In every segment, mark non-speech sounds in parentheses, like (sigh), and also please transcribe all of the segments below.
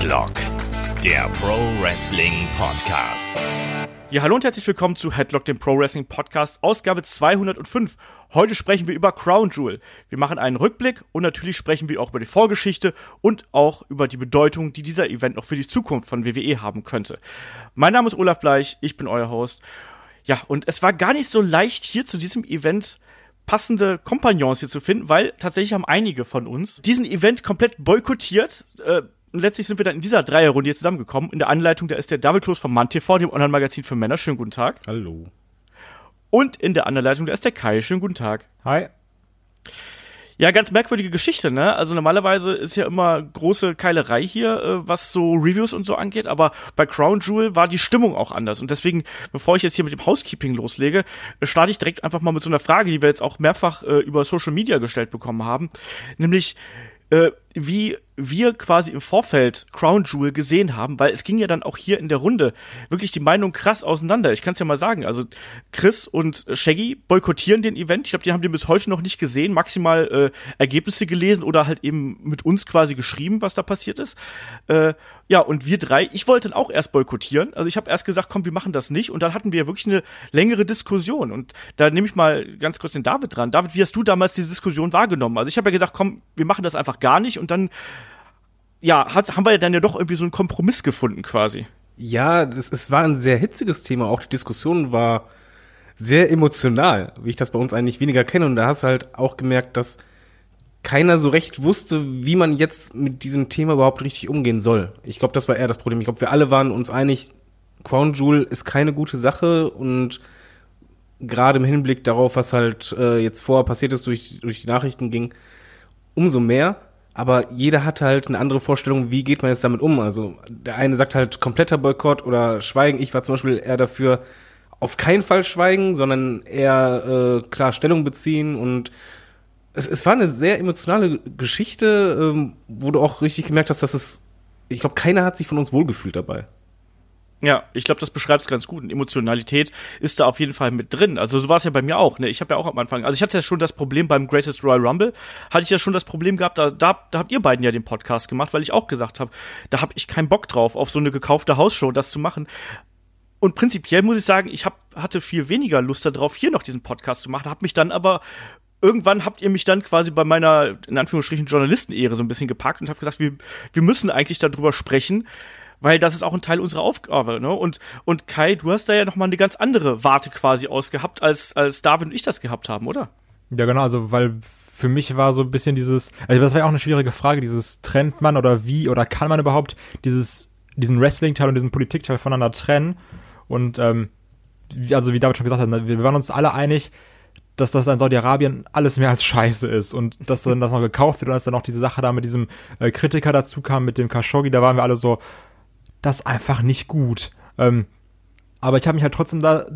Headlock, der Pro Wrestling Podcast. Ja, hallo und herzlich willkommen zu Headlock, dem Pro Wrestling Podcast, Ausgabe 205. Heute sprechen wir über Crown Jewel. Wir machen einen Rückblick und natürlich sprechen wir auch über die Vorgeschichte und auch über die Bedeutung, die dieser Event noch für die Zukunft von WWE haben könnte. Mein Name ist Olaf Bleich, ich bin euer Host. Ja, und es war gar nicht so leicht, hier zu diesem Event passende Kompagnons hier zu finden, weil tatsächlich haben einige von uns diesen Event komplett boykottiert. Äh, und letztlich sind wir dann in dieser Dreierrunde hier zusammengekommen. In der Anleitung, da ist der David Kloß vom MannTV, dem Online-Magazin für Männer. Schönen guten Tag. Hallo. Und in der Anleitung, da ist der Kai. Schönen guten Tag. Hi. Ja, ganz merkwürdige Geschichte, ne? Also normalerweise ist ja immer große Keilerei hier, äh, was so Reviews und so angeht, aber bei Crown Jewel war die Stimmung auch anders. Und deswegen, bevor ich jetzt hier mit dem Housekeeping loslege, äh, starte ich direkt einfach mal mit so einer Frage, die wir jetzt auch mehrfach äh, über Social Media gestellt bekommen haben. Nämlich, äh, wie wir quasi im Vorfeld Crown Jewel gesehen haben, weil es ging ja dann auch hier in der Runde wirklich die Meinung krass auseinander. Ich kann es ja mal sagen, also Chris und Shaggy boykottieren den Event. Ich glaube, die haben den bis heute noch nicht gesehen, maximal äh, Ergebnisse gelesen oder halt eben mit uns quasi geschrieben, was da passiert ist. Äh, ja, und wir drei, ich wollte dann auch erst boykottieren. Also ich habe erst gesagt, komm, wir machen das nicht. Und dann hatten wir wirklich eine längere Diskussion. Und da nehme ich mal ganz kurz den David dran. David, wie hast du damals diese Diskussion wahrgenommen? Also ich habe ja gesagt, komm, wir machen das einfach gar nicht. Und dann ja, hat, haben wir dann ja doch irgendwie so einen Kompromiss gefunden quasi. Ja, das, es war ein sehr hitziges Thema. Auch die Diskussion war sehr emotional, wie ich das bei uns eigentlich weniger kenne. Und da hast du halt auch gemerkt, dass keiner so recht wusste, wie man jetzt mit diesem Thema überhaupt richtig umgehen soll. Ich glaube, das war eher das Problem. Ich glaube, wir alle waren uns einig, Crown Jewel ist keine gute Sache und gerade im Hinblick darauf, was halt äh, jetzt vorher passiert ist, durch, durch die Nachrichten ging, umso mehr aber jeder hat halt eine andere Vorstellung, wie geht man jetzt damit um. Also der eine sagt halt kompletter Boykott oder Schweigen. Ich war zum Beispiel eher dafür, auf keinen Fall schweigen, sondern eher äh, klar Stellung beziehen und es, es war eine sehr emotionale Geschichte, ähm, wo du auch richtig gemerkt hast, dass es, ich glaube, keiner hat sich von uns wohlgefühlt dabei. Ja, ich glaube, das beschreibt es ganz gut. Und Emotionalität ist da auf jeden Fall mit drin. Also so war es ja bei mir auch. Ne? Ich habe ja auch am Anfang, also ich hatte ja schon das Problem beim Greatest Royal Rumble, hatte ich ja schon das Problem gehabt, da, da, da habt ihr beiden ja den Podcast gemacht, weil ich auch gesagt habe, da habe ich keinen Bock drauf, auf so eine gekaufte Hausshow das zu machen. Und prinzipiell muss ich sagen, ich hab, hatte viel weniger Lust darauf, hier noch diesen Podcast zu machen, habe mich dann aber irgendwann habt ihr mich dann quasi bei meiner, in Anführungsstrichen, Journalistenehre so ein bisschen gepackt und habt gesagt, wir, wir müssen eigentlich darüber sprechen, weil das ist auch ein Teil unserer Aufgabe, ne? Und, und Kai, du hast da ja nochmal eine ganz andere Warte quasi ausgehabt, als, als David und ich das gehabt haben, oder? Ja, genau, also, weil für mich war so ein bisschen dieses, also das war ja auch eine schwierige Frage, dieses trennt man oder wie oder kann man überhaupt dieses, diesen Wrestling-Teil und diesen Politik-Teil voneinander trennen? Und, ähm, also wie David schon gesagt hat, wir waren uns alle einig, dass das in Saudi-Arabien alles mehr als scheiße ist und dass dann das noch gekauft wird und als dann noch diese Sache da mit diesem äh, Kritiker dazu kam, mit dem Khashoggi, da waren wir alle so, das einfach nicht gut. Ähm, aber ich habe mich halt trotzdem da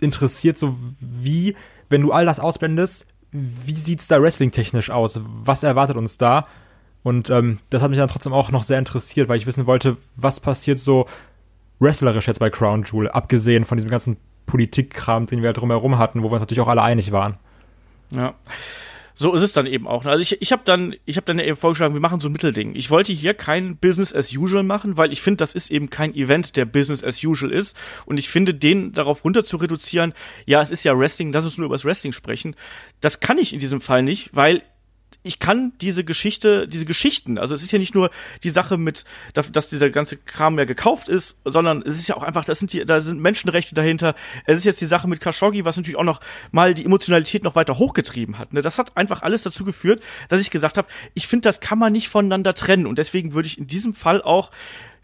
interessiert, so wie, wenn du all das ausblendest, wie sieht's da wrestling-technisch aus? Was erwartet uns da? Und ähm, das hat mich dann trotzdem auch noch sehr interessiert, weil ich wissen wollte, was passiert so wrestlerisch jetzt bei Crown Jewel, abgesehen von diesem ganzen Politikkram, den wir halt drumherum hatten, wo wir uns natürlich auch alle einig waren. Ja so ist es dann eben auch. Also ich, ich habe dann, ich habe dann eben vorgeschlagen, wir machen so ein Mittelding. Ich wollte hier kein Business as usual machen, weil ich finde, das ist eben kein Event, der Business as usual ist. Und ich finde, den darauf runter zu reduzieren, ja, es ist ja Wrestling, lass uns nur über das Wrestling sprechen. Das kann ich in diesem Fall nicht, weil ich kann diese Geschichte, diese Geschichten, also es ist ja nicht nur die Sache mit, dass dieser ganze Kram ja gekauft ist, sondern es ist ja auch einfach, das sind die, da sind Menschenrechte dahinter. Es ist jetzt die Sache mit Khashoggi, was natürlich auch noch mal die Emotionalität noch weiter hochgetrieben hat. Ne? Das hat einfach alles dazu geführt, dass ich gesagt habe, ich finde, das kann man nicht voneinander trennen und deswegen würde ich in diesem Fall auch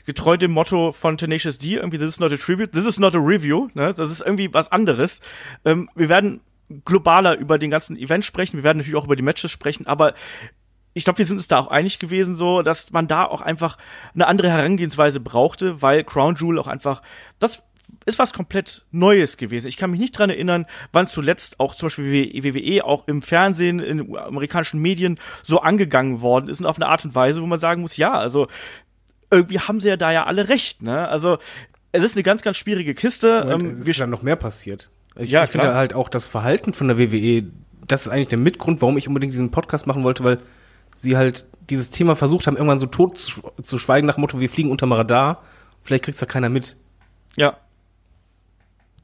getreu dem Motto von Tenacious D, irgendwie, this is not a tribute, this is not a review, ne? das ist irgendwie was anderes. Ähm, wir werden globaler über den ganzen Event sprechen. Wir werden natürlich auch über die Matches sprechen, aber ich glaube, wir sind uns da auch einig gewesen, so, dass man da auch einfach eine andere Herangehensweise brauchte, weil Crown Jewel auch einfach, das ist was komplett Neues gewesen. Ich kann mich nicht dran erinnern, wann zuletzt auch zum Beispiel WWE auch im Fernsehen, in amerikanischen Medien so angegangen worden ist und auf eine Art und Weise, wo man sagen muss, ja, also irgendwie haben sie ja da ja alle recht, ne? Also es ist eine ganz, ganz schwierige Kiste. Moment, ähm, es ist dann noch mehr passiert. Ich, ja, ich finde halt auch das Verhalten von der WWE, das ist eigentlich der Mitgrund, warum ich unbedingt diesen Podcast machen wollte, weil sie halt dieses Thema versucht haben, irgendwann so tot zu, zu schweigen, nach dem Motto, wir fliegen unterm Radar, vielleicht kriegt's da keiner mit. Ja.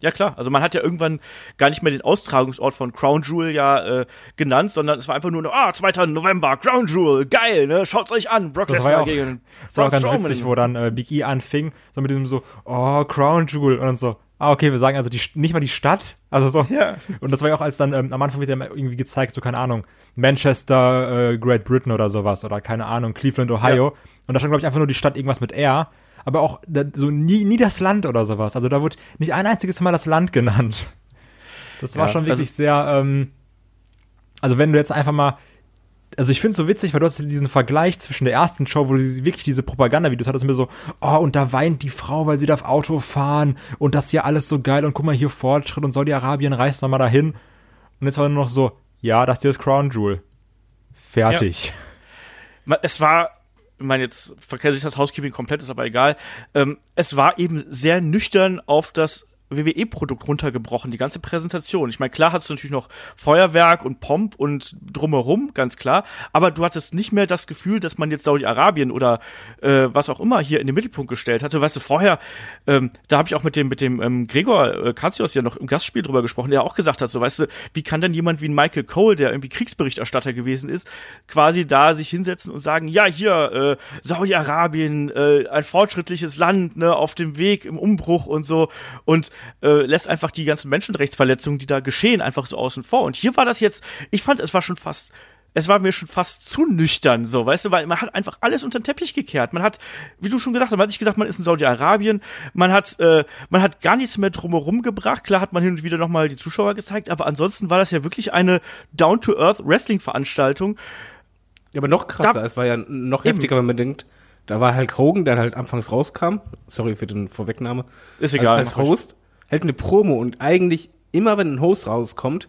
Ja klar, also man hat ja irgendwann gar nicht mehr den Austragungsort von Crown Jewel ja äh, genannt, sondern es war einfach nur, ah, 2. November, Crown Jewel, geil, ne, schaut's euch an, Brock Das war ja Lesnar auch- gegen Das war auch ganz Strowman. witzig, wo dann äh, Big E anfing, so mit diesem so, oh, Crown Jewel und dann so, ah, okay, wir sagen also die, nicht mal die Stadt, also so. Ja. Und das war ja auch als dann, ähm, am Anfang wird ja irgendwie gezeigt, so, keine Ahnung, Manchester, äh, Great Britain oder sowas, oder keine Ahnung, Cleveland, Ohio. Und da stand, glaube ich, einfach nur die Stadt irgendwas mit R, aber auch da, so nie, nie das Land oder sowas. Also da wurde nicht ein einziges Mal das Land (laughs) genannt. Das war Ja, schon wirklich also- sehr, ähm, also wenn du jetzt einfach mal, also ich finde es so witzig, weil du hast diesen Vergleich zwischen der ersten Show, wo du wirklich diese Propagandavideos hattest, mir so, oh, und da weint die Frau, weil sie darf Auto fahren und das hier alles so geil und guck mal hier Fortschritt und Saudi-Arabien reist noch mal dahin. Und jetzt war nur noch so, ja, das hier ist Crown Jewel. Fertig. Ma- es war, ich meine, jetzt verkehrt sich das Housekeeping komplett, ist aber egal. Ähm, es war eben sehr nüchtern auf das WWE-Produkt runtergebrochen, die ganze Präsentation. Ich meine, klar hattest du natürlich noch Feuerwerk und Pomp und drumherum, ganz klar, aber du hattest nicht mehr das Gefühl, dass man jetzt Saudi-Arabien oder äh, was auch immer hier in den Mittelpunkt gestellt hatte. Weißt du, vorher, ähm, da habe ich auch mit dem, mit dem ähm, Gregor äh, Katsios ja noch im Gastspiel drüber gesprochen, der auch gesagt hat, so weißt du, wie kann denn jemand wie ein Michael Cole, der irgendwie Kriegsberichterstatter gewesen ist, quasi da sich hinsetzen und sagen, ja, hier, äh, Saudi-Arabien, äh, ein fortschrittliches Land, ne, auf dem Weg im Umbruch und so und äh, lässt einfach die ganzen Menschenrechtsverletzungen, die da geschehen, einfach so außen vor. Und hier war das jetzt, ich fand, es war schon fast es war mir schon fast zu nüchtern, so, weißt du, weil man hat einfach alles unter den Teppich gekehrt. Man hat, wie du schon gesagt hast, man hat nicht gesagt, man ist in Saudi-Arabien, man hat, äh, man hat gar nichts mehr drumherum gebracht. Klar hat man hin und wieder nochmal die Zuschauer gezeigt, aber ansonsten war das ja wirklich eine Down-to-Earth-Wrestling-Veranstaltung. Ja, aber noch krasser, Da- es war ja noch Eben. heftiger, wenn man denkt, da war Hulk Hogan, der halt anfangs rauskam, sorry für den Vorwegnahme, Ist egal. als, als Host, hält eine Promo und eigentlich immer, wenn ein Host rauskommt,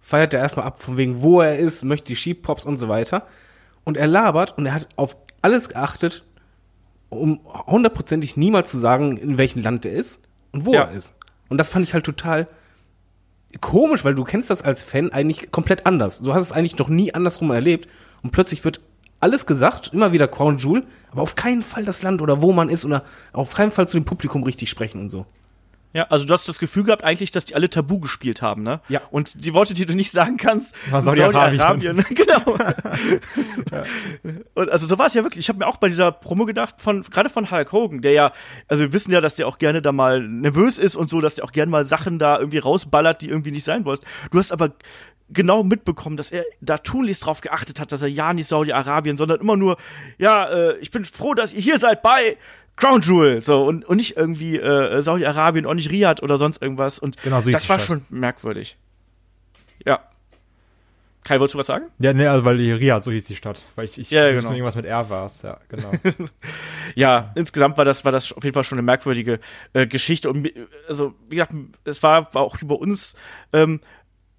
feiert er erstmal ab, von wegen, wo er ist, möchte die Sheep-Pops und so weiter. Und er labert und er hat auf alles geachtet, um hundertprozentig niemals zu sagen, in welchem Land er ist und wo Ja. er ist. Und das fand ich halt total komisch, weil du kennst das als Fan eigentlich komplett anders. Du hast es eigentlich noch nie andersrum erlebt und plötzlich wird alles gesagt, immer wieder Crown Jewel, aber auf keinen Fall das Land oder wo man ist oder auf keinen Fall zu dem Publikum richtig sprechen und so. Ja, also du hast das Gefühl gehabt eigentlich, dass die alle Tabu gespielt haben, ne? Ja. Und die Worte, die du nicht sagen kannst, War Saudi-Arabien. (laughs) genau. (laughs) Und also so war es ja wirklich. Ich habe mir auch bei dieser Promo gedacht, von gerade von Hulk Hogan, der ja, also wir wissen ja, dass der auch gerne da mal nervös ist und so, dass der auch gerne mal Sachen da irgendwie rausballert, die irgendwie nicht sein wollten. Du hast aber genau mitbekommen, dass er da tunlichst drauf geachtet hat, dass er ja nicht Saudi-Arabien, sondern immer nur, ja, äh, ich bin froh, dass ihr hier seid bei Crown Jewel, so und, und nicht irgendwie äh, Saudi-Arabien, auch nicht Riyadh oder sonst irgendwas. Und Genau, so das war schon merkwürdig. Ja. Kai, wolltest du was sagen? Ja, nee, also weil die Riyadh, so hieß die Stadt. Weil ich, ich Ja, ja, genau. irgendwas mit R war es, ja, genau. (laughs) Ja, insgesamt war das, war das auf jeden Fall schon eine merkwürdige äh, Geschichte. Und also, wie gesagt, es war, war auch über uns ähm,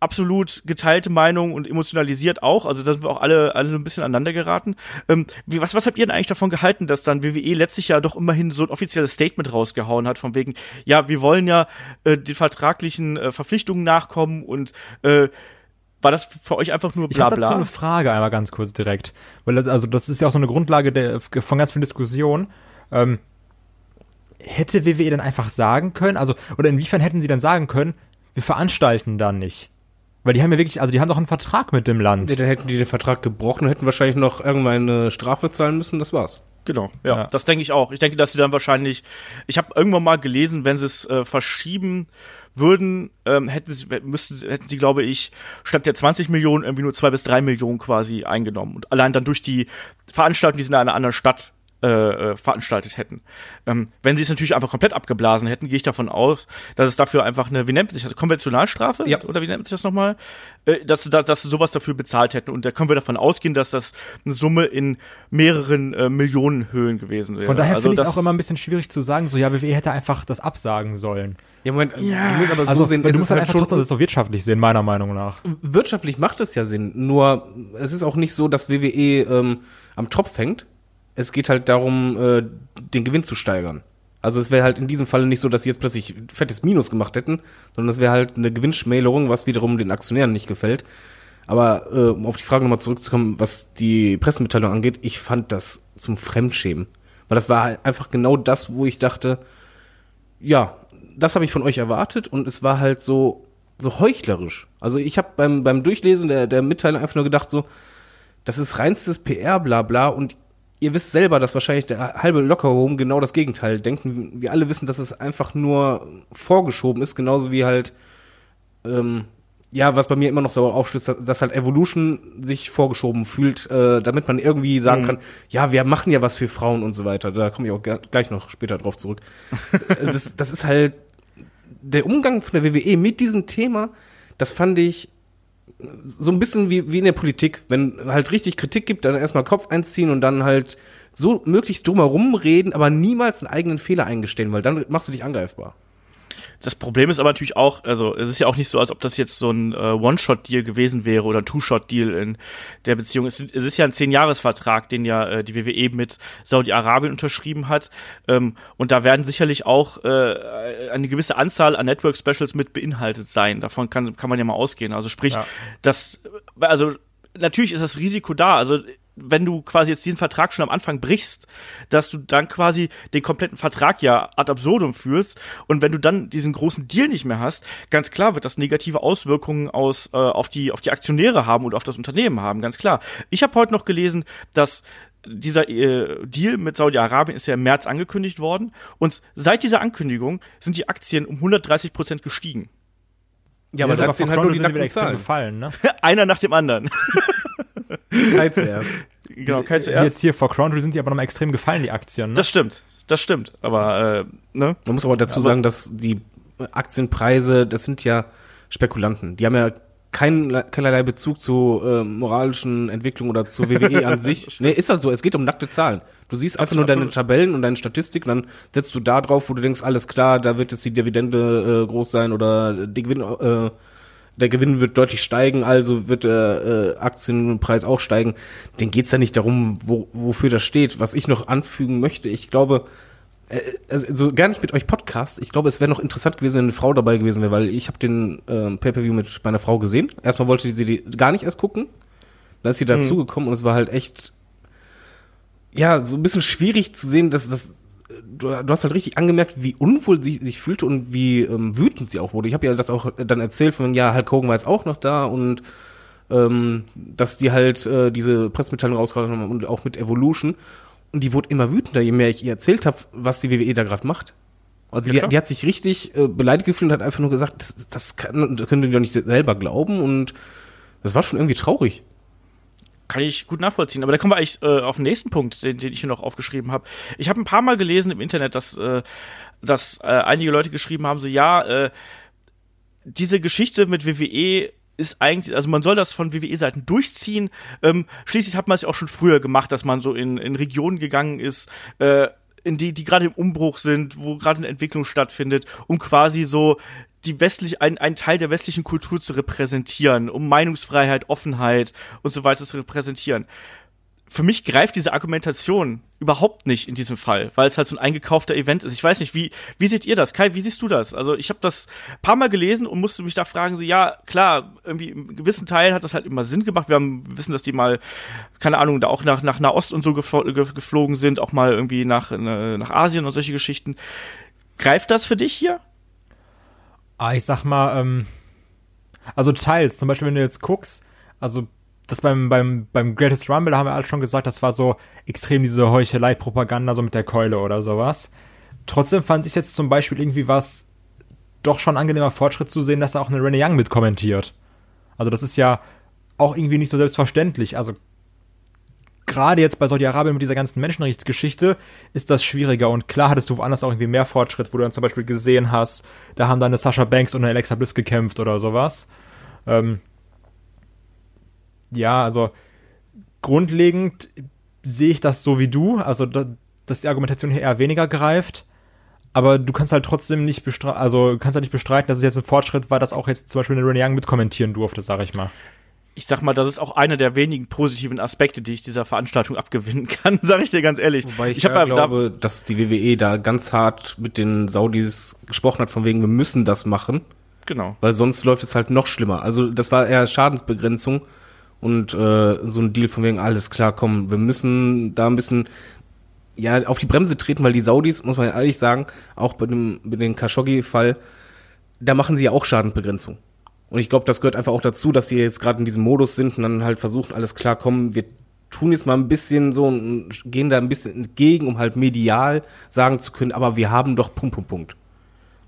absolut geteilte Meinung und emotionalisiert auch. Also da sind wir auch alle, alle so ein bisschen aneinander geraten. Ähm, wie, was, was habt ihr denn eigentlich davon gehalten, dass dann WWE letztlich ja doch immerhin so ein offizielles Statement rausgehauen hat, von wegen, ja, wir wollen ja äh, den vertraglichen äh, Verpflichtungen nachkommen und äh, war das für euch einfach nur Ich bla habe dazu eine Frage einmal ganz kurz direkt. Weil das- also das ist ja auch so eine Grundlage der, von ganz vielen Diskussionen. Ähm, hätte WWE dann einfach sagen können, also, oder inwiefern hätten sie dann sagen können, wir veranstalten dann nicht? Weil die haben ja wirklich, also die haben doch einen Vertrag mit dem Land. Ja, dann hätten die den Vertrag gebrochen und hätten wahrscheinlich noch irgendwann eine Strafe zahlen müssen, das war's. Genau, ja, Ja. das denke ich auch. Ich denke, dass sie dann wahrscheinlich, ich habe irgendwann mal gelesen, wenn sie es äh, verschieben würden, ähm, hätten sie, müssten, sie- hätten sie, glaube ich, statt der 20 Millionen irgendwie nur zwei bis drei Millionen quasi eingenommen und allein dann durch die Veranstaltung, die sie in einer anderen Stadt äh, äh, veranstaltet hätten. Ähm, wenn sie es natürlich einfach komplett abgeblasen hätten, gehe ich davon aus, dass es dafür einfach eine, wie nennt sich das, Konventionalstrafe? Ja. Oder wie nennt sich das nochmal? Äh, dass, sie da, dass sie sowas dafür bezahlt hätten. Und da können wir davon ausgehen, dass das eine Summe in mehreren äh, Millionen Höhen gewesen wäre. Von daher Also finde ich es auch immer ein bisschen schwierig zu sagen, so ja, WWE hätte einfach das absagen sollen. Ja, Moment, Ja. du musst aber Also so sehen, weil es du ist musst halt halt einfach trotzdem das so wirtschaftlich sehen, meiner Meinung nach. wirtschaftlich macht es ja Sinn, nur es ist auch nicht so, dass WWE ähm, am Tropf hängt. Es geht halt darum, äh, den Gewinn zu steigern. Also es wäre halt in diesem Falle nicht so, dass sie jetzt plötzlich fettes Minus gemacht hätten, sondern es wäre halt eine Gewinnschmälerung, was wiederum den Aktionären nicht gefällt. Aber äh, um auf die Frage nochmal zurückzukommen, was die Pressemitteilung angeht, ich fand das zum Fremdschämen. Weil das war halt einfach genau das, wo ich dachte, ja, das habe ich von euch erwartet und es war halt so so heuchlerisch. Also ich habe beim beim Durchlesen der der Mitteilung einfach nur gedacht so, das ist reinstes PR bla bla und ihr wisst selber, dass wahrscheinlich der halbe Lockerroom genau das Gegenteil denken. Wir alle wissen, dass es einfach nur vorgeschoben ist, genauso wie halt ähm, ja, was bei mir immer noch so aufschlüsst, dass, dass halt Evolution sich vorgeschoben fühlt, äh, damit man irgendwie sagen Mhm. kann, ja, wir machen ja was für Frauen und so weiter. Da komme ich auch gleich noch später drauf zurück. (laughs) das, das ist halt der Umgang von der WWE mit diesem Thema, das fand ich so ein bisschen wie, wie in der Politik. Wenn halt richtig Kritik gibt, dann erstmal Kopf einziehen und dann halt so möglichst drumherum reden, aber niemals einen eigenen Fehler eingestehen, weil dann machst du dich angreifbar. Das Problem ist aber natürlich auch, also es ist ja auch nicht so, als ob das jetzt so ein äh, One-Shot-Deal gewesen wäre oder ein Two-Shot-Deal in der Beziehung. Es, es ist ja ein Zehn-Jahres-Vertrag, den ja äh, die WWE mit Saudi-Arabien unterschrieben hat. Ähm, und da werden sicherlich auch äh, eine gewisse Anzahl an Network-Specials mit beinhaltet sein. Davon kann, kann man ja mal ausgehen. Also sprich, Ja. das, also natürlich ist das Risiko da. Also wenn du quasi jetzt diesen Vertrag schon am Anfang brichst, dass du dann quasi den kompletten Vertrag ja ad absurdum führst und wenn du dann diesen großen Deal nicht mehr hast, ganz klar wird das negative Auswirkungen aus äh, auf die auf die Aktionäre haben und auf das Unternehmen haben, ganz klar. Ich habe heute noch gelesen, dass dieser äh, Deal mit Saudi-Arabien ist ja im März angekündigt worden und seit dieser Ankündigung sind die Aktien um 130 Prozent gestiegen. Ja, aber sind von halt nur die nackten Zahlen. gefallen, ne? (laughs) Einer nach dem anderen. Kai zuerst. Genau, kein zuerst. Jetzt hier vor Chronicle sind die aber nochmal extrem gefallen, die Aktien, ne? Das stimmt, das stimmt. Aber äh, ne? Man muss aber dazu Aber- sagen, dass die Aktienpreise, das sind ja Spekulanten. Die haben ja kein, keinerlei Bezug zu äh, moralischen Entwicklungen oder zur WWE (laughs) an sich. Nee, ist halt so, es geht um nackte Zahlen. Du siehst einfach nur deine absolut. Tabellen und deine Statistik und dann setzt du da drauf, wo du denkst, alles klar, da wird jetzt die Dividende äh, groß sein oder die Gewinn, äh, der Gewinn wird deutlich steigen, also wird der äh, Aktienpreis auch steigen. Den geht's ja nicht darum, wo, wofür das steht. Was ich noch anfügen möchte, ich glaube, äh, also so gar nicht mit euch Podcast. Ich glaube, es wäre noch interessant gewesen, wenn eine Frau dabei gewesen wäre, weil ich habe den ähm, Pay-per-View mit meiner Frau gesehen. Erstmal wollte sie die gar nicht erst gucken. Dann ist sie dazugekommen und es war halt echt ja so ein bisschen schwierig zu sehen, dass das du, du hast halt richtig angemerkt, wie unwohl sie sich fühlte und wie ähm, wütend sie auch wurde. Ich habe ja das auch dann erzählt von ja, Hulk Hogan war jetzt auch noch da und ähm, dass die halt äh, diese Pressemitteilung rausgehauen haben und auch mit Evolution. Und die wurde immer wütender, je mehr ich ihr erzählt habe, was die WWE da gerade macht. Also Ja, die, die hat sich richtig äh, beleidigt gefühlt und hat einfach nur gesagt, das, das kann, das können die doch nicht selber glauben und das war schon irgendwie traurig. Kann ich gut nachvollziehen. Aber da kommen wir eigentlich äh, auf den nächsten Punkt, den, den ich hier noch aufgeschrieben habe. Ich habe ein paar Mal gelesen im Internet, dass, äh, dass äh, einige Leute geschrieben haben, so ja, äh, diese Geschichte mit WWE ist eigentlich, also man soll das von WWE-Seiten durchziehen. Ähm, schließlich hat man es auch schon früher gemacht, dass man so in, in Regionen gegangen ist, äh, in die, die gerade im Umbruch sind, wo gerade eine Entwicklung stattfindet, um quasi so die westliche, ein, einen Teil der westlichen Kultur zu repräsentieren, um Meinungsfreiheit, Offenheit und so weiter zu repräsentieren. Für mich greift diese Argumentation überhaupt nicht in diesem Fall, weil es halt so ein eingekaufter Event ist. Ich weiß nicht, wie, wie seht ihr das? Kai, wie siehst du das? Also ich habe das paar Mal gelesen und musste mich da fragen, so ja, klar, irgendwie im gewissen Teil hat das halt immer Sinn gemacht. Wir haben wissen, dass die mal, keine Ahnung, da auch nach, nach Nahost und so geflo ge- geflogen sind, auch mal irgendwie nach, äh, nach Asien und solche Geschichten. Greift das für dich hier? Ah, ich sag mal, ähm, also teils, zum Beispiel, wenn du jetzt guckst, also das beim, beim, beim Greatest Rumble, haben wir alle schon gesagt, das war so extrem diese Heuchelei-Propaganda, so mit der Keule oder sowas. Trotzdem fand ich jetzt zum Beispiel irgendwie was doch schon angenehmer Fortschritt zu sehen, dass da auch eine Renee Young mitkommentiert. Also das ist ja auch irgendwie nicht so selbstverständlich. Also gerade jetzt bei Saudi-Arabien mit dieser ganzen Menschenrechtsgeschichte ist das schwieriger. Und klar hattest du woanders auch irgendwie mehr Fortschritt, wo du dann zum Beispiel gesehen hast, da haben dann eine Sasha Banks und eine Alexa Bliss gekämpft oder sowas. Ähm, ja, also grundlegend sehe ich das so wie du, also da, dass die Argumentation hier eher weniger greift. Aber du kannst halt trotzdem nicht bestreiten, also kannst halt nicht bestreiten, dass es jetzt ein Fortschritt war, dass auch jetzt zum Beispiel eine Renee Young mitkommentieren durfte, sag ich mal. Ich sag mal, das ist auch einer der wenigen positiven Aspekte, die ich dieser Veranstaltung abgewinnen (laughs) kann, sage ich dir ganz ehrlich. Wobei ich, hab ja da- glaube, dass die WWE da ganz hart mit den Saudis gesprochen hat, von wegen, wir müssen das machen. Genau. Weil sonst läuft es halt noch schlimmer. Also das war eher Schadensbegrenzung und äh, so ein Deal von wegen, alles klar, komm, wir müssen da ein bisschen ja auf die Bremse treten, weil die Saudis, muss man ja ehrlich sagen, auch bei dem, bei dem Khashoggi-Fall, da machen sie ja auch Schadensbegrenzung. Und ich glaube, das gehört einfach auch dazu, dass sie jetzt gerade in diesem Modus sind und dann halt versuchen, alles klar, komm, wir tun jetzt mal ein bisschen so und gehen da ein bisschen entgegen, um halt medial sagen zu können, aber wir haben doch Punkt, Punkt, Punkt.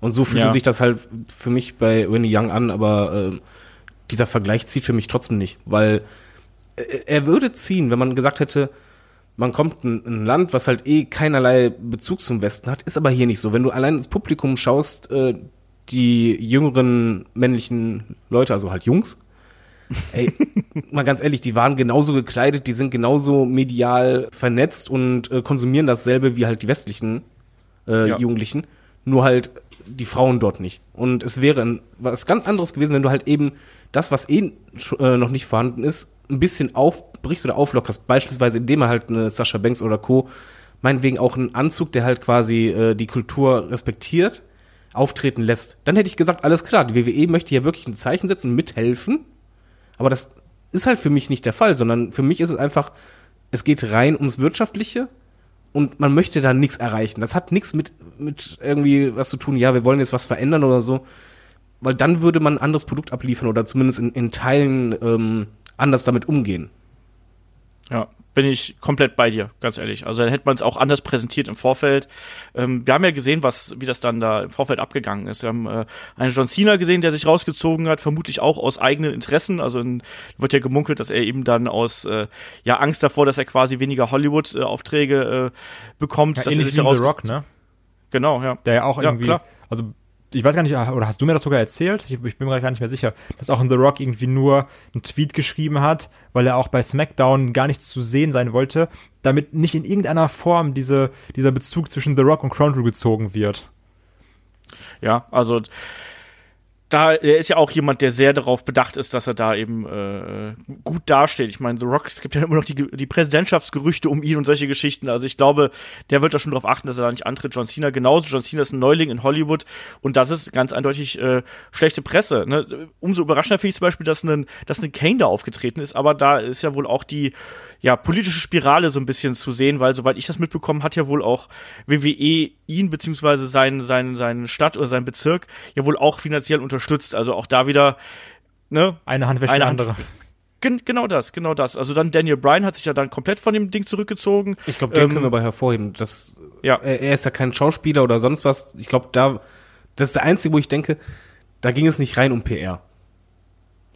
Und so fühlte Ja. sich das halt für mich bei Winnie Young an, aber äh, dieser Vergleich zieht für mich trotzdem nicht, weil äh, er würde ziehen, wenn man gesagt hätte, man kommt in in ein Land, was halt eh keinerlei Bezug zum Westen hat, ist aber hier nicht so. Wenn du allein ins Publikum schaust, äh, die jüngeren männlichen Leute, also halt Jungs, (laughs) ey, mal ganz ehrlich, die waren genauso gekleidet, die sind genauso medial vernetzt und äh, konsumieren dasselbe wie halt die westlichen äh, Ja. Jugendlichen, nur halt die Frauen dort nicht. Und es wäre ein, was ganz anderes gewesen, wenn du halt eben das, was eh äh, noch nicht vorhanden ist, ein bisschen aufbrichst oder auflockerst. Beispielsweise indem er halt eine Sascha Banks oder Co. meinetwegen auch einen Anzug, der halt quasi äh, die Kultur respektiert, auftreten lässt. Dann hätte ich gesagt, alles klar, die WWE möchte hier wirklich ein Zeichen setzen mithelfen. Aber das ist halt für mich nicht der Fall, sondern für mich ist es einfach, es geht rein ums Wirtschaftliche und man möchte da nichts erreichen. Das hat nichts mit, mit irgendwie was zu tun, ja, wir wollen jetzt was verändern oder so. Weil dann würde man ein anderes Produkt abliefern oder zumindest in, in Teilen ähm, anders damit umgehen. Ja, bin ich komplett bei dir, ganz ehrlich. Also dann hätte man es auch anders präsentiert im Vorfeld. Ähm, wir haben ja gesehen, was, wie das dann da im Vorfeld abgegangen ist. Wir haben äh, einen John Cena gesehen, der sich rausgezogen hat, vermutlich auch aus eigenen Interessen. Also in, wird ja gemunkelt, dass er eben dann aus äh, ja Angst davor, dass er quasi weniger Hollywood-Aufträge äh, bekommt, Ja, dass er sich The Rock, ne? Genau, ja. Der ja auch Ja, irgendwie, klar. also ich weiß gar nicht, oder hast du mir das sogar erzählt? Ich, ich bin mir gar nicht mehr sicher, dass auch in The Rock irgendwie nur einen Tweet geschrieben hat, weil er auch bei SmackDown gar nichts zu sehen sein wollte, damit nicht in irgendeiner Form diese, dieser Bezug zwischen The Rock und Crown Jewel gezogen wird. Ja, also da er ist ja auch jemand, der sehr darauf bedacht ist, dass er da eben äh, gut dasteht. Ich meine, The Rock, es gibt ja immer noch die, die Präsidentschaftsgerüchte um ihn und solche Geschichten. Also ich glaube, der wird da schon darauf achten, dass er da nicht antritt. John Cena genauso. John Cena ist ein Neuling in Hollywood und das ist ganz eindeutig äh, schlechte Presse. Ne? Umso überraschender finde ich zum Beispiel, dass ein, dass ein Kane da aufgetreten ist, aber da ist ja wohl auch die ja, politische Spirale so ein bisschen zu sehen, weil soweit ich das mitbekommen, hat ja wohl auch WWE ihn beziehungsweise seinen, seinen, seinen Stadt oder seinen Bezirk ja wohl auch finanziell unterstützt. Also auch da wieder, ne? Eine Hand wäscht Eine Hand- andere. Gen genau das, genau das. Also dann Daniel Bryan hat sich ja dann komplett von dem Ding zurückgezogen. Ich glaube, den Ähm, können wir aber hervorheben. Das, Ja. er, er ist ja kein Schauspieler oder sonst was. Ich glaube, da, das ist der einzige, wo ich denke, da ging es nicht rein um PR.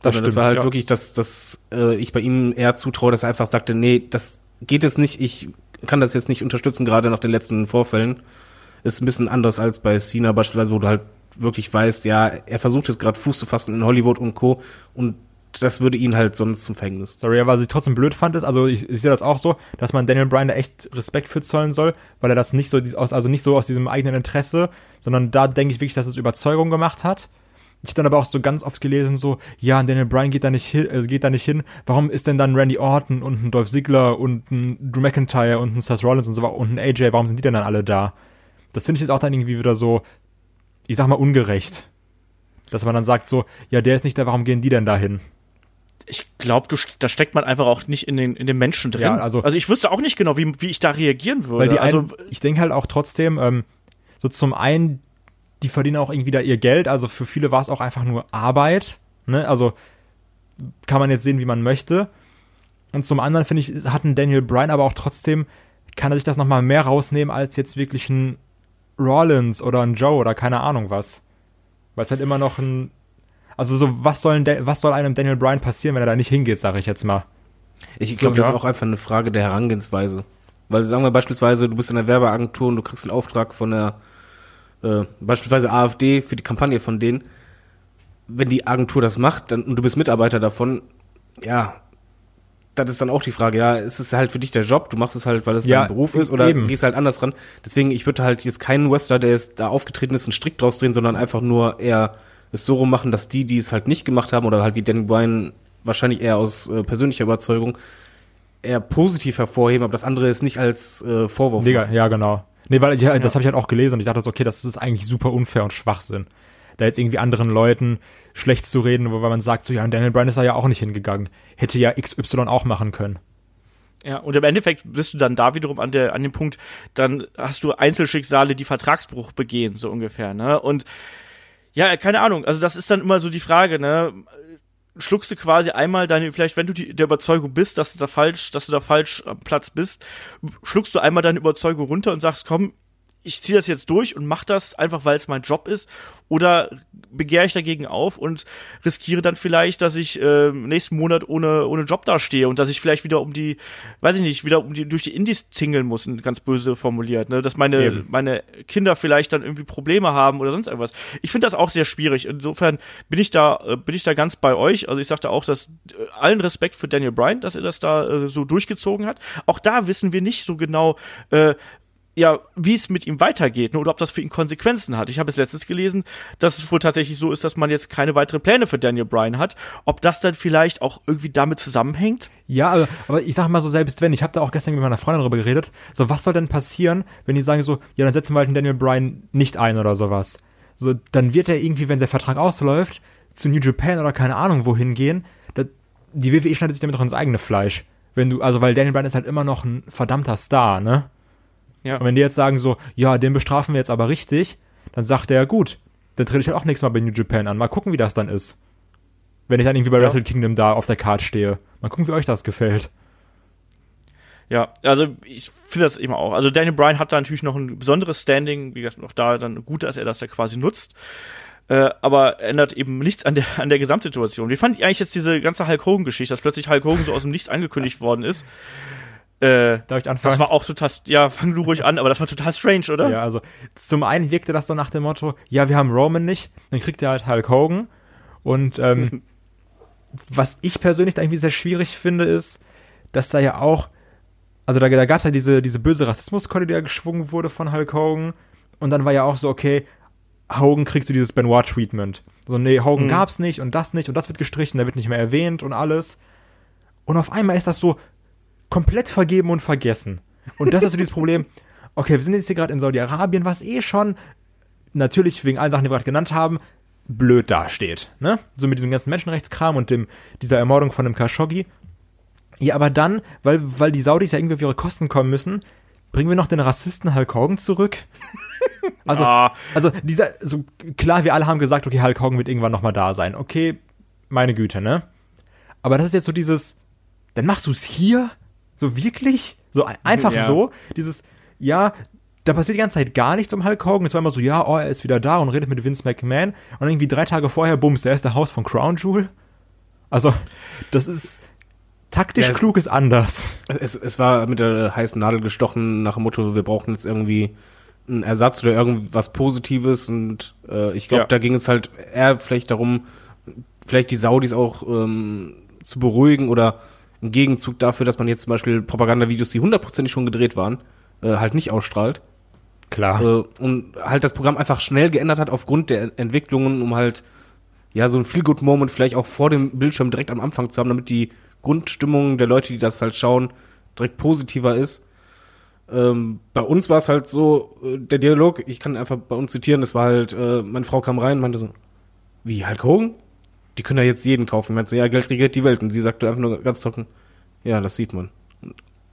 Das Sondern das stimmt, war halt ja. wirklich, dass, dass äh, ich bei ihm eher zutraue, dass er einfach sagte, nee, das geht es nicht, ich kann das jetzt nicht unterstützen, gerade nach den letzten Vorfällen. Ist ein bisschen anders als bei Cena beispielsweise, wo du halt wirklich weißt, ja, er versucht jetzt gerade Fuß zu fassen in Hollywood und Co. Und das würde ihn halt sonst zum Verhängnis. Sorry, aber was ich trotzdem blöd fand, ist, also ich, ich sehe das auch so, dass man Daniel Bryan da echt Respekt für zollen soll, weil er das nicht so, aus, also nicht so aus diesem eigenen Interesse, sondern da denke ich wirklich, dass es Überzeugung gemacht hat. Ich dann aber auch so ganz oft gelesen, so, ja, Daniel Bryan geht da nicht hin, äh, geht da nicht hin. Warum ist denn dann Randy Orton und ein Dolph Ziggler und ein Drew McIntyre und ein Seth Rollins und so und ein AJ, warum sind die denn dann alle da? Das finde ich jetzt auch dann irgendwie wieder so, ich sag mal, ungerecht. Dass man dann sagt so, ja, der ist nicht da, warum gehen die denn da hin? Ich glaube, du, da steckt man einfach auch nicht in den, in den Menschen drin. Ja, also- also ich wüsste auch nicht genau, wie, wie ich da reagieren würde. Weil die also, einen, ich denke halt auch trotzdem, ähm, so zum einen, die verdienen auch irgendwie da ihr Geld, also für viele war es auch einfach nur Arbeit, ne, also kann man jetzt sehen, wie man möchte. Und zum anderen finde ich, hat ein Daniel Bryan aber auch trotzdem, kann er sich das nochmal mehr rausnehmen als jetzt wirklich ein Rollins oder ein Joe oder keine Ahnung was. Weil es halt immer noch ein, also so, was soll, was soll einem Daniel Bryan passieren, wenn er da nicht hingeht, sage ich jetzt mal. Ich glaube, das ja. ist auch einfach eine Frage der Herangehensweise. Weil sagen wir beispielsweise, du bist in der Werbeagentur und du kriegst einen Auftrag von der äh, beispielsweise AfD für die Kampagne von denen. Wenn die Agentur das macht dann, und du bist Mitarbeiter davon, ja, das ist dann auch die Frage, ja, ist es halt für dich der Job, du machst es halt, weil es Ja, dein Beruf ist, oder eben. gehst halt anders ran. Deswegen, ich würde halt jetzt keinen Wrestler, der jetzt da aufgetreten ist, einen Strick draus drehen, sondern einfach nur eher es so rum machen, dass die, die es halt nicht gemacht haben, oder halt wie Danny Bryan, wahrscheinlich eher aus äh, persönlicher Überzeugung, eher positiv hervorheben, aber das andere ist nicht als äh, Vorwurf. Digga, ja, genau. Nee, weil ja, das habe ich halt auch gelesen und ich dachte so, okay, das ist eigentlich super unfair und Schwachsinn. da jetzt irgendwie anderen Leuten schlecht zu reden, wo man sagt, so ja, Daniel Bryan ist da ja auch nicht hingegangen. Hätte ja XY auch machen können. Ja, und im Endeffekt bist du dann da wiederum an der, an dem Punkt, dann hast du Einzelschicksale, die Vertragsbruch begehen, so ungefähr, ne? Und ja, keine Ahnung, also das ist dann immer so die Frage, ne? Schluckst du quasi einmal deine, vielleicht wenn du die, der Überzeugung bist, dass du da falsch, dass du da falsch am Platz bist, schluckst du einmal deine Überzeugung runter und sagst, komm, ich ziehe das jetzt durch und mache das einfach, weil es mein Job ist, oder begehre ich dagegen auf und riskiere dann vielleicht, dass ich äh, nächsten Monat ohne ohne Job dastehe und dass ich vielleicht wieder um die, weiß ich nicht, wieder um die durch die Indies tingeln muss, ganz böse formuliert, ne, dass meine Eben. meine Kinder vielleicht dann irgendwie Probleme haben oder sonst irgendwas. Ich finde das auch sehr schwierig. Insofern bin ich da äh, bin ich da ganz bei euch. Also ich sagte auch, dass äh, allen Respekt für Daniel Bryan, dass er das da äh, so durchgezogen hat. Auch da wissen wir nicht so genau, äh, ja, wie es mit ihm weitergeht ne, oder ob das für ihn Konsequenzen hat. Ich habe es letztens gelesen, dass es wohl tatsächlich so ist, dass man jetzt keine weiteren Pläne für Daniel Bryan hat. Ob das dann vielleicht auch irgendwie damit zusammenhängt? Ja, aber, aber ich sag mal so, selbst wenn, ich habe da auch gestern mit meiner Freundin darüber geredet, so was soll denn passieren, wenn die sagen so, ja, dann setzen wir halt den Daniel Bryan nicht ein oder sowas. So, dann wird er irgendwie, wenn der Vertrag ausläuft, zu New Japan oder keine Ahnung wohin gehen. Da, die WWE schneidet sich damit doch ins eigene Fleisch. Wenn du, also weil Daniel Bryan ist halt immer noch ein verdammter Star, ne? Ja. Und wenn die jetzt sagen so, ja, den bestrafen wir jetzt aber richtig, dann sagt er, gut, dann trete ich halt auch nächstes Mal bei New Japan an. Mal gucken, wie das dann ist. Wenn ich dann irgendwie bei Ja. Wrestle Kingdom da auf der Card stehe. Mal gucken, wie euch das gefällt. Ja, also ich finde das eben auch. Also Daniel Bryan hat da natürlich noch ein besonderes Standing, wie gesagt, noch da dann gut, dass er das ja quasi nutzt. Äh, aber ändert eben nichts an der, an der Gesamtsituation. Wie fand ich eigentlich jetzt diese ganze Hulk Hogan-Geschichte, dass plötzlich Hulk Hogan so aus dem Nichts angekündigt worden ist? Äh, Darf ich anfangen? das war auch total, ja, fang du ruhig an, aber das war total strange, oder? Ja, also zum einen wirkte das so nach dem Motto, ja, wir haben Roman nicht, dann kriegt er halt Hulk Hogan. Und ähm, (laughs) was ich persönlich da irgendwie sehr schwierig finde, ist, dass da ja auch, also da, da gab es ja diese, diese böse Rassismuskeule, die ja geschwungen wurde von Hulk Hogan. Und dann war ja auch so, okay, Hogan kriegst du dieses Benoit-Treatment. So, nee, Hogan Mhm. gab's nicht und das nicht und das wird gestrichen, der wird nicht mehr erwähnt und alles. Und auf einmal ist das so komplett vergeben und vergessen. Und das ist so dieses Problem. Okay, wir sind jetzt hier gerade in Saudi-Arabien, was eh schon natürlich wegen allen Sachen, die wir gerade genannt haben, blöd dasteht. Ne? So mit diesem ganzen Menschenrechtskram und dem, dieser Ermordung von dem Khashoggi. Ja, aber dann, weil, weil die Saudis ja irgendwie auf ihre Kosten kommen müssen, bringen wir noch den Rassisten Hulk Hogan zurück. (laughs) Also, Ah. also dieser, so klar, wir alle haben gesagt, okay, Hulk Hogan wird irgendwann nochmal da sein. Okay, meine Güte, ne? Aber das ist jetzt so dieses, dann machst du es hier? So wirklich? So ein- einfach Ja. so? Dieses, ja, da passiert die ganze Zeit gar nichts um Hulk Hogan. Es war immer so, ja, oh, er ist wieder da und redet mit Vince McMahon. Und irgendwie drei Tage vorher, bums, der ist der Haus von Crown Jewel. Also, das ist taktisch Ja, klug ist anders. Es, es war mit der heißen Nadel gestochen nach dem Motto, wir brauchen jetzt irgendwie einen Ersatz oder irgendwas Positives und äh, ich glaube, Ja. da ging es halt eher vielleicht darum, vielleicht die Saudis auch ähm, zu beruhigen oder im Gegenzug dafür, dass man jetzt zum Beispiel Propagandavideos, die hundertprozentig schon gedreht waren, äh, halt nicht ausstrahlt Klar. äh, und halt das Programm einfach schnell geändert hat aufgrund der Entwicklungen, um halt ja so ein Feel Good Moment vielleicht auch vor dem Bildschirm direkt am Anfang zu haben, damit die Grundstimmung der Leute, die das halt schauen, direkt positiver ist. Ähm, bei uns war es halt so, äh, der Dialog, ich kann einfach bei uns zitieren, das war halt, äh, meine Frau kam rein und meinte so, wie, Hulk Hogan? Die können ja jetzt jeden kaufen. Ich meinte so, ja, Geld regiert die Welt. Und sie sagte einfach nur ganz trocken, ja, das sieht man.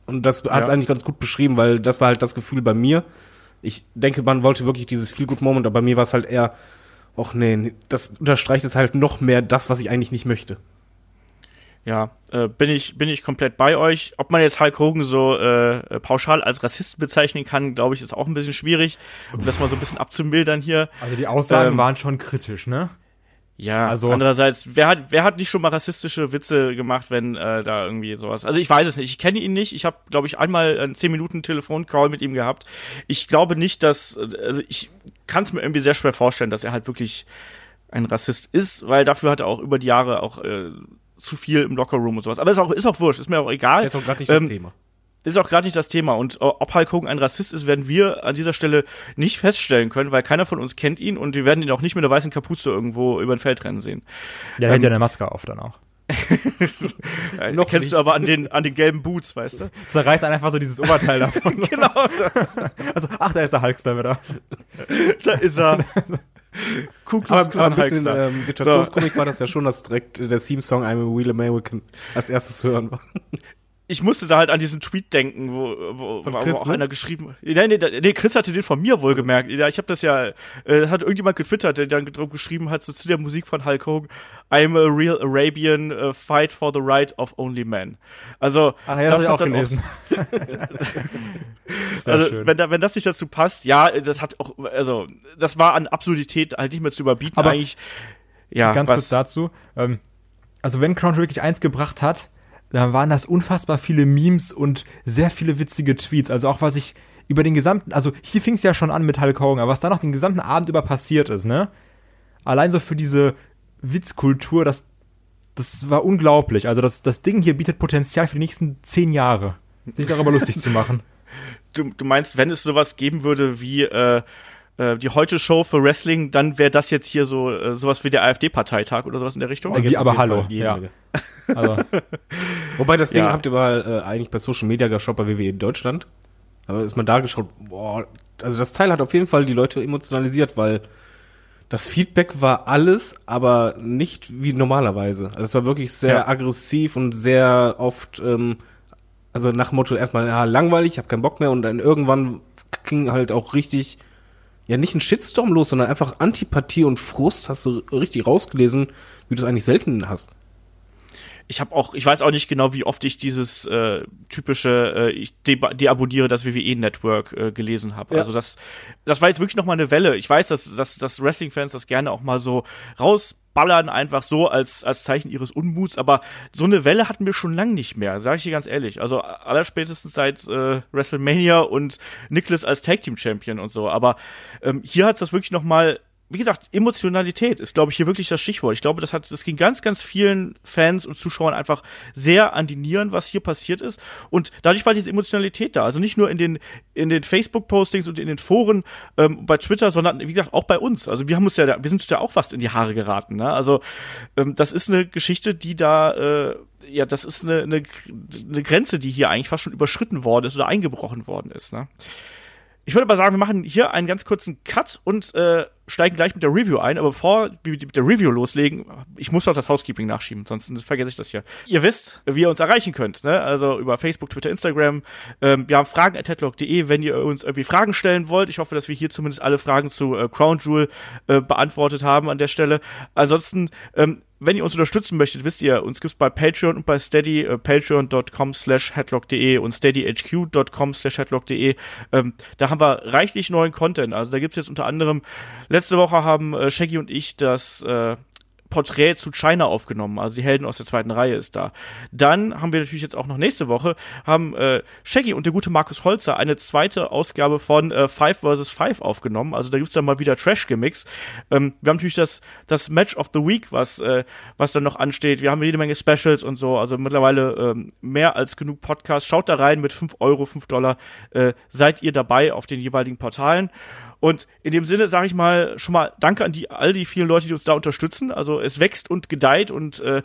Und das hat es Ja. eigentlich ganz gut beschrieben, weil das war halt das Gefühl bei mir. Ich denke, man wollte wirklich dieses Feel Good Moment, aber bei mir war es halt eher, ach nee, nee, das unterstreicht es halt noch mehr das, was ich eigentlich nicht möchte. Ja, äh, bin ich bin ich komplett bei euch. Ob man jetzt Hulk Hogan so äh, äh, pauschal als Rassisten bezeichnen kann, glaube ich, ist auch ein bisschen schwierig, um das mal so ein bisschen abzumildern hier. Also die Aussagen ähm, waren schon kritisch, ne? Ja, Also- andererseits, wer hat wer hat nicht schon mal rassistische Witze gemacht, wenn äh, da irgendwie sowas? Also ich weiß es nicht, ich kenne ihn nicht. Ich habe, glaube ich, einmal einen 10 Minuten Telefoncall mit ihm gehabt. Ich glaube nicht, dass also ich kann es mir irgendwie sehr schwer vorstellen, dass er halt wirklich ein Rassist ist, weil dafür hat er auch über die Jahre auch äh, zu viel im Lockerroom und sowas. Aber ist auch ist auch wurscht, ist mir auch egal. Ist auch gerade nicht Ähm, das Thema. Ist auch gerade nicht das Thema. Und äh, ob Hulk Hogan ein Rassist ist, werden wir an dieser Stelle nicht feststellen können, weil keiner von uns kennt ihn und wir werden ihn auch nicht mit einer weißen Kapuze irgendwo über ein Feld rennen sehen. Ja, er hat ja eine Maske auf dann auch. (laughs) Noch kennst nicht. du aber an den, an den gelben Boots, weißt du? Zerreißt dann einfach so dieses Oberteil davon. (laughs) genau, das, Also, ach, da ist der Hulkster wieder. da ist er. Ku Klux Aber, aber Klan ein bisschen ähm, Situationskomik war das ja schon, dass direkt der Theme-Song I'm a Real American als erstes zu hören war. Ich musste da halt an diesen Tweet denken, wo, wo, Von wo Chris, auch ne? einer geschrieben nee, nee, nee, Chris hatte den von mir wohl gemerkt. Ja, ich habe das ja, äh, hat irgendjemand getwittert, der dann drauf geschrieben hat, so zu der Musik von Hulk Hogan, I'm a real Arabian, uh, fight for the right of only men. Also, Ach ja, das, hat habe ich auch gelesen. (laughs) Sehr also, schön. wenn, da, wenn das nicht dazu passt, ja, das hat auch, also, das war an Absurdität halt nicht mehr zu überbieten, Aber eigentlich. Ja, Ganz was, kurz dazu. Ähm, also wenn Crown wirklich eins gebracht hat, dann waren das unfassbar viele Memes und sehr viele witzige Tweets. Also auch was ich über den gesamten, also hier fing es ja schon an mit Hulk Hogan, aber was da noch den gesamten Abend über passiert ist, ne? Allein so für diese Witzkultur, das, das war unglaublich. Also das, das Ding hier bietet Potenzial für die nächsten zehn Jahre, sich darüber lustig zu machen. (laughs) du, du meinst, wenn es sowas geben würde wie äh, äh, die Heute-Show für Wrestling, dann wäre das jetzt hier so äh, sowas wie der AfD-Parteitag oder sowas in der Richtung? Gibt's Wie, aber hallo, ja. (laughs) Also, Wobei das Ding Ja. habt ihr mal äh, eigentlich bei Social Media geschaut bei WWE Deutschland. Aber ist man da geschaut, boah, also das Teil hat auf jeden Fall die Leute emotionalisiert, weil das Feedback war alles, aber nicht wie normalerweise. Also es war wirklich sehr Ja. aggressiv und sehr oft, ähm, also nach Motto erstmal, ja, langweilig, ich hab keinen Bock mehr und dann irgendwann ging halt auch richtig, ja, nicht ein Shitstorm los, sondern einfach Antipathie und Frust hast du richtig rausgelesen, wie du es eigentlich selten hast. ich habe auch, ich weiß auch nicht genau, wie oft ich dieses äh, typische, äh, ich de deabonniere das WWE-Network äh, gelesen habe. Ja. Also das, das war jetzt wirklich noch mal eine Welle. Ich weiß, dass, dass, dass Wrestling-Fans das gerne auch mal so rausballern, einfach so als, als Zeichen ihres Unmuts. Aber so eine Welle hatten wir schon lang nicht mehr, sage ich dir ganz ehrlich. Also allerspätestens seit äh, WrestleMania und Nicholas als Tag-Team-Champion und so. Aber ähm, hier hat's das wirklich noch mal wie gesagt, Emotionalität ist, glaube ich, hier wirklich das Stichwort. Ich glaube, das hat, das ging ganz, ganz vielen Fans und Zuschauern einfach sehr an die Nieren, was hier passiert ist. Und dadurch war diese Emotionalität da. Also nicht nur in den, in den Facebook-Postings und in den Foren ähm, bei Twitter, sondern wie gesagt auch bei uns. Also wir haben uns ja, wir sind uns ja auch fast in die Haare geraten. Ne? Also ähm, das ist eine Geschichte, die da äh, ja, das ist eine, eine, eine Grenze, die hier eigentlich fast schon überschritten worden ist oder eingebrochen worden ist. Ne? Ich würde aber sagen, wir machen hier einen ganz kurzen Cut und äh, steigen gleich mit der Review ein. Aber bevor wir mit der Review loslegen, ich muss doch das Housekeeping nachschieben, sonst vergesse ich das hier. Ihr wisst, wie ihr uns erreichen könnt. Ne? Also über Facebook, Twitter, Instagram. Ähm, wir haben fragen at headlock.de, wenn ihr uns irgendwie Fragen stellen wollt. Ich hoffe, dass wir hier zumindest alle Fragen zu äh, Crown Jewel äh, beantwortet haben an der Stelle. Ansonsten ähm, wenn ihr uns unterstützen möchtet, wisst ihr, uns gibt's bei Patreon und bei Steady, äh, patreon.com slash headlock.de und steadyhq.com slash headlock.de. Ähm, da haben wir reichlich neuen Content. Also da gibt's jetzt unter anderem, letzte Woche haben äh, Shaggy und ich das äh, Porträt zu China aufgenommen, also die Helden aus der zweiten Reihe ist da. Dann haben wir natürlich jetzt auch noch nächste Woche, haben äh, Shaggy und der gute Markus Holzer eine zweite Ausgabe von äh, Five vs. Five aufgenommen, also da gibt's dann mal wieder Trash-Gimmicks. Ähm, wir haben natürlich das, das Match of the Week, was, äh, was dann noch ansteht. Wir haben jede Menge Specials und so, also mittlerweile ähm, mehr als genug Podcasts. Schaut da rein mit 5 Euro, 5 Dollar, äh, seid ihr dabei auf den jeweiligen Portalen. Und in dem Sinne sage ich mal schon mal Danke an die all die vielen Leute, die uns da unterstützen. Also es wächst und gedeiht und äh,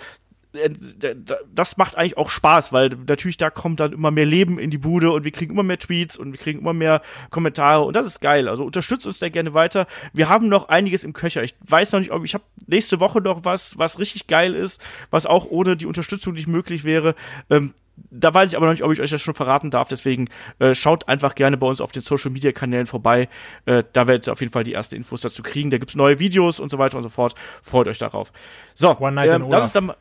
das macht eigentlich auch Spaß, weil natürlich da kommt dann immer mehr Leben in die Bude und wir kriegen immer mehr Tweets und wir kriegen immer mehr Kommentare und das ist geil. Also unterstützt uns da gerne weiter. Wir haben noch einiges im Köcher. Ich weiß noch nicht, ob ich habe nächste Woche noch was, was richtig geil ist, was auch ohne die Unterstützung nicht möglich wäre. Ähm, da weiß ich aber noch nicht, ob ich euch das schon verraten darf. Deswegen äh, schaut einfach gerne bei uns auf den Social Media Kanälen vorbei. Äh, da werdet ihr auf jeden Fall die ersten Infos dazu kriegen. Da gibt's neue Videos und so weiter und so fort. Freut euch darauf. So, One Night in ähm, Olaf. lass uns dann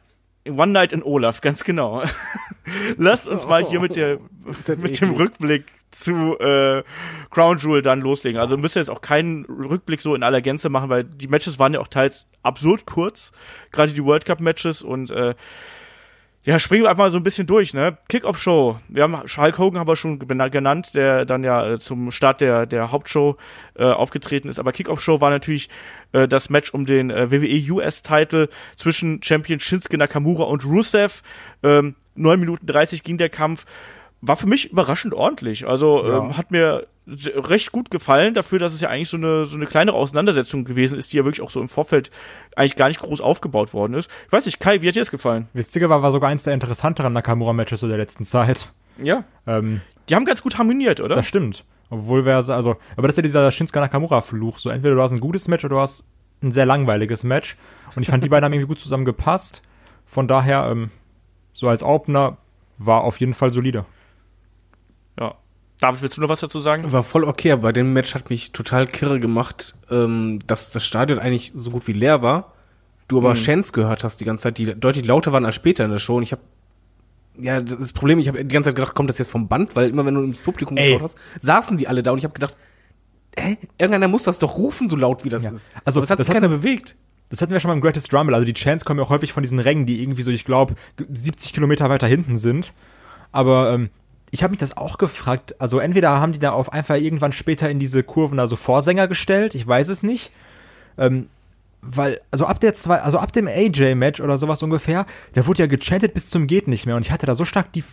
One Night in Olaf, ganz genau. (laughs) Lasst uns mal hier mit der (laughs) halt mit dem. Rückblick zu äh, Crown Jewel dann loslegen. Also müsst ihr jetzt auch keinen Rückblick so in aller Gänze machen, weil die Matches waren ja auch teils absurd kurz, gerade die World Cup Matches und äh, ja, springen wir einfach mal so ein bisschen durch, ne? Kickoff-Show. Wir haben Hulk Hogan haben wir schon gena- genannt, der dann ja äh, zum Start der, der Hauptshow äh, aufgetreten ist. Aber Kickoff-Show war natürlich äh, das Match um den äh, WWE US-Title zwischen Champion Shinsuke Nakamura und Rusev. Ähm, 9 Minuten 30 ging der Kampf. War für mich überraschend ordentlich. Also Ja. ähm, hat mir recht gut gefallen dafür, dass es ja eigentlich so eine so eine kleinere Auseinandersetzung gewesen ist, die ja wirklich auch so im Vorfeld eigentlich gar nicht groß aufgebaut worden ist. Ich weiß nicht, Kai, wie hat dir das gefallen? Witziger war, war sogar eins der interessanteren Nakamura-Matches so der letzten Zeit. Ja. Ähm, Die haben ganz gut harmoniert, oder? Das stimmt. Obwohl wir, also, aber das ist ja dieser Shinsuke Nakamura-Fluch. So, entweder du hast ein gutes Match oder du hast ein sehr langweiliges Match. Und ich fand, die beiden haben irgendwie gut zusammen gepasst. Von daher, ähm, so als Opener war auf jeden Fall solide. David, willst du noch was dazu sagen? War voll okay, aber bei dem Match hat mich total kirre gemacht, ähm, dass das Stadion eigentlich so gut wie leer war. Du aber Mhm. Chants gehört hast die ganze Zeit, die deutlich lauter waren als später in der Show. Und ich habe ja das Problem, ich habe die ganze Zeit gedacht, kommt das jetzt vom Band, weil immer wenn du ins Publikum Ey. geschaut hast, saßen die alle da und ich habe gedacht, hä, irgendeiner muss das doch rufen, so laut wie das Ja. ist. Also, aber es hat das sich hat- keiner bewegt. Das hatten wir schon beim Greatest Rumble. Also die Chants kommen ja auch häufig von diesen Rängen, die irgendwie so, ich glaube, 70 Kilometer weiter hinten sind. Aber ähm, ich habe mich das auch gefragt. Also entweder haben die da auf einfach irgendwann später in diese Kurven da so Vorsänger gestellt, ich weiß es nicht. Ähm, weil, also ab der zwei, also ab dem AJ-Match oder sowas ungefähr, der wurde ja gechantet bis zum geht nicht mehr. Und ich hatte da so stark die,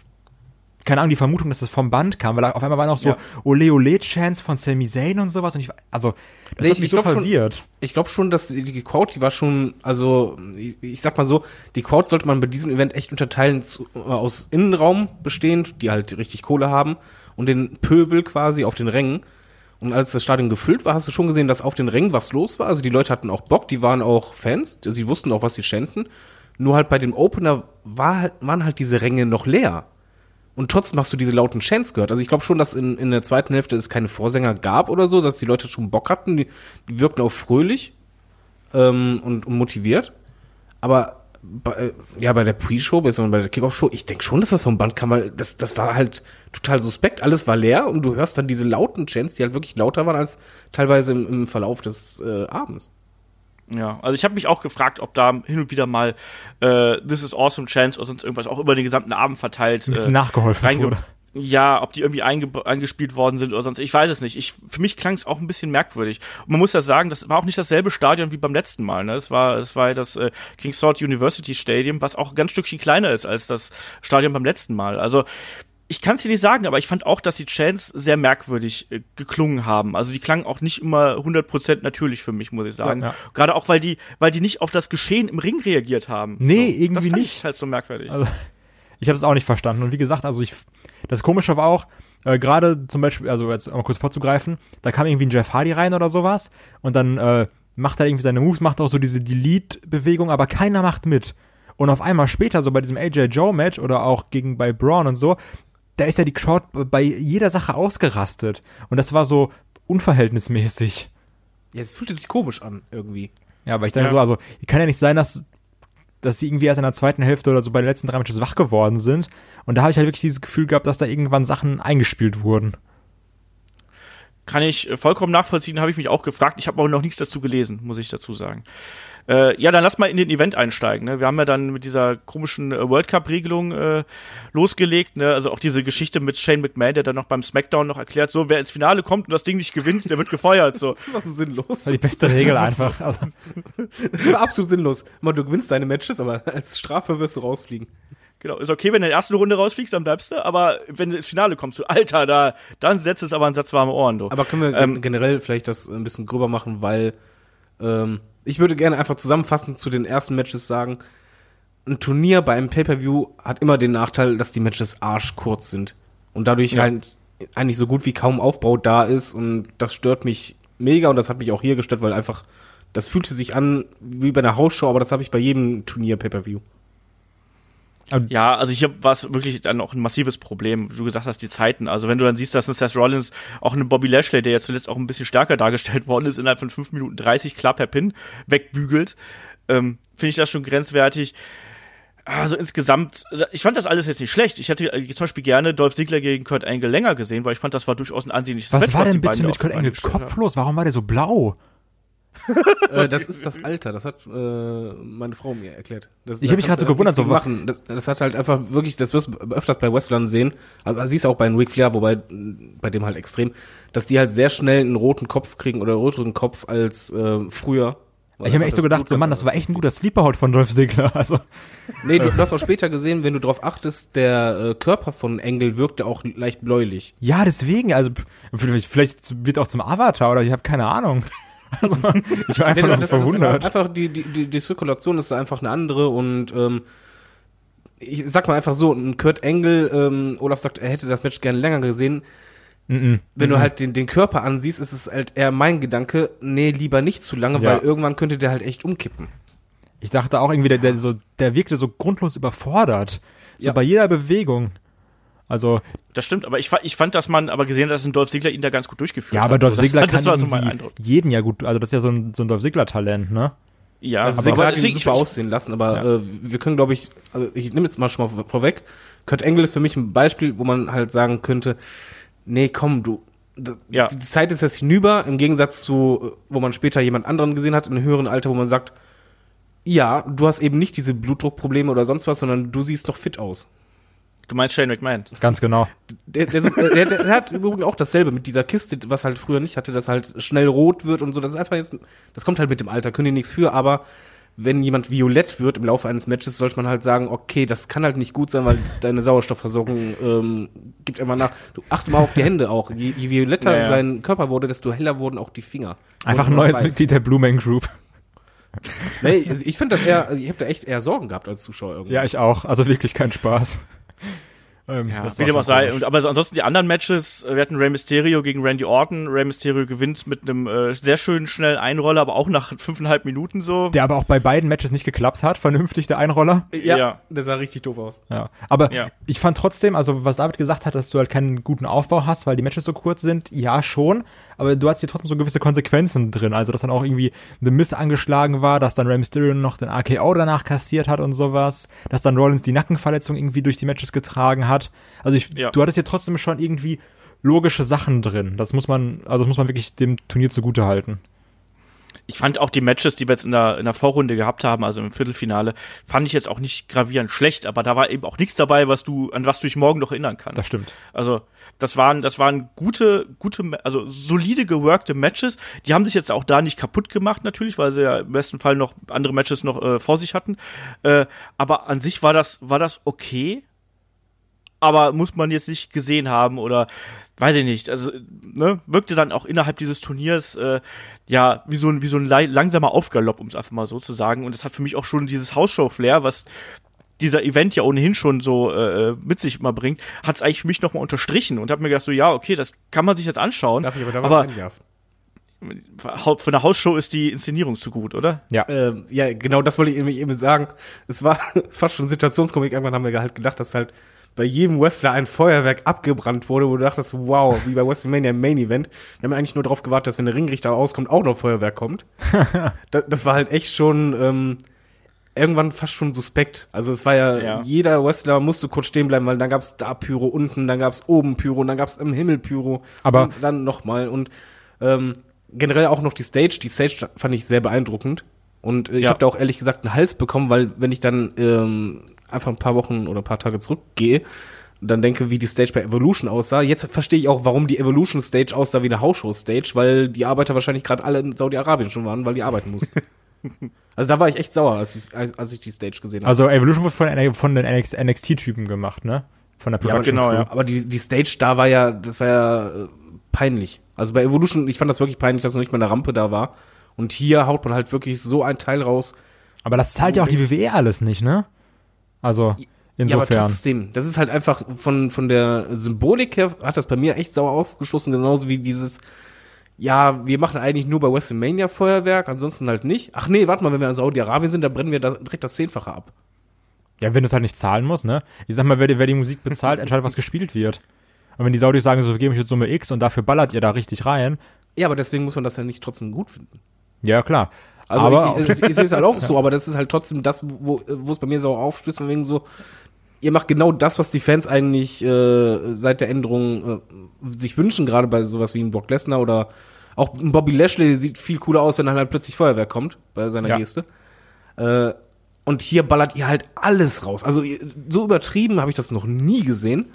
keine Ahnung, die Vermutung, dass das vom Band kam, weil auf einmal waren auch so Ja. Ole Ole Chants von Sami Zayn und sowas. Und ich, also, das Nee, hat ich- mich ich so glaub schon- verwirrt. Ich glaube schon, dass die, Crowd, die war schon, also ich, ich sag mal so, die Crowd sollte man bei diesem Event echt unterteilen zu, äh, aus Innenraum bestehend, die halt richtig Kohle haben, und den Pöbel quasi auf den Rängen. Und als das Stadion gefüllt war, hast du schon gesehen, dass auf den Rängen was los war. Also die Leute hatten auch Bock, die waren auch Fans, sie wussten auch, was sie schänden. Nur halt bei dem Opener war, halt- waren halt diese Ränge noch leer. Und trotzdem hast du diese lauten Chants gehört. Also ich glaube schon, dass in, in der zweiten Hälfte es keine Vorsänger gab oder so, dass die Leute schon Bock hatten. Die, die wirkten auch fröhlich ähm, und, und motiviert. Aber bei, äh, ja, bei der Pre-Show, beziehungsweise bei der Kickoff-Show, ich denke schon, dass das vom Band kam, weil das, das war halt total suspekt. Alles war leer und du hörst dann diese lauten Chants, die halt wirklich lauter waren als teilweise im, im Verlauf des äh, Abends. Ja, also ich habe mich auch gefragt, ob da hin und wieder mal äh, This is Awesome Chance oder sonst irgendwas auch über den gesamten Abend verteilt Ein bisschen äh, nachgeholfen wurde. Ja, ob die irgendwie einge eingespielt worden sind oder sonst. Ich weiß es nicht. Ich, für mich klang es auch ein bisschen merkwürdig. Und man muss ja sagen, das war auch nicht dasselbe Stadion wie beim letzten Mal. Ne? Es war, es war das äh, King's Sword University Stadium, was auch ein ganz Stückchen kleiner ist als das Stadion beim letzten Mal. Also ich kann es dir nicht sagen, aber ich fand auch, dass die Chants sehr merkwürdig äh, geklungen haben. Also die klangen auch nicht immer 100% natürlich für mich, muss ich sagen. Ja. Gerade auch, weil die, weil die nicht auf das Geschehen im Ring reagiert haben. Nee, das irgendwie fand nicht. Ich halt so merkwürdig. Also, (laughs) ich habe es auch nicht verstanden. Und wie gesagt, also ich, das Komische war auch, äh, gerade zum Beispiel, also jetzt mal kurz vorzugreifen, da kam irgendwie ein Jeff Hardy rein oder sowas und dann äh, macht er irgendwie seine Moves, macht auch so diese Delete-Bewegung, aber keiner macht mit. Und auf einmal später, so bei diesem AJ Joe-Match oder auch gegen bei Braun und so, da ist ja die Crowd bei jeder Sache ausgerastet. Und das war so unverhältnismäßig. Ja, es fühlte sich komisch an, irgendwie. Ja, aber ich denke Ja. so, also kann ja nicht sein, dass, dass sie irgendwie erst in der zweiten Hälfte oder so bei den letzten drei Matches wach geworden sind. Und da habe ich halt wirklich dieses Gefühl gehabt, dass da irgendwann Sachen eingespielt wurden. kann ich äh, vollkommen nachvollziehen, habe ich mich auch gefragt. Ich habe aber noch nichts dazu gelesen, muss ich dazu sagen. Äh, ja, dann lass mal in den Event einsteigen. Ne? Wir haben ja dann mit dieser komischen äh, World Cup-Regelung äh, losgelegt. Ne? Also auch diese Geschichte mit Shane McMahon, der dann noch beim SmackDown noch erklärt, so wer ins Finale kommt und das Ding nicht gewinnt, der wird gefeuert. So. (laughs) Das war so sinnlos. Die beste Regel einfach. (laughs) Also, absolut sinnlos. Mal, du gewinnst deine Matches, aber als Strafe wirst du rausfliegen. Genau, ist okay, wenn du in der ersten Runde rausfliegst, dann bleibst du, aber wenn du ins Finale kommst, du, Alter, da, dann setzt es aber einen Satz warme Ohren, du. Aber können wir Ähm, gen- generell vielleicht das ein bisschen gröber machen, weil ähm, ich würde gerne einfach zusammenfassend zu den ersten Matches sagen, ein Turnier bei einem Pay-Per-View hat immer den Nachteil, dass die Matches arschkurz sind. Und dadurch Ja. halt eigentlich so gut wie kaum Aufbau da ist und das stört mich mega und das hat mich auch hier gestört, weil einfach, das fühlte sich an wie bei einer Hausshow, aber das habe ich bei jedem Turnier Pay-Per-View. Ja, also hier war es wirklich dann auch ein massives Problem. Wie du gesagt hast, die Zeiten. Also wenn du dann siehst, dass ein Seth Rollins auch eine Bobby Lashley, der jetzt zuletzt auch ein bisschen stärker dargestellt (laughs) worden ist, innerhalb von 5 Minuten 30 klar per Pin wegbügelt, ähm, finde ich das schon grenzwertig. Also insgesamt, ich fand das alles jetzt nicht schlecht. Ich hätte äh, zum Beispiel gerne Dolph Ziggler gegen Kurt Angle länger gesehen, weil ich fand, das war durchaus ein ansehnliches was Match, war die denn bitte mit Kurt Beine Kopf los? Warum war der so blau? (laughs) äh, das ist das Alter, das hat äh, meine Frau mir erklärt. Das, Ich da hab mich grad so gewundert, so machen. Das, das hat halt einfach wirklich, das wirst du öfters bei Wrestlern sehen, also siehst du auch bei Ric Flair, wobei bei dem halt extrem, dass die halt sehr schnell einen roten Kopf kriegen oder röteren Kopf als äh, früher. Ich habe mir echt so gedacht, so Mann, das war echt ein guter Sleeperhaut von Dolph Ziggler. Also, Nee, du, du hast auch später gesehen, wenn du drauf achtest, der äh, Körper von Engel wirkte auch leicht bläulich. ja, deswegen, also vielleicht wird auch zum Avatar oder ich habe keine Ahnung. (laughs) Also, ich war einfach Nee, verwundert. einfach die, die, die, Zirkulation ist einfach eine andere und ähm, ich sag mal einfach so, ein Kurt Engel, ähm, Olaf sagt, er hätte das Match gerne länger gesehen. Wenn du halt den, den Körper ansiehst, ist es halt eher mein Gedanke, nee, lieber nicht zu lange, Ja. weil irgendwann könnte der halt echt umkippen. Ich dachte auch irgendwie, der, der, so, der wirkte so grundlos überfordert. So Ja. bei jeder Bewegung. Also, Das stimmt, aber ich, ich fand, dass man aber gesehen hat, dass ein Dolph Ziggler ihn da ganz gut durchgeführt ja, hat. aber Dolph So, Ziggler (laughs) das, kann das war so jeden ja gut, also das ist ja so ein, so ein Dolph Ziggler-Talent, ne? Ja, Also aber, Sigler hat ihn super ich, aussehen lassen, aber äh, wir können, glaube ich, also ich nehme jetzt mal schon mal vor- vorweg. Kurt Engel ist für mich ein Beispiel, wo man halt sagen könnte, nee, komm, du, Ja. die Zeit ist jetzt hinüber, im Gegensatz zu, äh, wo man später jemand anderen gesehen hat, in einem höheren Alter, wo man sagt, ja, du hast eben nicht diese Blutdruckprobleme oder sonst was, sondern du siehst noch fit aus. Du meinst Shane McMahon. Ganz genau. Der, der, der, der, der hat übrigens auch dasselbe mit dieser Kiste, was halt früher nicht hatte, dass halt schnell rot wird und so. Das ist einfach jetzt, das kommt halt mit dem Alter, können die nichts für, aber wenn jemand violett wird im Laufe eines Matches, sollte man halt sagen, okay, das kann halt nicht gut sein, weil deine Sauerstoffversorgung ähm, gibt immer nach. Du achte mal auf die Hände auch. Je, je violetter Ja, ja. sein Körper wurde, desto heller wurden auch die Finger. Einfach ein neues weiß. Mitglied der Blue Man Group. Nee, ich finde das eher, also ich habe da echt eher Sorgen gehabt als Zuschauer irgendwie. Ja, ich auch. Also wirklich kein Spaß. Ähm, das Wie war dem auch sei. Und, aber so ansonsten die anderen Matches, äh, wir hatten Rey Mysterio gegen Randy Orton. Rey Mysterio gewinnt mit einem äh, sehr schönen, schnellen Einroller, aber auch nach fünfeinhalb Minuten so. Der aber auch bei beiden Matches nicht geklappt hat, vernünftig der Einroller. ja, Ja. der sah richtig doof aus. Ja. Aber Ja. ich fand trotzdem, also was David gesagt hat, dass du halt keinen guten Aufbau hast, weil die Matches so kurz sind, ja schon, aber du hast hier trotzdem so gewisse Konsequenzen drin. Also dass dann auch irgendwie The Miss angeschlagen war, dass dann Rey Mysterio noch den RKO danach kassiert hat und sowas, dass dann Rollins die Nackenverletzung irgendwie durch die Matches getragen hat. Also ich, Ja. du hattest hier trotzdem schon irgendwie logische Sachen drin. Das muss man, also das muss man wirklich dem Turnier zugute halten. Ich fand auch die Matches, die wir jetzt in der, in der Vorrunde gehabt haben, also im Viertelfinale, fand ich jetzt auch nicht gravierend schlecht, aber da war eben auch nichts dabei, was du, an was du dich morgen noch erinnern kannst. Das stimmt. Also, das waren, das waren gute, gute, also solide geworkte Matches. Die haben sich jetzt auch da nicht kaputt gemacht, natürlich, weil sie ja im besten Fall noch andere Matches noch äh, vor sich hatten. Äh, aber an sich war das, war das okay. Aber muss man jetzt nicht gesehen haben oder weiß ich nicht. Also, ne, wirkte dann auch innerhalb dieses Turniers äh, ja wie so ein, wie so ein langsamer Aufgalopp, um es einfach mal so zu sagen. Und das hat für mich auch schon dieses Hausshow-Flair, was dieser Event ja ohnehin schon so äh, mit sich immer bringt, hat es eigentlich für mich nochmal unterstrichen und habe mir gedacht, so ja, okay, das kann man sich jetzt anschauen. Darf ich aber da was aber für eine Hausshow ist die Inszenierung zu gut, oder? Ja. Ähm, ja, genau das wollte ich nämlich eben sagen. Es war (laughs) fast schon Situationskomik. Irgendwann haben wir halt gedacht, dass halt bei jedem Wrestler ein Feuerwerk abgebrannt wurde, wo du dachtest, wow, wie bei WrestleMania im Main Event. Wir haben eigentlich nur darauf gewartet, dass wenn der Ringrichter auskommt, auch noch Feuerwerk kommt. (laughs) das, das war halt echt schon ähm, irgendwann fast schon suspekt. Also es war ja, Ja. jeder Wrestler musste kurz stehen bleiben, weil dann gab's da Pyro unten, dann gab's oben Pyro, und dann gab's im Himmel Pyro. Aber- und dann nochmal und ähm, generell auch noch die Stage. Die Stage fand ich sehr beeindruckend. Und äh, ich Ja. habe da auch ehrlich gesagt einen Hals bekommen, weil wenn ich dann ähm, einfach ein paar Wochen oder ein paar Tage zurückgehe, dann denke, wie die Stage bei Evolution aussah. Jetzt verstehe ich auch, warum die Evolution Stage aussah wie eine Hausshow Stage, weil die Arbeiter wahrscheinlich gerade alle in Saudi-Arabien schon waren, weil die arbeiten mussten. (laughs) also da war ich echt sauer, als ich, als, ich die Stage gesehen habe. Also Evolution wurde von, den- von den NXT-Typen gemacht, ne? Von der Ja, aber Production genau, Crew. ja. Aber die, die Stage da war ja, das war ja äh, peinlich. Also bei Evolution, ich fand das wirklich peinlich, dass noch nicht mal eine Rampe da war. Und hier haut man halt wirklich so ein Teil raus. Aber das zahlt ja auch die WWE alles nicht, ne? Also, Ja, aber insofern. trotzdem, das ist halt einfach von, von der Symbolik her hat das bei mir echt sauer aufgeschossen, genauso wie dieses, ja, wir machen eigentlich nur bei WrestleMania Feuerwerk, ansonsten halt nicht. Ach nee, warte mal, wenn wir in Saudi-Arabien sind, da brennen wir das, direkt das Zehnfache ab. ja, wenn du es halt nicht zahlen musst, ne? Ich sag mal, wer die, wer die Musik bezahlt, entscheidet, was gespielt wird. Und wenn die Saudis sagen, so, wir geben euch jetzt Summe X und dafür ballert ihr da richtig rein, Ja, aber deswegen muss man das ja nicht trotzdem gut finden. ja, klar. Also aber ich, ich, ich sehe es halt auch so, aber das ist halt trotzdem das, wo, es bei mir sauer aufstößt, von wegen so, ihr macht genau das, was die Fans eigentlich äh, seit der Änderung äh, sich wünschen, gerade bei sowas wie ein Brock Lesnar oder auch ein Bobby Lashley sieht viel cooler aus, wenn dann halt plötzlich Feuerwerk kommt bei seiner Ja. Geste. Äh, und hier ballert ihr halt alles raus. Also so übertrieben habe ich das noch nie gesehen.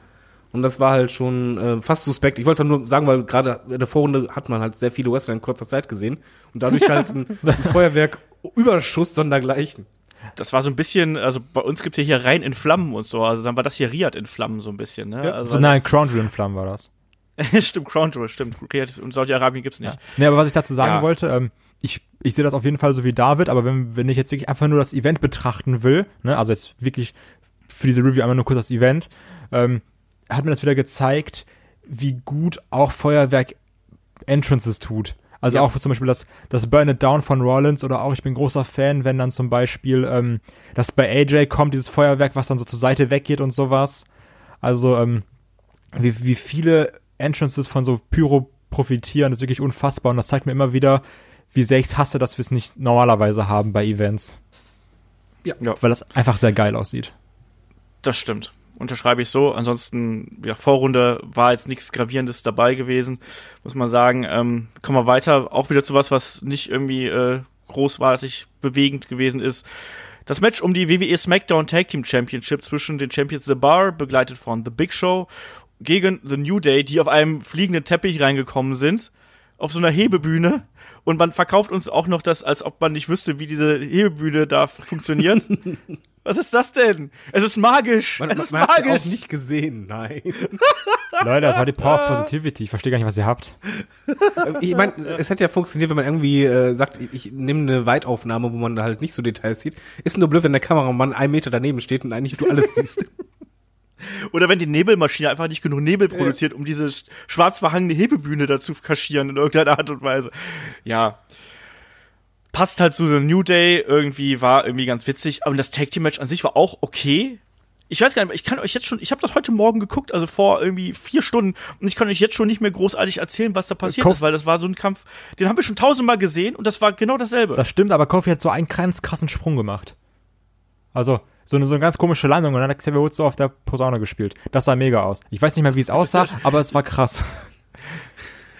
Und das war halt schon äh, fast suspekt. Ich wollte es halt nur sagen, weil gerade in der Vorrunde hat man halt sehr viele Wrestler in kurzer Zeit gesehen. Und dadurch halt ein, (laughs) ein Feuerwerk-Überschuss sondergleichen. Das war so ein bisschen, also bei uns gibt es ja hier rein in Flammen und so, also dann war das hier Riyadh in Flammen so ein bisschen, ne? Ja, also so, nein, Crown Jewel in Flammen war das. (laughs) stimmt, Crown Jewel, stimmt. Riyadh und Saudi-Arabien gibt's nicht. Nee, aber was ich dazu sagen Ja. wollte, ähm, ich, ich sehe das auf jeden Fall so wie David, aber wenn, wenn ich jetzt wirklich einfach nur das Event betrachten will, ne, also jetzt wirklich für diese Review einmal nur kurz das Event, ähm, hat mir das wieder gezeigt, wie gut auch Feuerwerk Entrances tut. Also Ja. auch zum Beispiel das, das Burn It Down von Rollins oder auch, ich bin großer Fan, wenn dann zum Beispiel ähm, das bei AJ kommt, dieses Feuerwerk, was dann so zur Seite weggeht und sowas. Also ähm, wie, wie viele Entrances von so Pyro profitieren, ist wirklich unfassbar und das zeigt mir immer wieder, wie sehr ich es hasse, dass wir es nicht normalerweise haben bei Events. Ja. Weil das einfach sehr geil aussieht. Das stimmt. Unterschreibe ich so. Ansonsten, ja, Vorrunde war jetzt nichts Gravierendes dabei gewesen, muss man sagen. Ähm, kommen wir weiter. Auch wieder zu was, was nicht irgendwie äh, großartig bewegend gewesen ist. Das Match um die WWE SmackDown Tag Team Championship zwischen den Champions The Bar, begleitet von The Big Show, gegen The New Day, die auf einem fliegenden Teppich reingekommen sind, auf so einer Hebebühne. Und man verkauft uns auch noch das, als ob man nicht wüsste, wie diese Hebebühne da funktioniert. (laughs) Was ist das denn? Es ist magisch. Man, es man, ist man hat magisch. auch nicht gesehen, nein. (laughs) Leute, das war die Power of Positivity. Ich verstehe gar nicht, was ihr habt. Ich meine, es hätte ja funktioniert, wenn man irgendwie äh, sagt, ich, nehme eine Weitaufnahme, wo man da halt nicht so Details sieht. Ist nur blöd, wenn der Kameramann einen Meter daneben steht und eigentlich du alles (laughs) siehst. Oder wenn die Nebelmaschine einfach nicht genug Nebel produziert, um diese sch- schwarz verhangene Hebebühne dazu kaschieren in irgendeiner Art und Weise. Ja. Passt halt zu The New Day, irgendwie war irgendwie ganz witzig. Aber das Tag Team Match an sich war auch okay. Ich weiß gar nicht, ich kann euch jetzt schon, ich habe das heute Morgen geguckt, also vor irgendwie vier Stunden, und ich kann euch jetzt schon nicht mehr großartig erzählen, was da passiert Kauf- ist, weil das war so ein Kampf, den haben wir schon tausendmal gesehen und das war genau dasselbe. Das stimmt, aber Kofi hat so einen ganz krassen Sprung gemacht. Also, so eine, so eine ganz komische Landung und dann hat Xavier Woods so auf der Posaune gespielt. Das sah mega aus. Ich weiß nicht mehr, wie es aussah, aber es war krass.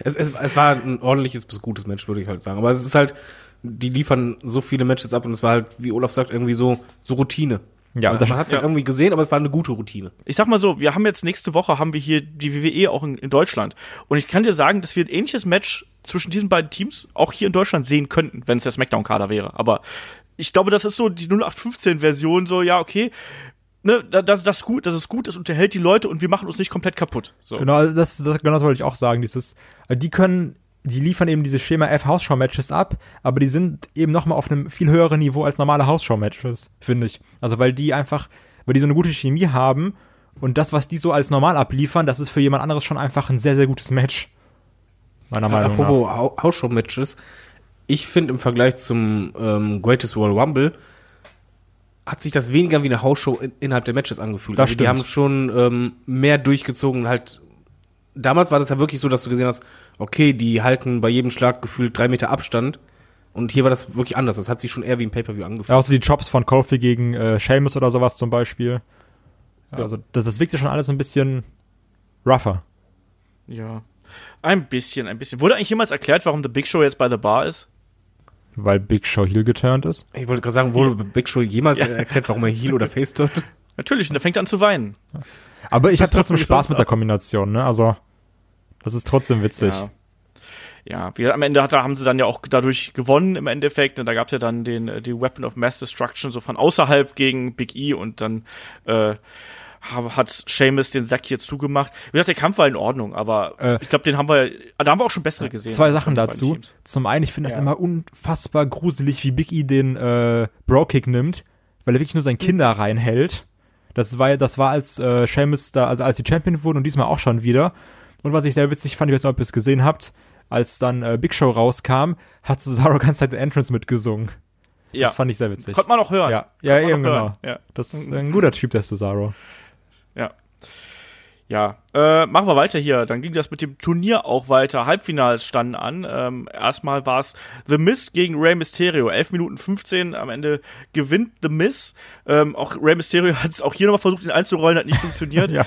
es, es, es war ein ordentliches bis gutes Match, würde ich halt sagen. Aber es ist halt, die liefern so viele Matches ab und es war halt, wie Olaf sagt, irgendwie so, so Routine. Ja, man das- man hat es halt ja. irgendwie gesehen, aber es war eine gute Routine. ich sag mal so, wir haben jetzt nächste Woche haben wir hier die WWE auch in, in Deutschland. Und ich kann dir sagen, dass wir ein ähnliches Match zwischen diesen beiden Teams auch hier in Deutschland sehen könnten, wenn es der SmackDown-Kader wäre. Aber ich glaube, das ist so die 0815-Version, so, ja, okay, ne, da- das, das ist gut, das ist gut, das unterhält die Leute und wir machen uns nicht komplett kaputt. So. Genau, also das, das, genau das wollte ich auch sagen. Dieses, äh, die können, die liefern eben diese Schema F Hausschau-Matches ab, aber die sind eben nochmal auf einem viel höheren Niveau als normale Hausschau-Matches, finde ich. Also weil die einfach, weil die so eine gute Chemie haben und das, was die so als normal abliefern, das ist für jemand anderes schon einfach ein sehr, sehr gutes Match. Meiner Meinung nach. Apropos Hau- Hausshow-Matches, ich finde im Vergleich zum ähm, Greatest World Rumble hat sich das weniger wie eine Hausshow in, innerhalb der Matches angefühlt. Das Also die stimmt. haben schon ähm, mehr durchgezogen. Halt, damals war das ja wirklich so, dass du gesehen hast, okay, die halten bei jedem Schlag gefühlt drei Meter Abstand. Und hier war das wirklich anders. Das hat sich schon eher wie ein Pay-Per-View angefühlt. Ja, auch so die Chops von Kofi gegen äh, Sheamus oder sowas zum Beispiel. Ja, Also das, das wirkte schon alles ein bisschen rougher. Ja. Ein bisschen, ein bisschen. Wurde eigentlich jemals erklärt, warum The Big Show jetzt bei The Bar ist? Weil Big Show heel geturnt ist. Ich wollte gerade sagen, wurde Big Show jemals erklärt, warum er Heel oder Face tut? (laughs) Natürlich, und er fängt an zu weinen. Aber ich habe trotzdem Spaß mit der Kombination, ne? Also das ist trotzdem witzig. Ja. Ja, wie, am Ende hat, haben sie dann ja auch dadurch gewonnen im Endeffekt. Und da gab es ja dann den, äh, die Weapon of Mass Destruction so von außerhalb gegen Big E und dann äh, ha- hat Seamus den Sack hier zugemacht. Wie gesagt, der Kampf war in Ordnung, aber Äh, ich glaube, den haben wir, da haben wir auch schon bessere gesehen. Zwei Sachen dazu. Zum einen, ich finde es Ja. immer unfassbar gruselig, wie Big E den äh, Bro-Kick nimmt, weil er wirklich nur sein Kinder reinhält. Das war, das war als äh, Sheamus da, also als die Champion wurden und diesmal auch schon wieder. Und was ich sehr witzig fand, ich weiß nicht, ob ihr es gesehen habt, als dann äh, Big Show rauskam, hat Cesaro (laughs) ganz Zeit den Entrance mitgesungen. Ja, Das fand ich sehr witzig. konnte man auch hören. ja, ja, eben genau. Ja. Das ist ein guter Typ, der Cesaro. Ja. Äh, machen wir weiter hier. Dann ging das mit dem Turnier auch weiter. Halbfinals standen an. Ähm, erstmal war es The Miz gegen Rey Mysterio. 11 Minuten 15. Am Ende gewinnt The Miz. Ähm, auch Rey Mysterio (laughs) hat es auch hier nochmal versucht, ihn einzurollen, hat nicht funktioniert. (laughs) Ja.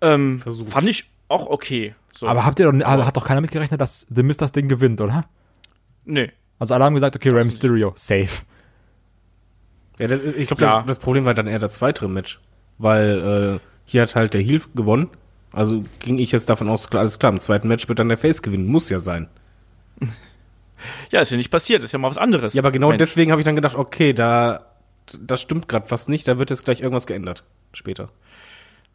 ähm, Versucht. Fand ich auch okay. So. Aber habt ihr doch, aber hat doch keiner mitgerechnet, dass The Miz das Ding gewinnt, oder? nee. Also alle haben gesagt, okay, Rey. Mysterio, safe. Ja, das, ich glaube, Ja. das, das Problem war dann eher das zweite Match. Weil äh, hier hat halt der Heel gewonnen. Also ging ich jetzt davon aus, klar, alles klar, im zweiten Match wird dann der Face gewinnen. Muss ja sein. (laughs) Ja, ist ja nicht passiert. Ist ja mal was anderes. Ja, aber genau Mensch. deswegen habe ich dann gedacht, okay, da das stimmt gerade fast nicht, da wird jetzt gleich irgendwas geändert später.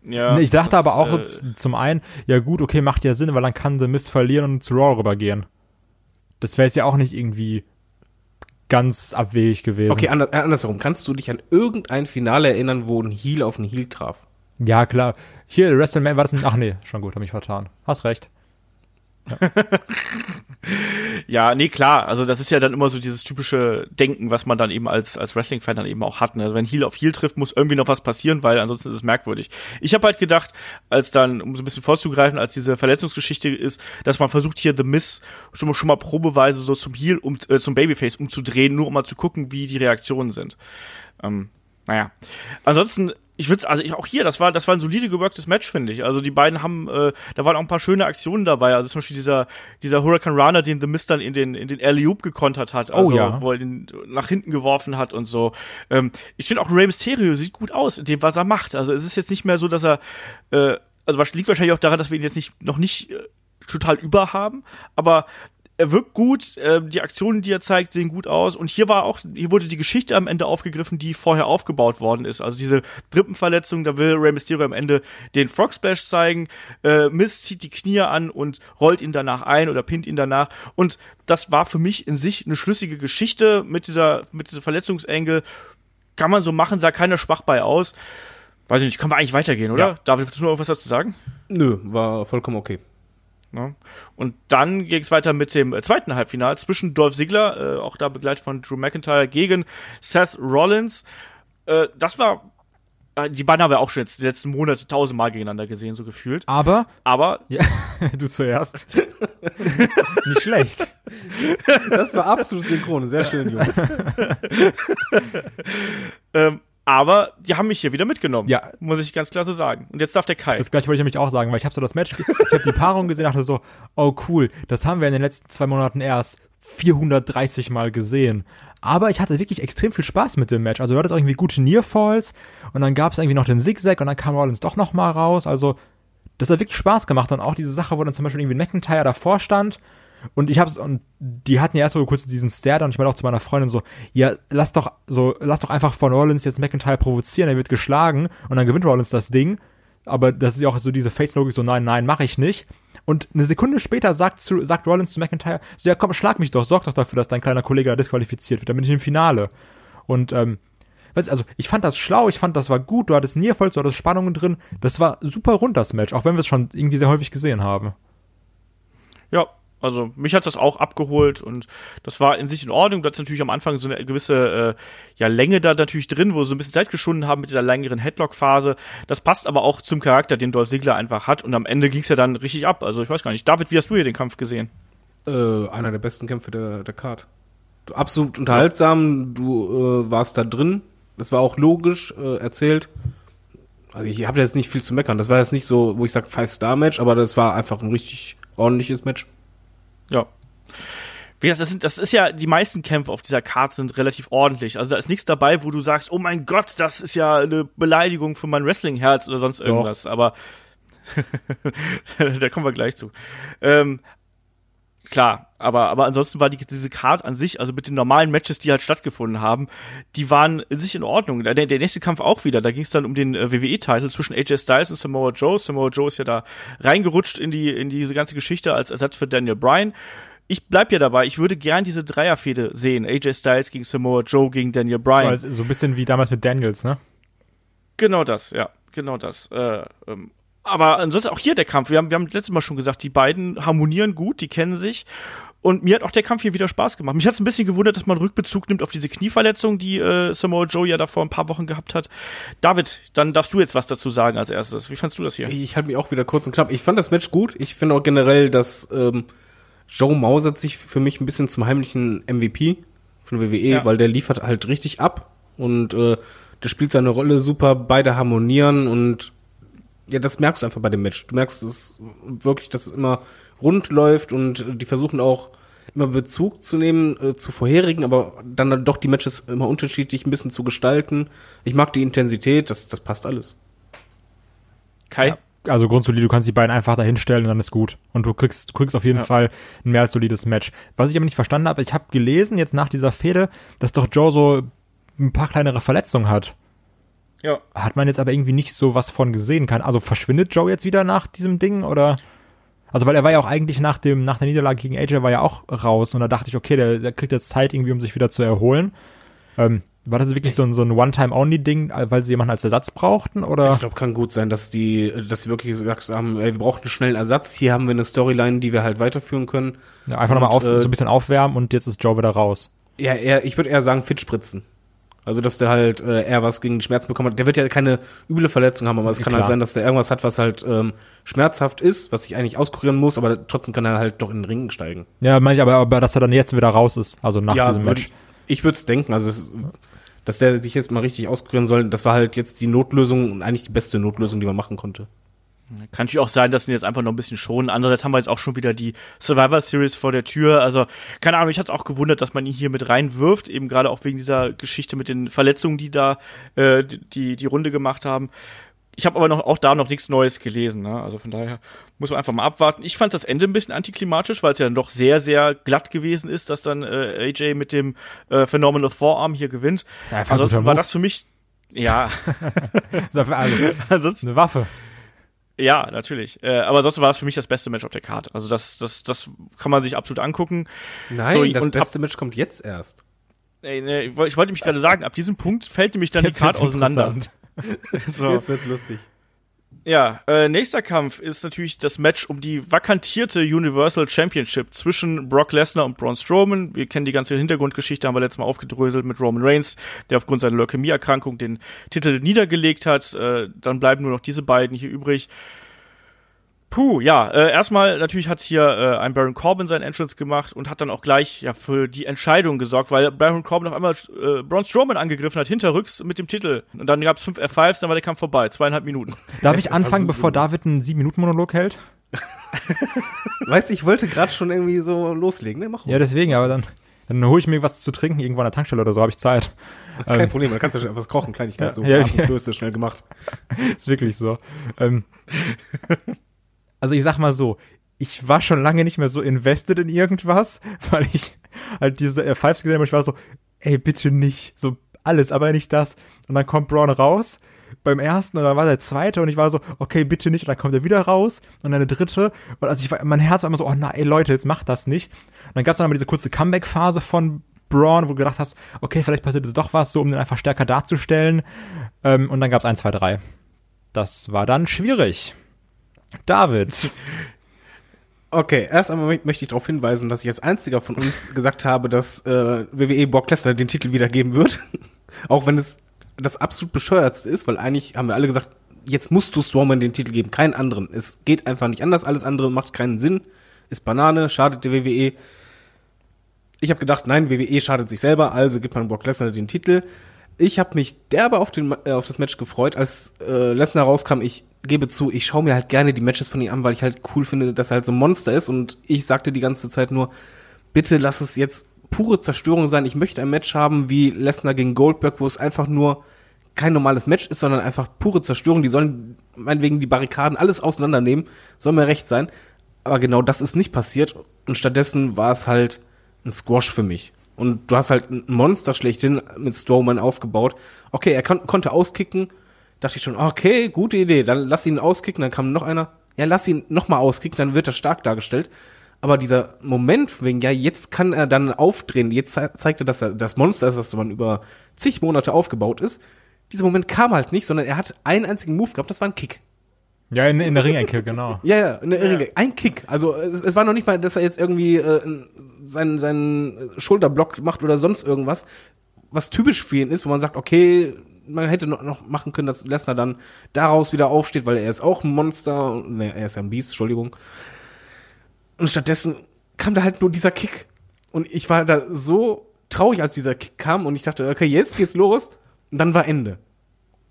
Ja, ich dachte das, aber auch äh, zum einen, ja gut, okay, macht ja Sinn, weil dann kann The Miz verlieren und zu Raw rübergehen. Das wäre jetzt ja auch nicht irgendwie ganz abwegig gewesen. Okay, anders, andersherum. Kannst du dich an irgendein Finale erinnern, wo ein Heel auf einen Heel traf? Ja, klar. Hier, WrestleMania war das ein, ach nee, schon gut, hab mich vertan. Hast recht. (laughs) Ja, nee, klar. Also das ist ja dann immer so dieses typische Denken, was man dann eben als, als Wrestling-Fan dann eben auch hat. Ne? Also wenn Heel auf Heel trifft, muss irgendwie noch was passieren, weil ansonsten ist es merkwürdig. Ich habe halt gedacht, als dann, um so ein bisschen vorzugreifen, als diese Verletzungsgeschichte ist, dass man versucht hier The Miss schon mal, schon mal probeweise so zum Heel, um, äh, zum Babyface umzudrehen, nur um mal zu gucken, wie die Reaktionen sind. Ähm, naja. Ansonsten ich würde also ich, auch hier, das war das war ein solide geworktes Match, finde ich. Also die beiden haben, äh, da waren auch ein paar schöne Aktionen dabei. Also zum Beispiel dieser dieser Hurricane Runner, den The Mist dann in den in den alley oop gekontert hat, also Oh ja. wo er ihn nach hinten geworfen hat und so. Ähm, ich finde auch Rey Mysterio sieht gut aus in dem, was er macht. Also es ist jetzt nicht mehr so, dass er, äh, also was liegt wahrscheinlich auch daran, dass wir ihn jetzt nicht noch nicht äh, total über haben, aber er wirkt gut, äh, die Aktionen, die er zeigt, sehen gut aus. Und hier war auch, hier wurde die Geschichte am Ende aufgegriffen, die vorher aufgebaut worden ist. Also diese Rippenverletzung, da will Rey Mysterio am Ende den Frog Splash zeigen. Äh, Miz zieht die Knie an und rollt ihn danach ein oder pinnt ihn danach. Und das war für mich in sich eine schlüssige Geschichte mit dieser, mit dieser Verletzungsengel. Kann man so machen, sah keiner schwach bei aus. Weiß ich nicht, können wir eigentlich weitergehen, oder? Ja. David, willst du noch irgendwas dazu sagen? Nö, war vollkommen okay. Ja. Und dann ging es weiter mit dem äh, zweiten Halbfinal zwischen Dolph Ziggler, äh, auch da begleitet von Drew McIntyre, gegen Seth Rollins. Äh, das war, äh, die beiden haben wir auch schon jetzt die letzten Monate tausendmal gegeneinander gesehen, so gefühlt. Aber, Aber ja, (laughs) du zuerst. (laughs) Nicht schlecht. Das war absolut synchron. Sehr schön, Jungs. (laughs) ähm, aber die haben mich hier wieder mitgenommen. Ja. Muss ich ganz klar so sagen. Und jetzt darf der Kai. Das gleiche wollte ich nämlich auch sagen, weil ich habe so das Match, ich habe die Paarung gesehen, dachte so, oh cool, das haben wir in den letzten zwei Monaten erst 430 Mal gesehen. Aber ich hatte wirklich extrem viel Spaß mit dem Match. Also du hattest auch irgendwie gute Nearfalls und dann gab es irgendwie noch den Zigzag und dann kam Rollins doch noch mal raus. Also das hat wirklich Spaß gemacht und auch diese Sache, wo dann zum Beispiel irgendwie McIntyre davor stand und ich hab's und die hatten ja erst so kurz diesen Stare und ich meinte auch zu meiner Freundin so, ja, lass doch so, lass doch einfach von Rollins jetzt McIntyre provozieren, er wird geschlagen und dann gewinnt Rollins das Ding. Aber das ist ja auch so diese Face-Logik, so nein, nein, mache ich nicht. Und eine Sekunde später sagt, zu, sagt Rollins zu McIntyre, so ja komm, schlag mich doch, sorg doch dafür, dass dein kleiner Kollege da disqualifiziert wird, dann bin ich im Finale. Und ähm, weißt du, also ich fand das schlau, ich fand das war gut, du hattest Nierfalls, du hattest Spannungen drin, das war super rund, das Match, auch wenn wir es schon irgendwie sehr häufig gesehen haben. Ja, also mich hat das auch abgeholt und das war in sich in Ordnung. Da ist natürlich am Anfang so eine gewisse äh, ja, Länge da natürlich drin, wo sie so ein bisschen Zeit geschunden haben mit dieser längeren Headlock-Phase. Das passt aber auch zum Charakter, den Dolph Ziggler einfach hat und am Ende ging es ja dann richtig ab. Also ich weiß gar nicht. David, wie hast du hier den Kampf gesehen? Äh, einer der besten Kämpfe der, der Card. Absolut unterhaltsam, du äh, warst da drin. Das war auch logisch äh, erzählt. Also ich habe jetzt nicht viel zu meckern. Das war jetzt nicht so, wo ich sage Five-Star-Match, aber das war einfach ein richtig ordentliches Match. Ja. Wie gesagt, das, sind, das ist ja, die meisten Kämpfe auf dieser Card sind relativ ordentlich. Also da ist nichts dabei, wo du sagst, oh mein Gott, das ist ja eine Beleidigung für mein Wrestling-Herz oder sonst irgendwas. Aber (laughs) da kommen wir gleich zu. Ähm, klar, aber, aber ansonsten war die, diese Card an sich, also mit den normalen Matches, die halt stattgefunden haben, die waren in sich in Ordnung. Der, der nächste Kampf auch wieder, da ging es dann um den äh, WWE-Titel zwischen AJ Styles und Samoa Joe. Samoa Joe ist ja da reingerutscht in die, in diese ganze Geschichte als Ersatz für Daniel Bryan. Ich bleib ja dabei, ich würde gern diese Dreierfehde sehen. AJ Styles gegen Samoa Joe gegen Daniel Bryan. als, so ein bisschen wie damals mit Daniels, ne? Genau das, ja, genau das. Äh, ähm, aber ansonsten auch hier der Kampf. Wir haben, wir haben letztes Mal schon gesagt, die beiden harmonieren gut, die kennen sich. Und mir hat auch der Kampf hier wieder Spaß gemacht. Mich hat es ein bisschen gewundert, dass man Rückbezug nimmt auf diese Knieverletzung, die äh, Samoa Joe ja da vor ein paar Wochen gehabt hat. David, dann darfst du jetzt was dazu sagen als erstes. Wie fandst du das hier? Ich halte mich auch wieder kurz und knapp. Ich fand das Match gut. Ich finde auch generell, dass ähm, Joe mausert sich für mich ein bisschen zum heimlichen MVP von WWE, Ja. weil der liefert halt richtig ab und äh, der spielt seine Rolle super, beide harmonieren und ja, das merkst du einfach bei dem Match. Du merkst es wirklich, dass es immer rund läuft und die versuchen auch immer Bezug zu nehmen äh, zu vorherigen, aber dann, dann doch die Matches immer unterschiedlich ein bisschen zu gestalten. Ich mag die Intensität, das, das passt alles. Kai? Ja. Also grundsolid, du kannst die beiden einfach dahinstellen und dann ist gut. Und du kriegst, du kriegst auf jeden Ja. Fall ein mehr als solides Match. Was ich aber nicht verstanden habe, ich habe gelesen jetzt nach dieser Fehde, dass doch Joe so ein paar kleinere Verletzungen hat. Ja. Hat man jetzt aber irgendwie nicht so was von gesehen. Kann, also verschwindet Joe jetzt wieder nach diesem Ding oder? Also weil er war ja auch eigentlich nach dem, nach der Niederlage gegen AJ war ja auch raus und da dachte ich, okay, der, der kriegt jetzt Zeit irgendwie, um sich wieder zu erholen. Ähm, War das wirklich so ein, so ein One-Time-Only-Ding, weil sie jemanden als Ersatz brauchten? Oder? Ich glaube, kann gut sein, dass die, dass sie wirklich gesagt haben, ey, wir brauchen einen schnellen Ersatz. Hier haben wir eine Storyline, die wir halt weiterführen können. Ja, einfach nochmal auf, äh, so ein bisschen aufwärmen und jetzt ist Joe wieder raus. Ja, eher, ich würde eher sagen, fit spritzen. Also, dass der halt äh, eher was gegen die Schmerzen bekommen hat. Der wird ja keine üble Verletzung haben, aber es Ja, kann klar. halt sein, dass der irgendwas hat, was halt ähm, schmerzhaft ist, was ich eigentlich auskurieren muss, aber trotzdem kann er halt doch in den Ring steigen. Ja, meine ich aber, aber, dass er dann jetzt wieder raus ist, also nach diesem würd Match. Ich, ich würde es denken, also es ist, dass der sich jetzt mal richtig auskurieren soll, das war halt jetzt die Notlösung und eigentlich die beste Notlösung, die man machen konnte. Kann natürlich auch sein, dass sie jetzt einfach noch ein bisschen schonen. Andererseits haben wir jetzt auch schon wieder die Survivor Series vor der Tür. Also, keine Ahnung, mich hat's auch gewundert, dass man ihn hier mit reinwirft, eben gerade auch wegen dieser Geschichte mit den Verletzungen, die da äh, die, die Runde gemacht haben. Ich habe aber noch auch da noch nichts Neues gelesen, ne? Also von daher muss man einfach mal abwarten. Ich fand das Ende ein bisschen antiklimatisch, weil es ja dann doch sehr, sehr glatt gewesen ist, dass dann äh, AJ mit dem äh, Phenomenal Forearm hier gewinnt. Ansonsten war das für mich, ja, (laughs) also, (laughs) ansonsten eine Waffe. Ja, natürlich. Äh, aber sonst war es für mich das beste Match auf der Karte. Also das, das, das kann man sich absolut angucken. Nein, So, das beste Match kommt jetzt erst. Ey, ne, ich woll- ich wollte mich gerade sagen, ab diesem Punkt fällt nämlich dann Jetzt die Karte auseinander. (laughs) So. Jetzt wird's lustig. Ja, äh, nächster Kampf ist natürlich das Match um die vakantierte Universal Championship zwischen Brock Lesnar und Braun Strowman. Wir kennen die ganze Hintergrundgeschichte, haben wir letztes Mal aufgedröselt mit Roman Reigns, der aufgrund seiner Leukämieerkrankung den Titel niedergelegt hat. Äh, dann bleiben nur noch diese beiden hier übrig. Puh, ja, äh, erstmal natürlich hat hier äh, ein Baron Corbin seinen Entrance gemacht und hat dann auch gleich ja für die Entscheidung gesorgt, weil Baron Corbin noch einmal äh, Braun Strowman angegriffen hat, hinterrücks mit dem Titel. Und dann gab's fünf F5s, dann war der Kampf vorbei, zweieinhalb Minuten. Darf ich anfangen, bevor David einen 7-Minuten-Monolog hält? (laughs) Weißt du, ich wollte gerade schon irgendwie so loslegen, ne? Mach Ja, deswegen, aber dann, dann hole ich mir was zu trinken irgendwo an der Tankstelle oder so, habe ich Zeit. Kein Ähm, Problem, da kannst du schon etwas kochen, Kleinigkeit, so Ja, ja. Schnell gemacht. (laughs) ist wirklich so. Ähm, (laughs) also ich sag mal so, ich war schon lange nicht mehr so invested in irgendwas, (laughs) weil ich halt diese äh, Fives gesehen habe ich war so, ey, bitte nicht. So alles, aber nicht das. Und dann kommt Braun raus beim ersten und dann war der zweite und ich war so, okay, bitte nicht. Und dann kommt er wieder raus und dann der dritte. Und also ich war, mein Herz war immer so, oh nein, Leute, jetzt macht das nicht. Und dann gab es dann mal diese kurze Comeback-Phase von Braun, wo du gedacht hast, okay, vielleicht passiert jetzt doch was, so um den einfach stärker darzustellen. Ähm, und dann gab es 1, 2, 3. Das war dann schwierig. David. Okay, erst einmal mö- möchte ich darauf hinweisen, dass ich als einziger von uns gesagt habe, dass äh, WWE Brock Lesnar den Titel wiedergeben wird. (laughs) Auch wenn es das absolut bescheuertste ist, weil eigentlich haben wir alle gesagt, jetzt musst du Strowman den Titel geben, keinen anderen. Es geht einfach nicht anders, alles andere macht keinen Sinn, ist Banane, schadet der WWE. Ich habe gedacht, nein, WWE schadet sich selber, also gibt man Brock Lesnar den Titel. Ich habe mich derbe auf, den, äh, auf das Match gefreut, als äh, Lesnar rauskam. Ich gebe zu, ich schaue mir halt gerne die Matches von ihm an, weil ich halt cool finde, dass er halt so ein Monster ist. Und ich sagte die ganze Zeit nur, bitte lass es jetzt pure Zerstörung sein. Ich möchte ein Match haben wie Lesnar gegen Goldberg, wo es einfach nur kein normales Match ist, sondern einfach pure Zerstörung. Die sollen meinetwegen die Barrikaden alles auseinandernehmen. Soll mir recht sein. Aber genau das ist nicht passiert. Und stattdessen war es halt ein Squash für mich. Und du hast halt ein Monster schlechthin mit Strowman aufgebaut. Okay, er kon konnte auskicken. Dachte ich schon, okay, gute Idee. Dann lass ihn auskicken. Dann kam noch einer. Ja, lass ihn noch mal auskicken. Dann wird er stark dargestellt. Aber dieser Moment wegen, ja, jetzt kann er dann aufdrehen. Jetzt ze zeigt er, dass er das Monster ist, das man über zig Monate aufgebaut ist. Dieser Moment kam halt nicht, sondern er hat einen einzigen Move gehabt. Das war ein Kick. Ja, in, in der Ringecke, genau. (laughs) Ja, ja, eine Irre ein Kick. Also es, es war noch nicht mal, dass er jetzt irgendwie äh, seinen, seinen Schulterblock macht oder sonst irgendwas, was typisch für ihn ist, wo man sagt, okay, man hätte noch, noch machen können, dass Lesnar dann daraus wieder aufsteht, weil er ist auch ein Monster. Ne, er ist ja ein Biest, Entschuldigung. Und stattdessen kam da halt nur dieser Kick. Und ich war da so traurig, als dieser Kick kam und ich dachte, okay, jetzt geht's los. Und dann war Ende.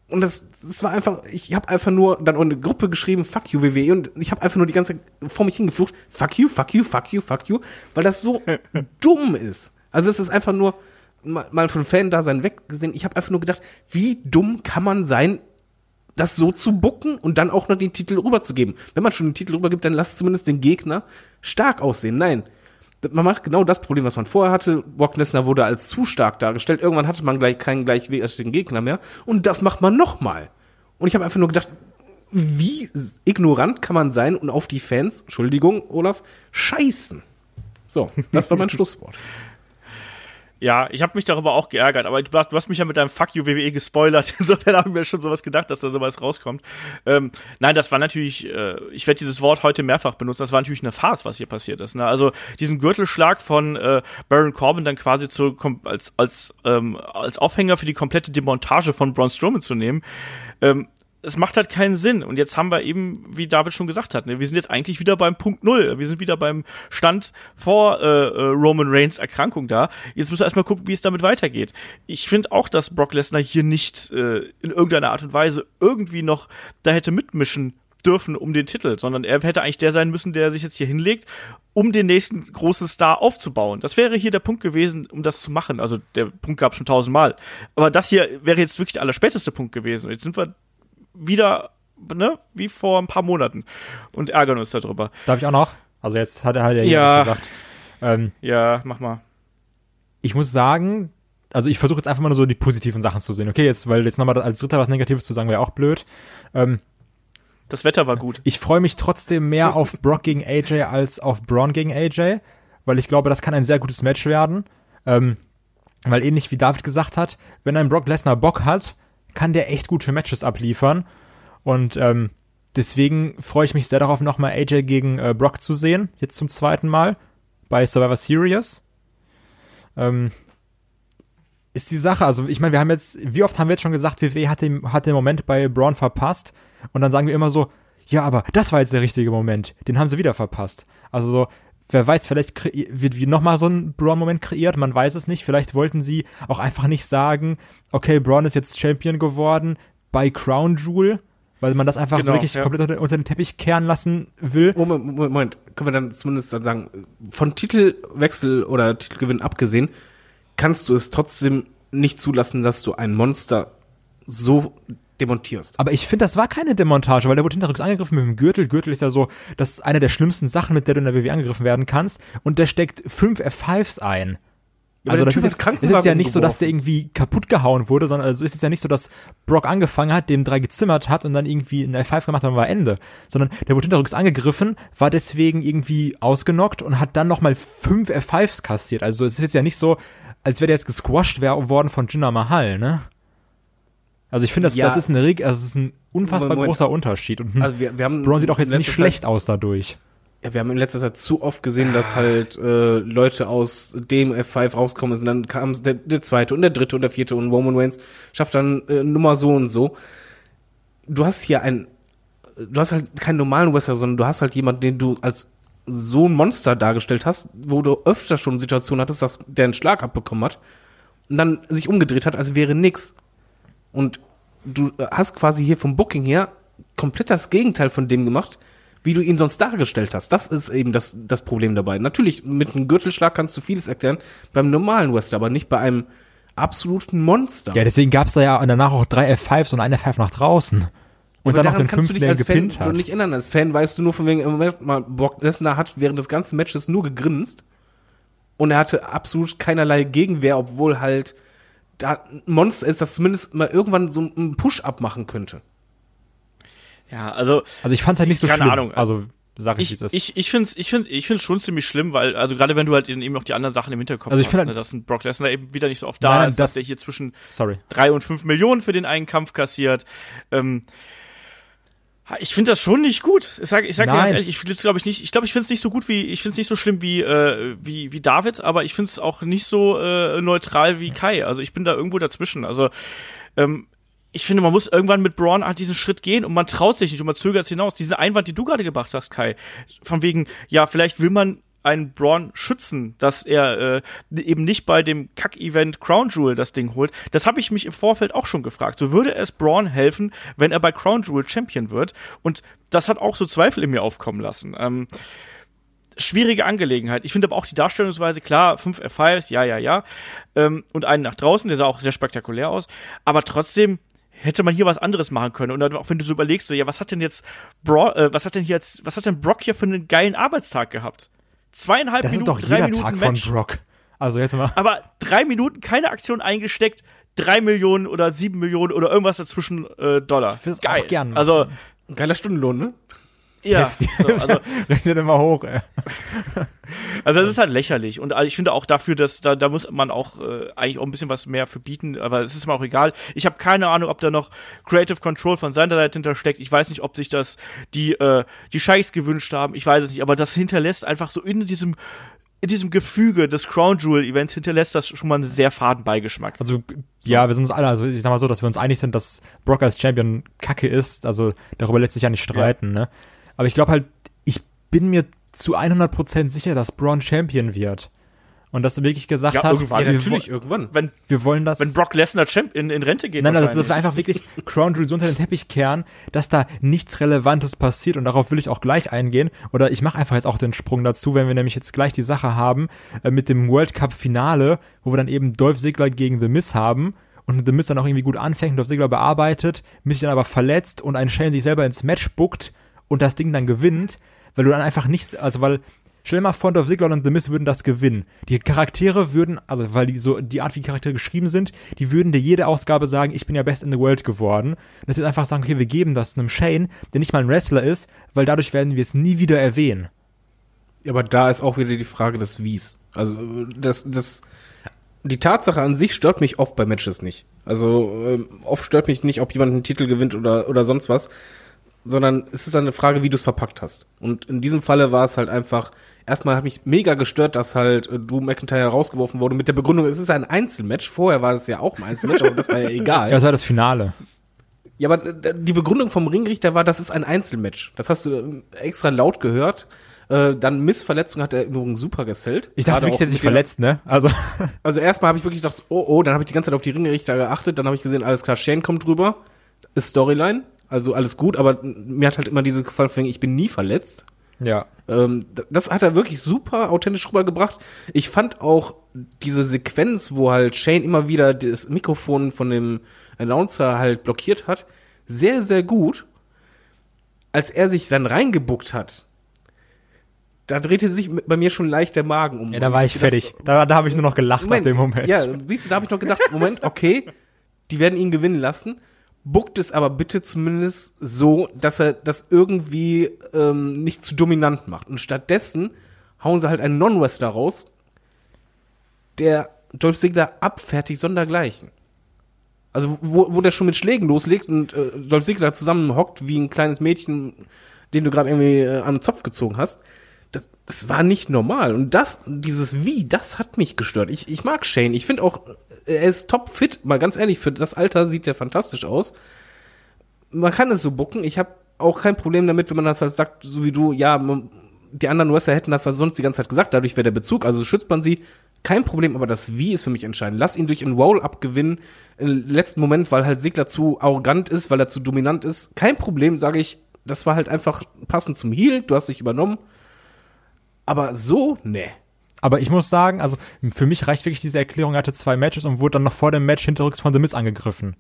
Und das, das war einfach, ich habe einfach nur dann auch eine Gruppe geschrieben, fuck you WWE, und ich habe einfach nur die ganze Zeit vor mich hingeflucht, fuck you, fuck you, fuck you, fuck you, weil das so (laughs) dumm ist. Also es ist einfach nur mal, mal von Fan-Dasein weggesehen, ich habe einfach nur gedacht, wie dumm kann man sein, das so zu bucken und dann auch noch den Titel rüberzugeben. Wenn man schon den Titel rübergibt, dann lass zumindest den Gegner stark aussehen. Nein, man macht genau das Problem, was man vorher hatte. Brock Lesnar wurde als zu stark dargestellt. Irgendwann hatte man gleich keinen gleichwertigen Gegner mehr. Und das macht man nochmal. Und ich habe einfach nur gedacht, wie ignorant kann man sein und auf die Fans, Entschuldigung, Olaf, scheißen. So, das war mein (laughs) Schlusswort. Ja, ich habe mich darüber auch geärgert, aber du, du, hast mich ja mit deinem Fuck you WWE gespoilert. (laughs) Insofern habe ich mir schon sowas gedacht, dass da sowas rauskommt. Ähm, nein, das war natürlich, äh, ich werde dieses Wort heute mehrfach benutzen, das war natürlich eine Farce, was hier passiert ist. Ne? Also diesen Gürtelschlag von äh, Baron Corbin dann quasi zu, als, als, ähm, als Aufhänger für die komplette Demontage von Braun Strowman zu nehmen, ähm, es macht halt keinen Sinn. Und jetzt haben wir eben, wie David schon gesagt hat, ne, wir sind jetzt eigentlich wieder beim Punkt Null. Wir sind wieder beim Stand vor äh, äh, Roman Reigns Erkrankung da. Jetzt müssen wir erstmal gucken, wie es damit weitergeht. Ich finde auch, dass Brock Lesnar hier nicht äh, in irgendeiner Art und Weise irgendwie noch da hätte mitmischen dürfen um den Titel, sondern er hätte eigentlich der sein müssen, der sich jetzt hier hinlegt, um den nächsten großen Star aufzubauen. Das wäre hier der Punkt gewesen, um das zu machen. Also der Punkt gab schon tausendmal. Aber das hier wäre jetzt wirklich der allerspäteste Punkt gewesen. Jetzt sind wir wieder, ne, wie vor ein paar Monaten und ärgern uns darüber. Darf ich auch noch? Also jetzt hat er halt ja gesagt. Ähm, ja, mach mal. Ich muss sagen, also ich versuche jetzt einfach mal nur so die positiven Sachen zu sehen. Okay, jetzt, weil jetzt nochmal als Dritter was Negatives zu sagen, wäre auch blöd. Ähm, das Wetter war gut. Ich freue mich trotzdem mehr auf Brock gegen AJ als auf Braun gegen AJ, weil ich glaube, das kann ein sehr gutes Match werden. Ähm, weil ähnlich wie David gesagt hat, wenn ein Brock Lesnar Bock hat, kann der echt gute Matches abliefern. Und ähm, deswegen freue ich mich sehr darauf, nochmal AJ gegen äh, Brock zu sehen, jetzt zum zweiten Mal bei Survivor Series. Ähm, ist die Sache, also ich meine, wir haben jetzt, wie oft haben wir jetzt schon gesagt, WWE hat den, hat den Moment bei Braun verpasst und dann sagen wir immer so, ja, aber das war jetzt der richtige Moment, den haben sie wieder verpasst. Also so, wer weiß, vielleicht wird wie nochmal so ein Braun-Moment kreiert, man weiß es nicht. Vielleicht wollten sie auch einfach nicht sagen, okay, Braun ist jetzt Champion geworden bei Crown Jewel, weil man das einfach genau, so wirklich ja. komplett unter, unter, den Teppich kehren lassen will. Moment, Moment, Moment, können wir dann zumindest dann sagen, von Titelwechsel oder Titelgewinn abgesehen, kannst du es trotzdem nicht zulassen, dass du ein Monster so demontierst. Aber ich finde, das war keine Demontage, weil der wurde hinterrücks angegriffen mit dem Gürtel. Gürtel ist ja so, das ist eine der schlimmsten Sachen, mit der du in der WWE angegriffen werden kannst. Und der steckt fünf F5s ein. Ja, also das ist, jetzt, ist jetzt ja nicht so, dass der irgendwie kaputt gehauen wurde, sondern also ist es ja nicht so, dass Brock angefangen hat, dem drei gezimmert hat und dann irgendwie eine F5 gemacht hat und war Ende. Sondern der wurde hinterrücks angegriffen, war deswegen irgendwie ausgenockt und hat dann nochmal fünf F5s kassiert. Also es ist jetzt ja nicht so, als wäre der jetzt gesquashed worden von Jinder Mahal, ne? Also ich finde, das, ja. das ist eine also das ist ein unfassbar Moment. großer Unterschied. Und also wir, wir haben Braun sieht auch jetzt nicht schlecht Zeit, aus dadurch. Ja, wir haben in letzter Zeit zu oft gesehen, dass halt äh, Leute aus dem F5 rauskommen und dann kam der, der zweite und der dritte und der vierte und Roman Reigns schafft dann äh, Nummer so und so. Du hast hier ein, du hast halt keinen normalen Wrestler, sondern du hast halt jemanden, den du als so ein Monster dargestellt hast, wo du öfter schon Situationen hattest, dass der einen Schlag abbekommen hat und dann sich umgedreht hat, als wäre nix. Und du hast quasi hier vom Booking her komplett das Gegenteil von dem gemacht, wie du ihn sonst dargestellt hast. Das ist eben das, das Problem dabei. Natürlich, mit einem Gürtelschlag kannst du vieles erklären, beim normalen Wrestler, aber nicht bei einem absoluten Monster. Ja, deswegen gab's da ja danach auch drei F5s und eine F5 nach draußen. Und dann noch den fünften, der gepinnt hat. Und nicht ändern. Als Fan weißt du nur von wegen, im Moment mal, Brock Lesnar hat während des ganzen Matches nur gegrinst. Und er hatte absolut keinerlei Gegenwehr, obwohl halt da ein Monster ist, das zumindest mal irgendwann so einen Push-up machen könnte. Ja, also. Also ich fand's halt nicht so keine schlimm. Ahnung. Also sag ich, ich wie es ist. Ich, ich finde ich find, ich find's schon ziemlich schlimm, weil, also gerade wenn du halt eben noch die anderen Sachen im Hinterkopf also ich hast, halt, ne, dass ein Brock Lesnar eben wieder nicht so oft da nein, nein, ist, das, dass der hier zwischen sorry. drei und fünf Millionen für den einen Kampf kassiert. Ähm, ich finde das schon nicht gut. Ich sag, ich sag's dir ganz ehrlich, ich finde glaube ich nicht, ich glaube, ich finde es nicht so gut wie, ich finde es nicht so schlimm wie, äh, wie, wie David, aber ich finde es auch nicht so äh, neutral wie Kai. Also ich bin da irgendwo dazwischen. Also ähm, ich finde, man muss irgendwann mit Braun halt diesen Schritt gehen und man traut sich nicht und man zögert es hinaus. Diese Einwand, die du gerade gebracht hast, Kai, von wegen, ja, vielleicht will man einen Braun schützen, dass er äh, eben nicht bei dem Kack-Event Crown Jewel das Ding holt. Das habe ich mich im Vorfeld auch schon gefragt. So würde es Braun helfen, wenn er bei Crown Jewel Champion wird. Und das hat auch so Zweifel in mir aufkommen lassen. Ähm, schwierige Angelegenheit. Ich finde aber auch die Darstellungsweise, klar, fünf F5s, ja, ja, ja. Ähm, und einen nach draußen, der sah auch sehr spektakulär aus. Aber trotzdem, hätte man hier was anderes machen können. Und dann auch wenn du so überlegst, so, ja, was hat denn jetzt Bro, äh, was hat denn jetzt, was hat denn Brock hier für einen geilen Arbeitstag gehabt? Zweieinhalb das Minuten, ist doch drei jeder Minuten Tag Match. von Brock. Also jetzt mal. Aber drei Minuten keine Aktion eingesteckt, drei Millionen oder sieben Millionen oder irgendwas dazwischen äh, Dollar. Fürs Geil. Auch gern also geiler Stundenlohn, ne? Ja, so, (laughs) also- rechnet immer hoch, ey. (laughs) Also das ist halt lächerlich und ich finde auch dafür, dass da, da muss man auch äh, eigentlich auch ein bisschen was mehr für bieten, aber es ist mir auch egal. Ich habe keine Ahnung, ob da noch Creative Control von seiner Seite hintersteckt. Ich weiß nicht, ob sich das die äh, die Scheichs gewünscht haben. Ich weiß es nicht, aber das hinterlässt einfach so in diesem in diesem Gefüge des Crown Jewel Events hinterlässt das schon mal einen sehr faden Beigeschmack. Also, ja, wir sind uns alle, also ich sag mal so, dass wir uns einig sind, dass Brock als Champion kacke ist. Also, darüber lässt sich ja nicht streiten, ne? Aber ich glaube halt, ich bin mir zu 100% sicher, dass Braun Champion wird. Und dass er wirklich gesagt Ja, hat, irgendwann. Ja, natürlich, irgendwann. wenn wir wollen das. wenn Brock Lesnar Champ in, in Rente geht. Nein, nein, das, das war einfach wirklich (laughs) Crown Jewel so unter den Teppich kehren, dass da nichts Relevantes passiert und darauf will ich auch gleich eingehen. Oder ich mache einfach jetzt auch den Sprung dazu, wenn wir nämlich jetzt gleich die Sache haben äh, mit dem World Cup Finale, wo wir dann eben Dolph Ziggler gegen The Miz haben und The Miz dann auch irgendwie gut anfängt, Dolph Ziggler bearbeitet, Miz sich dann aber verletzt und ein Shane sich selber ins Match buckt und das Ding dann gewinnt, weil du dann einfach nichts, also weil Stell dir mal vor, Dolph Ziggler und The Miz würden das gewinnen. Die Charaktere würden, also weil die so die Art, wie die Charaktere geschrieben sind, die würden dir jede Ausgabe sagen, ich bin ja best in the world geworden. Und das ist einfach sagen, okay, wir geben das einem Shane, der nicht mal ein Wrestler ist, weil dadurch werden wir es nie wieder erwähnen. Ja, aber da ist auch wieder die Frage des Wies. Also das, das, die Tatsache an sich stört mich oft bei Matches nicht. Also ähm, oft stört mich nicht, ob jemand einen Titel gewinnt oder oder sonst was, sondern es ist eine Frage, wie du es verpackt hast. Und in diesem Falle war es halt einfach. Erstmal hat mich mega gestört, dass halt äh, Drew McIntyre rausgeworfen wurde mit der Begründung, es ist ein Einzelmatch. Vorher war das ja auch ein Einzelmatch, aber das war ja egal. (laughs) Ja, das war das Finale. Ja, aber äh, die Begründung vom Ringrichter war, das ist ein Einzelmatch. Das hast du äh, extra laut gehört. Äh, dann Missverletzung hat er übrigens super gesellt. Ich dachte wirklich, der sich verletzt, ne? Also, (laughs) Also erstmal habe ich wirklich gedacht, oh oh, dann habe ich die ganze Zeit auf die Ringrichter geachtet, dann habe ich gesehen, alles klar, Shane kommt drüber, ist Storyline, also alles gut, aber mir hat halt immer diese gefallen, von wegen, ich bin nie verletzt. ja. Ähm, das hat er wirklich super authentisch rübergebracht. Ich fand auch diese Sequenz, wo halt Shane immer wieder das Mikrofon von dem Announcer halt blockiert hat, sehr, sehr gut. Als er sich dann reingebuckt hat, da drehte sich bei mir schon leicht der Magen um. Ja, da war ich gedacht, fertig. Da, da habe ich nur noch gelacht ab dem Moment. Ja, siehst du, da habe ich noch gedacht, Moment, okay, die werden ihn gewinnen lassen. Buckt es aber bitte zumindest so, dass er das irgendwie ähm, nicht zu dominant macht. Und stattdessen hauen sie halt einen Non-Wrestler raus, der Dolph Ziggler abfertigt sondergleichen. Also wo, wo der schon mit Schlägen loslegt und äh, Dolph Ziggler zusammen hockt wie ein kleines Mädchen, den du gerade irgendwie äh, an den Zopf gezogen hast. Das, das war nicht normal. Und das, dieses Wie, das hat mich gestört. Ich, ich mag Shane. Ich finde auch, er ist top fit. Mal ganz ehrlich, für das Alter sieht er fantastisch aus. Man kann es so bucken. Ich habe auch kein Problem damit, wenn man das halt sagt, so wie du, ja, man, die anderen Wrestler hätten das halt sonst die ganze Zeit gesagt. Dadurch wäre der Bezug. Also schützt man sie. Kein Problem, aber das Wie ist für mich entscheidend. Lass ihn durch ein Roll-Up gewinnen. Im letzten Moment, weil halt Sigler zu arrogant ist, weil er zu dominant ist. Kein Problem, sage ich. Das war halt einfach passend zum Heal. Du hast dich übernommen. Aber so, ne. Aber ich muss sagen, also für mich reicht wirklich diese Erklärung, er hatte zwei Matches und wurde dann noch vor dem Match hinterrücks von The Miz angegriffen.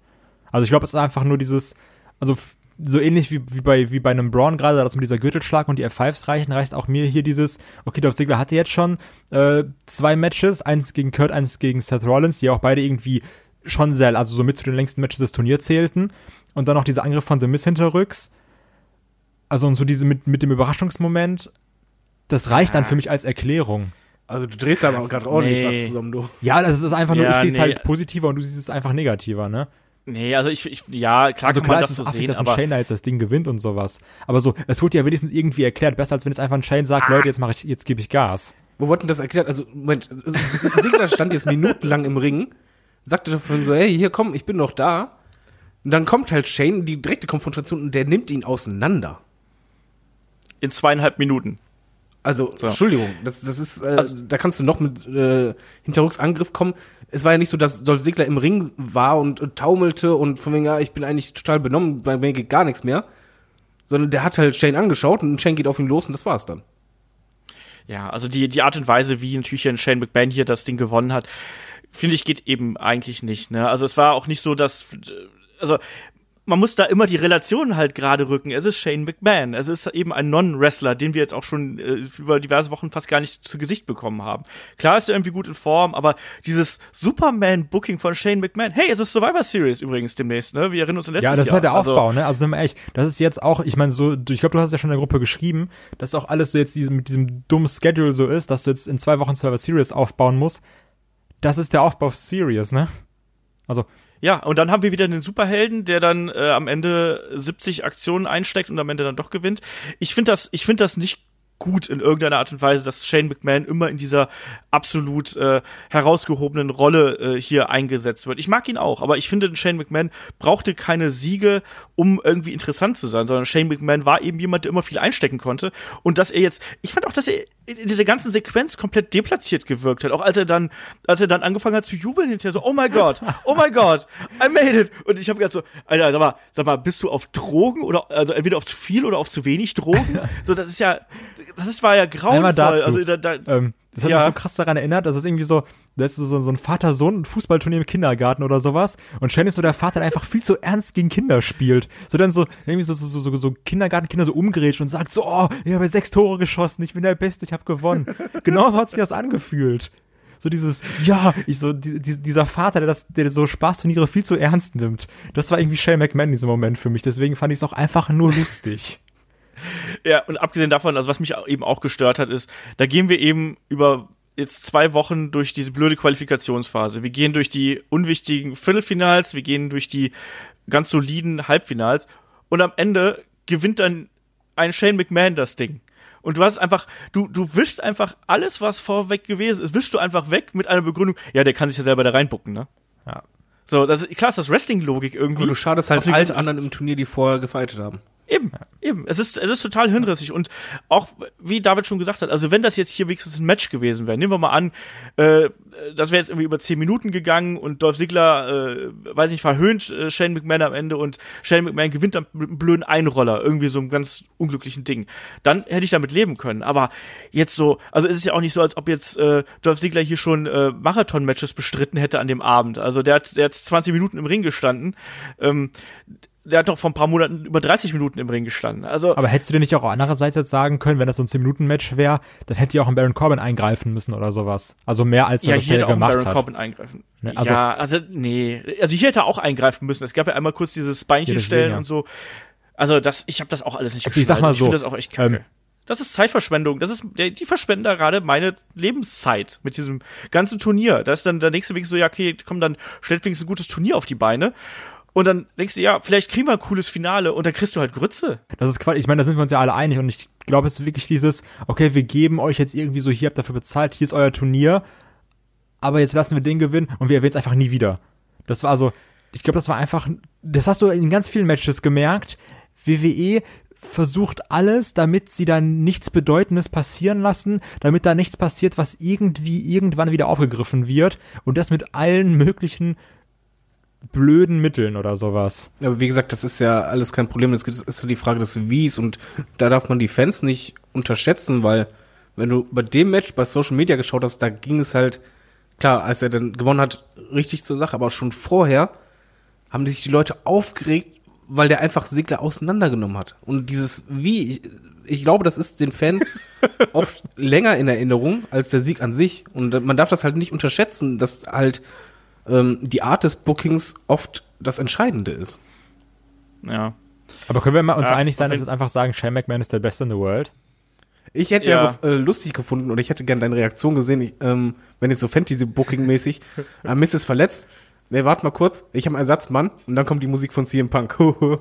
Also ich glaube, es ist einfach nur dieses, also so ähnlich wie, wie bei wie bei einem Braun gerade, dass mit dieser Gürtelschlag und die F5s reichen, reicht auch mir hier dieses, okay, Dolph Ziggler hatte jetzt schon äh, zwei Matches, eins gegen Kurt, eins gegen Seth Rollins, die auch beide irgendwie schon sehr, also so mit zu den längsten Matches des Turniers zählten. Und dann noch dieser Angriff von The Miz hinterrücks. Also und so diese mit, mit dem Überraschungsmoment, das reicht dann für mich als Erklärung. Also du drehst aber gerade ordentlich Nee. was zusammen, du. Ja, das ist einfach nur, Ja, ich sehe es nee. halt positiver und du siehst es einfach negativer, ne? Nee, also ich, ich ja, klar Also kann klar man ist das es so affig, sehen, dass ein aber Shane da jetzt das Ding gewinnt und sowas. Aber so, es wurde ja wenigstens irgendwie erklärt, besser als wenn jetzt einfach ein Shane sagt, Leute, jetzt mache ich, jetzt gebe ich Gas. Wo wurde denn das erklärt? Also, Moment, Sigler stand jetzt minutenlang im Ring, sagte davon so, hey, hier komm, ich bin doch da. Und dann kommt halt Shane, die direkte Konfrontation, und der nimmt ihn auseinander. in zweieinhalb Minuten. Also, So. Entschuldigung, das, das ist, äh, Also- da kannst du noch mit äh, Hinterrücksangriff kommen. Es war ja nicht so, dass Dolph Ziggler im Ring war und, und taumelte und von wegen, ja, ich bin eigentlich total benommen, bei mir geht gar nichts mehr. Sondern der hat halt Shane angeschaut und Shane geht auf ihn los und das war's dann. Ja, also die, die Art und Weise, wie natürlich ein Shane McMahon hier das Ding gewonnen hat, finde ich, geht eben eigentlich nicht. Ne? Also es war auch nicht so, dass, also man muss da immer die Relationen halt gerade rücken. Es ist Shane McMahon. Es ist eben ein Non-Wrestler, den wir jetzt auch schon äh, über diverse Wochen fast gar nicht zu Gesicht bekommen haben. Klar ist er irgendwie gut in Form, aber dieses Superman-Booking von Shane McMahon, hey, es ist Survivor Series übrigens demnächst, ne? Wir erinnern uns an letztes Ja, das ist Jahr. halt der Also- Aufbau, ne? Also wir echt, das ist jetzt auch, ich meine, so, ich glaube, du hast ja schon in der Gruppe geschrieben, dass auch alles so jetzt diese, mit diesem dummen Schedule so ist, dass du jetzt in zwei Wochen Server Series aufbauen musst. Das ist der Aufbau Series, ne? Also, Ja, und dann haben wir wieder den Superhelden, der dann äh, am Ende 70 Aktionen einsteckt und am Ende dann doch gewinnt. Ich finde das, ich finde das nicht gut in irgendeiner Art und Weise, dass Shane McMahon immer in dieser absolut äh, herausgehobenen Rolle äh, hier eingesetzt wird. Ich mag ihn auch, aber ich finde, Shane McMahon brauchte keine Siege, um irgendwie interessant zu sein, sondern Shane McMahon war eben jemand, der immer viel einstecken konnte. Und dass er jetzt, ich fand auch, dass er in dieser ganzen Sequenz komplett deplatziert gewirkt hat. Auch als er dann, als er dann angefangen hat zu jubeln hinterher, so, oh my God, oh my God, I made it. Und ich habe gedacht so, Alter, sag mal, sag mal, bist du auf Drogen oder also entweder auf zu viel oder auf zu wenig Drogen? (laughs) so, das ist ja, das ist, war ja grauenvoll. Einmal dazu. Also, da, da, ähm, das hat Ja. mich so krass daran erinnert, dass es irgendwie so, da ist so, so ein Vater-Sohn-Fußballturnier im Kindergarten oder sowas und Shane ist so der Vater, der einfach viel zu ernst gegen Kinder spielt. So dann so, irgendwie so, so, so, so, so Kindergartenkinder so umgrätscht und sagt so, oh, ich habe sechs Tore geschossen, ich bin der Beste, ich habe gewonnen. (laughs) Genauso hat sich das angefühlt. So dieses, ja, ich so, die, dieser Vater, der das, der so Spaßturniere viel zu ernst nimmt. Das war irgendwie Shane McMahon in diesem Moment für mich. Deswegen fand ich es auch einfach nur lustig. (laughs) Ja, und abgesehen davon, also was mich eben auch gestört hat, ist, da gehen wir eben über jetzt zwei Wochen durch diese blöde Qualifikationsphase. Wir gehen durch die unwichtigen Viertelfinals, wir gehen durch die ganz soliden Halbfinals und am Ende gewinnt dann ein Shane McMahon das Ding. Und du hast einfach, du, du wischst einfach alles, was vorweg gewesen ist, wischst du einfach weg mit einer Begründung, ja, der kann sich ja selber da reinbucken, ne? Ja. So, das ist, klar ist das Wrestling-Logik irgendwie. Und du schadest halt allen anderen im Turnier, die vorher gefightet haben. Eben, eben. Es ist, es ist total hirnrissig. Und auch, wie David schon gesagt hat, also wenn das jetzt hier wenigstens ein Match gewesen wäre, nehmen wir mal an, äh, das wäre jetzt irgendwie über zehn Minuten gegangen und Dolph Ziggler, äh, weiß nicht, verhöhnt äh, Shane McMahon am Ende und Shane McMahon gewinnt dann mit einem blöden Einroller, irgendwie so einem ganz unglücklichen Ding. Dann hätte ich damit leben können. Aber jetzt so, also es ist ja auch nicht so, als ob jetzt äh, Dolph Ziggler hier schon äh, Marathon-Matches bestritten hätte an dem Abend. Also der hat, der hat 20 Minuten im Ring gestanden. Ähm, der hat noch vor ein paar Monaten über 30 Minuten im Ring gestanden. Also Aber hättest du dir nicht auch andererseits jetzt sagen können, wenn das so ein 10-Minuten-Match wäre, dann hätte ja auch ein Baron Corbin eingreifen müssen oder sowas. Also mehr als er ja, das hier hätte auch gemacht Baron hat. Corbin eingreifen. Ne, also- ja, also nee, also hier hätte er auch eingreifen müssen. Es gab ja einmal kurz dieses Beinchen Ja, deswegen, stellen ja. und so. Also das, ich habe das auch alles nicht Also ich sag mal Ich so, finde das auch echt kacke. ähm, das ist Zeitverschwendung. Das ist, der, die verschwenden da gerade meine Lebenszeit mit diesem ganzen Turnier. Da ist dann der nächste Weg so, ja, okay, komm, dann stellt wenigstens ein gutes Turnier auf die Beine. Und dann denkst du, ja, vielleicht kriegen wir ein cooles Finale und dann kriegst du halt Grütze. Das ist Quatsch. Ich meine, da sind wir uns ja alle einig und ich glaube, es ist wirklich dieses, okay, wir geben euch jetzt irgendwie so, hier habt dafür bezahlt, hier ist euer Turnier, aber jetzt lassen wir den gewinnen und wir erwähnen es einfach nie wieder. Das war also, ich glaube, das war einfach, das hast du in ganz vielen Matches gemerkt. WWE versucht alles, damit sie dann nichts Bedeutendes passieren lassen, damit da nichts passiert, was irgendwie irgendwann wieder aufgegriffen wird und das mit allen möglichen blöden Mitteln oder sowas. Aber wie gesagt, das ist ja alles kein Problem. Es ist ja die Frage des Wies und da darf man die Fans nicht unterschätzen, weil wenn du bei dem Match bei Social Media geschaut hast, da ging es halt, klar, als er dann gewonnen hat, richtig zur Sache, aber schon vorher haben sich die Leute aufgeregt, weil der einfach Segler auseinandergenommen hat. Und dieses Wie, ich, ich glaube, das ist den Fans (laughs) oft länger in Erinnerung als der Sieg an sich. Und man darf das halt nicht unterschätzen, dass halt ähm, die Art des Bookings oft das Entscheidende ist. Ja. Aber können wir mal uns Ja, einig sein, dass wir einfach sagen, Shane McMahon ist der Beste in the world? Ich hätte ja, Ja. äh, lustig gefunden oder ich hätte gerne deine Reaktion gesehen, ich, ähm, wenn jetzt so Fantasy-Booking-mäßig, (laughs) äh, Miss ist verletzt. Ne, warte mal kurz, ich habe einen Ersatzmann und dann kommt die Musik von CM Punk. (laughs)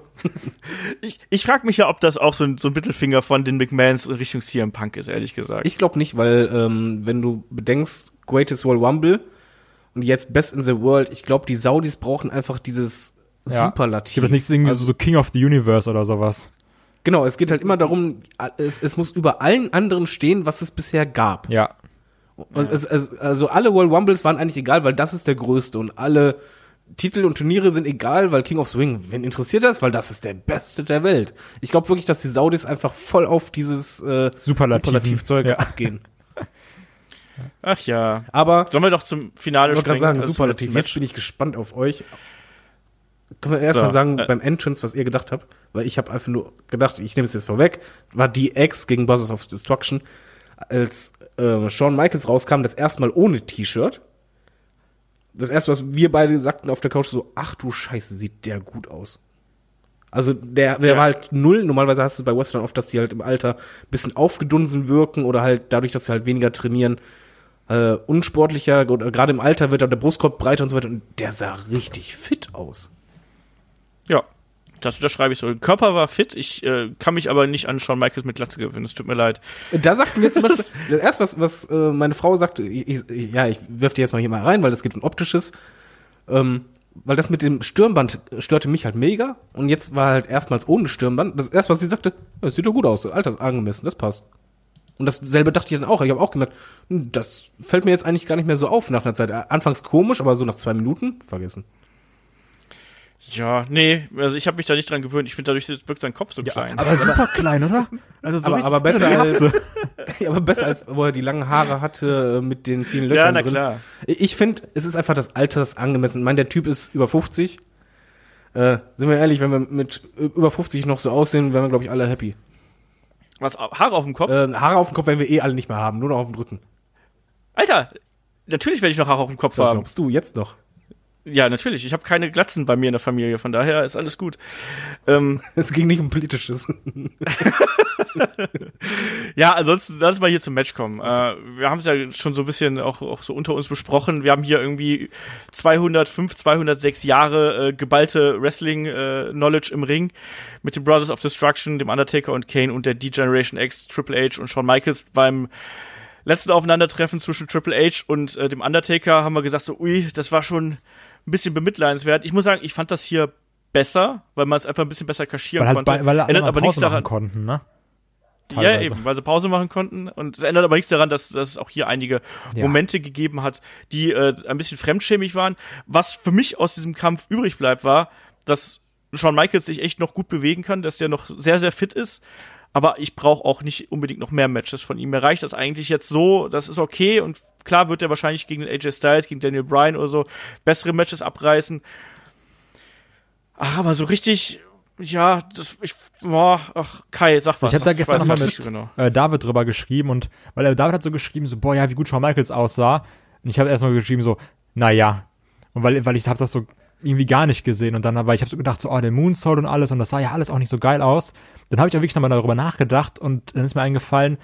Ich, ich frage mich ja, ob das auch so ein, so ein Mittelfinger von den McMahons in Richtung CM Punk ist, ehrlich gesagt. ich glaube nicht, weil ähm, wenn du bedenkst, Greatest World Rumble und jetzt Best in the World, ich glaube, die Saudis brauchen einfach dieses Ja. Superlativ. Gibt es nicht irgendwie Also- so King of the Universe oder sowas? Genau, es geht halt immer darum, es, es muss über allen anderen stehen, was es bisher gab. Ja. Und es, es, also alle World Rumbles waren eigentlich egal, weil das ist der größte und alle Titel und Turniere sind egal, weil King of Swing, wen interessiert das? Weil das ist der beste der Welt. Ich glaube wirklich, dass die Saudis einfach voll auf dieses äh. Superlativzeug Ja. abgehen. (laughs) Ach ja. Aber Sollen wir doch zum Finale ich springen? sagen, Das ist Superlativ. zum Jetzt bin ich gespannt auf euch. können wir erstmal So, sagen, äh. beim Entrance, was ihr gedacht habt? Weil ich habe einfach nur gedacht, ich nehme es jetzt vorweg, war die X gegen Brothers of Destruction, als äh, Shawn Michaels rauskam, das erste Mal ohne T-Shirt. Das erste, was wir beide sagten auf der Couch, so, ach du Scheiße, sieht der gut aus. Also der, der Ja. war halt null. Normalerweise hast du bei Western oft, dass die halt im Alter ein bisschen aufgedunsen wirken oder halt dadurch, dass sie halt weniger trainieren, äh, unsportlicher oder gerade im Alter wird der Brustkorb breiter und so weiter. Und der sah richtig fit aus. Ja, das unterschreibe ich so. Der Körper war fit, ich äh, kann mich aber nicht an Shawn Michaels mit Glatze gewöhnen, es tut mir leid. Da sagten wir zum Beispiel, (laughs) das erste, was, was äh, meine Frau sagte, ich, ich, ja, ich wirf die jetzt mal hier mal rein, weil es gibt ein optisches, ähm, weil das mit dem Stirnband störte mich halt mega und jetzt war halt erstmals ohne Stirnband. Das erste, was sie sagte, das sieht doch gut aus, Alter ist angemessen, das passt. Und dasselbe dachte ich dann auch. Ich habe auch gemerkt, hm, das fällt mir jetzt eigentlich gar nicht mehr so auf nach einer Zeit. Anfangs komisch, aber so nach zwei Minuten vergessen. Ja, nee, also ich habe mich da nicht dran gewöhnt. Ich finde, dadurch wirkt sein Kopf so klein. Aber super klein, oder? (laughs) Also so aber, aber besser als, (laughs) ja, aber besser als, wo er die langen Haare hatte äh, mit den vielen Löchern ja, na drin. klar. Ich finde, es ist einfach das Alters angemessen. Ich meine, der Typ ist über 50. Äh, sind wir ehrlich, wenn wir mit über 50 noch so aussehen, wären wir, glaube ich, alle happy. Was, Haare auf dem Kopf? Äh, Haare auf dem Kopf werden wir eh alle nicht mehr haben, nur noch auf dem Rücken. Alter, natürlich werde ich noch Haare auf dem Kopf Was haben. glaubst du jetzt noch? Ja, natürlich. Ich habe keine Glatzen bei mir in der Familie, von daher ist alles gut. Ähm, (laughs) Es ging nicht um Politisches. (laughs) ja, ansonsten lass mal hier zum Match kommen. Äh, wir haben es ja schon so ein bisschen auch, auch so unter uns besprochen. Wir haben hier irgendwie 205, 206 Jahre äh, geballte Wrestling-Knowledge im Ring mit den Brothers of Destruction, dem Undertaker und Kane und der D-Generation X, Triple H und Shawn Michaels beim letzten Aufeinandertreffen zwischen Triple H und äh, dem Undertaker haben wir gesagt so, ui, das war schon ein bisschen bemitleidenswert. Ich muss sagen, ich fand das hier besser, weil man es einfach ein bisschen besser kaschieren Weil, halt, konnte. weil alle Ändert aber Pause nichts machen daran. konnten, ne? Ja, Teilweise. eben, weil sie Pause machen konnten. Und es ändert aber nichts daran, dass, dass es auch hier einige Ja. Momente gegeben hat, die äh, ein bisschen fremdschämig waren. Was für mich aus diesem Kampf übrig bleibt, war, dass Shawn Michaels sich echt noch gut bewegen kann, dass der noch sehr, sehr fit ist. Aber ich brauche auch nicht unbedingt noch mehr Matches von ihm. Mir reicht das eigentlich jetzt so, das ist okay. Und klar wird er wahrscheinlich gegen den AJ Styles, gegen Daniel Bryan oder so bessere Matches abreißen. Aber so richtig, ja, das, ich, boah, ach, Kai, sag was. Ich habe da gestern nochmal mit genau. äh, David drüber geschrieben und weil er David hat so geschrieben, so, boah, ja, wie gut Shawn Michaels aussah. Und ich habe erstmal geschrieben, so, naja. Und weil, weil ich habe das so irgendwie gar nicht gesehen und dann aber ich habe so gedacht, so, oh, der Moonsault und alles und das sah ja alles auch nicht so geil aus. Dann habe ich auch wirklich nochmal darüber nachgedacht und dann ist mir eingefallen,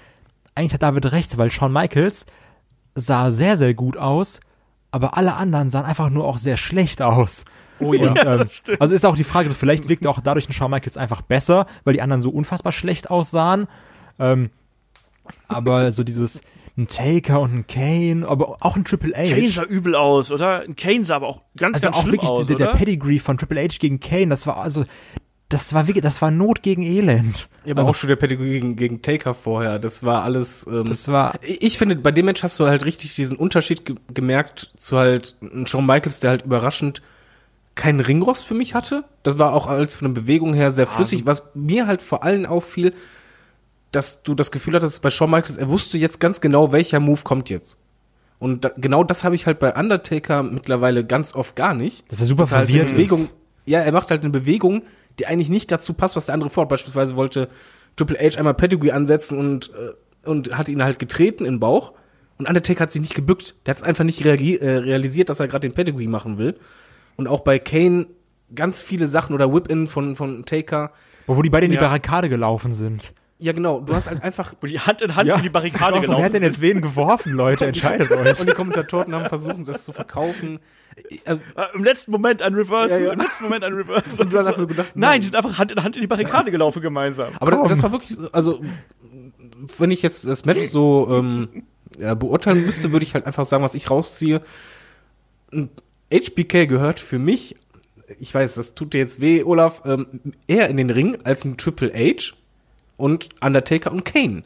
eigentlich hat David recht, weil Shawn Michaels sah sehr, sehr gut aus, aber alle anderen sahen einfach nur auch sehr schlecht aus. Oh ja. Und, ähm, also ist auch die Frage, so vielleicht wirkt auch dadurch ein Shawn Michaels einfach besser, weil die anderen so unfassbar schlecht aussahen. Ähm, aber so dieses ein Taker und ein Kane, aber auch ein Triple H. Kane sah übel aus, oder? Ein Kane sah aber auch ganz, also ganz auch schlimm wirklich aus, der, der? Pedigree von Triple H gegen Kane, das war also das war wirklich, das war Not gegen Elend. Ja, aber also, auch schon der Pedigree gegen, gegen Taker vorher. Das war alles. Ähm, das war ich finde, bei dem Match hast du halt richtig diesen Unterschied ge gemerkt zu halt einem Shawn Michaels, der halt überraschend keinen Ringrost für mich hatte. Das war auch alles von der Bewegung her sehr flüssig. Was mir halt vor allem auffiel, dass du das Gefühl hattest bei Shawn Michaels, er wusste jetzt ganz genau, welcher Move kommt jetzt. Und da, genau das habe ich halt bei Undertaker mittlerweile ganz oft gar nicht. Dass er super Dass halt eine verwirrt Bewegung, ist. Ja, er macht halt eine Bewegung, die eigentlich nicht dazu passt, was der andere fordert. Beispielsweise wollte Triple H einmal Pedigree ansetzen und, äh, und hat ihn halt getreten in den Bauch. Und Undertaker hat sich nicht gebückt. Der hat einfach nicht äh, realisiert, dass er gerade den Pedigree machen will. Und auch bei Kane ganz viele Sachen oder Whip-In von, von Taker. wo, wo die beide in die Ja. Barrikade gelaufen sind. Ja, genau, du hast halt einfach Wo die Hand in Hand in die Barrikade Wer gelaufen hat denn jetzt wen geworfen, Leute? Entscheidet euch. und die Kommentatoren haben versucht, das zu verkaufen. Äh, Äh, Im letzten Moment ein Reversal, Ja, ja. im letzten Moment ein Reversal. Und du hast einfach nur gedacht, nein, nein. die sind einfach Hand in Hand in die Barrikade gelaufen gemeinsam. Aber das, Komm. das war wirklich, so- also wenn ich jetzt das Match so ähm, ja, beurteilen müsste, würde ich halt einfach sagen, was ich rausziehe. HBK gehört für mich, ich weiß, das tut dir jetzt weh, Olaf, ähm, eher in den Ring als ein Triple H und Undertaker und Kane.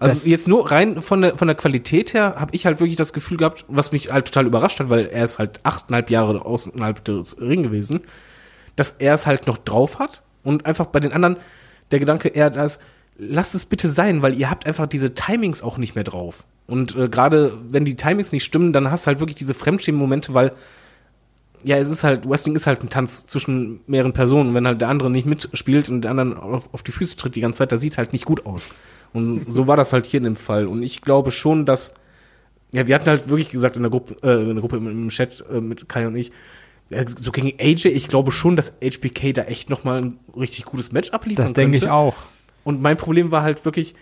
Also Das- jetzt nur rein von der, von der Qualität her habe ich halt wirklich das Gefühl gehabt, was mich halt total überrascht hat, weil er ist halt achteinhalb Jahre außerhalb des Ring gewesen, dass er es halt noch drauf hat und einfach bei den anderen der Gedanke eher das, lasst es bitte sein, weil ihr habt einfach diese Timings auch nicht mehr drauf. Und äh, gerade wenn die Timings nicht stimmen, dann hast du halt wirklich diese Fremdschämen-Momente, weil ja, es ist halt, Wrestling ist halt ein Tanz zwischen mehreren Personen. Und wenn halt der andere nicht mitspielt und der andere auf, auf die Füße tritt die ganze Zeit, das sieht halt nicht gut aus. Und so war das halt hier in dem Fall. Und ich glaube schon, dass, ja, wir hatten halt wirklich gesagt in der Gruppe, äh, in der Gruppe im, Chat äh, mit Kai und ich, ja, so gegen AJ, ich glaube schon, dass HBK da echt nochmal ein richtig gutes Match abliefern Das denke ich auch. Und mein Problem war halt wirklich,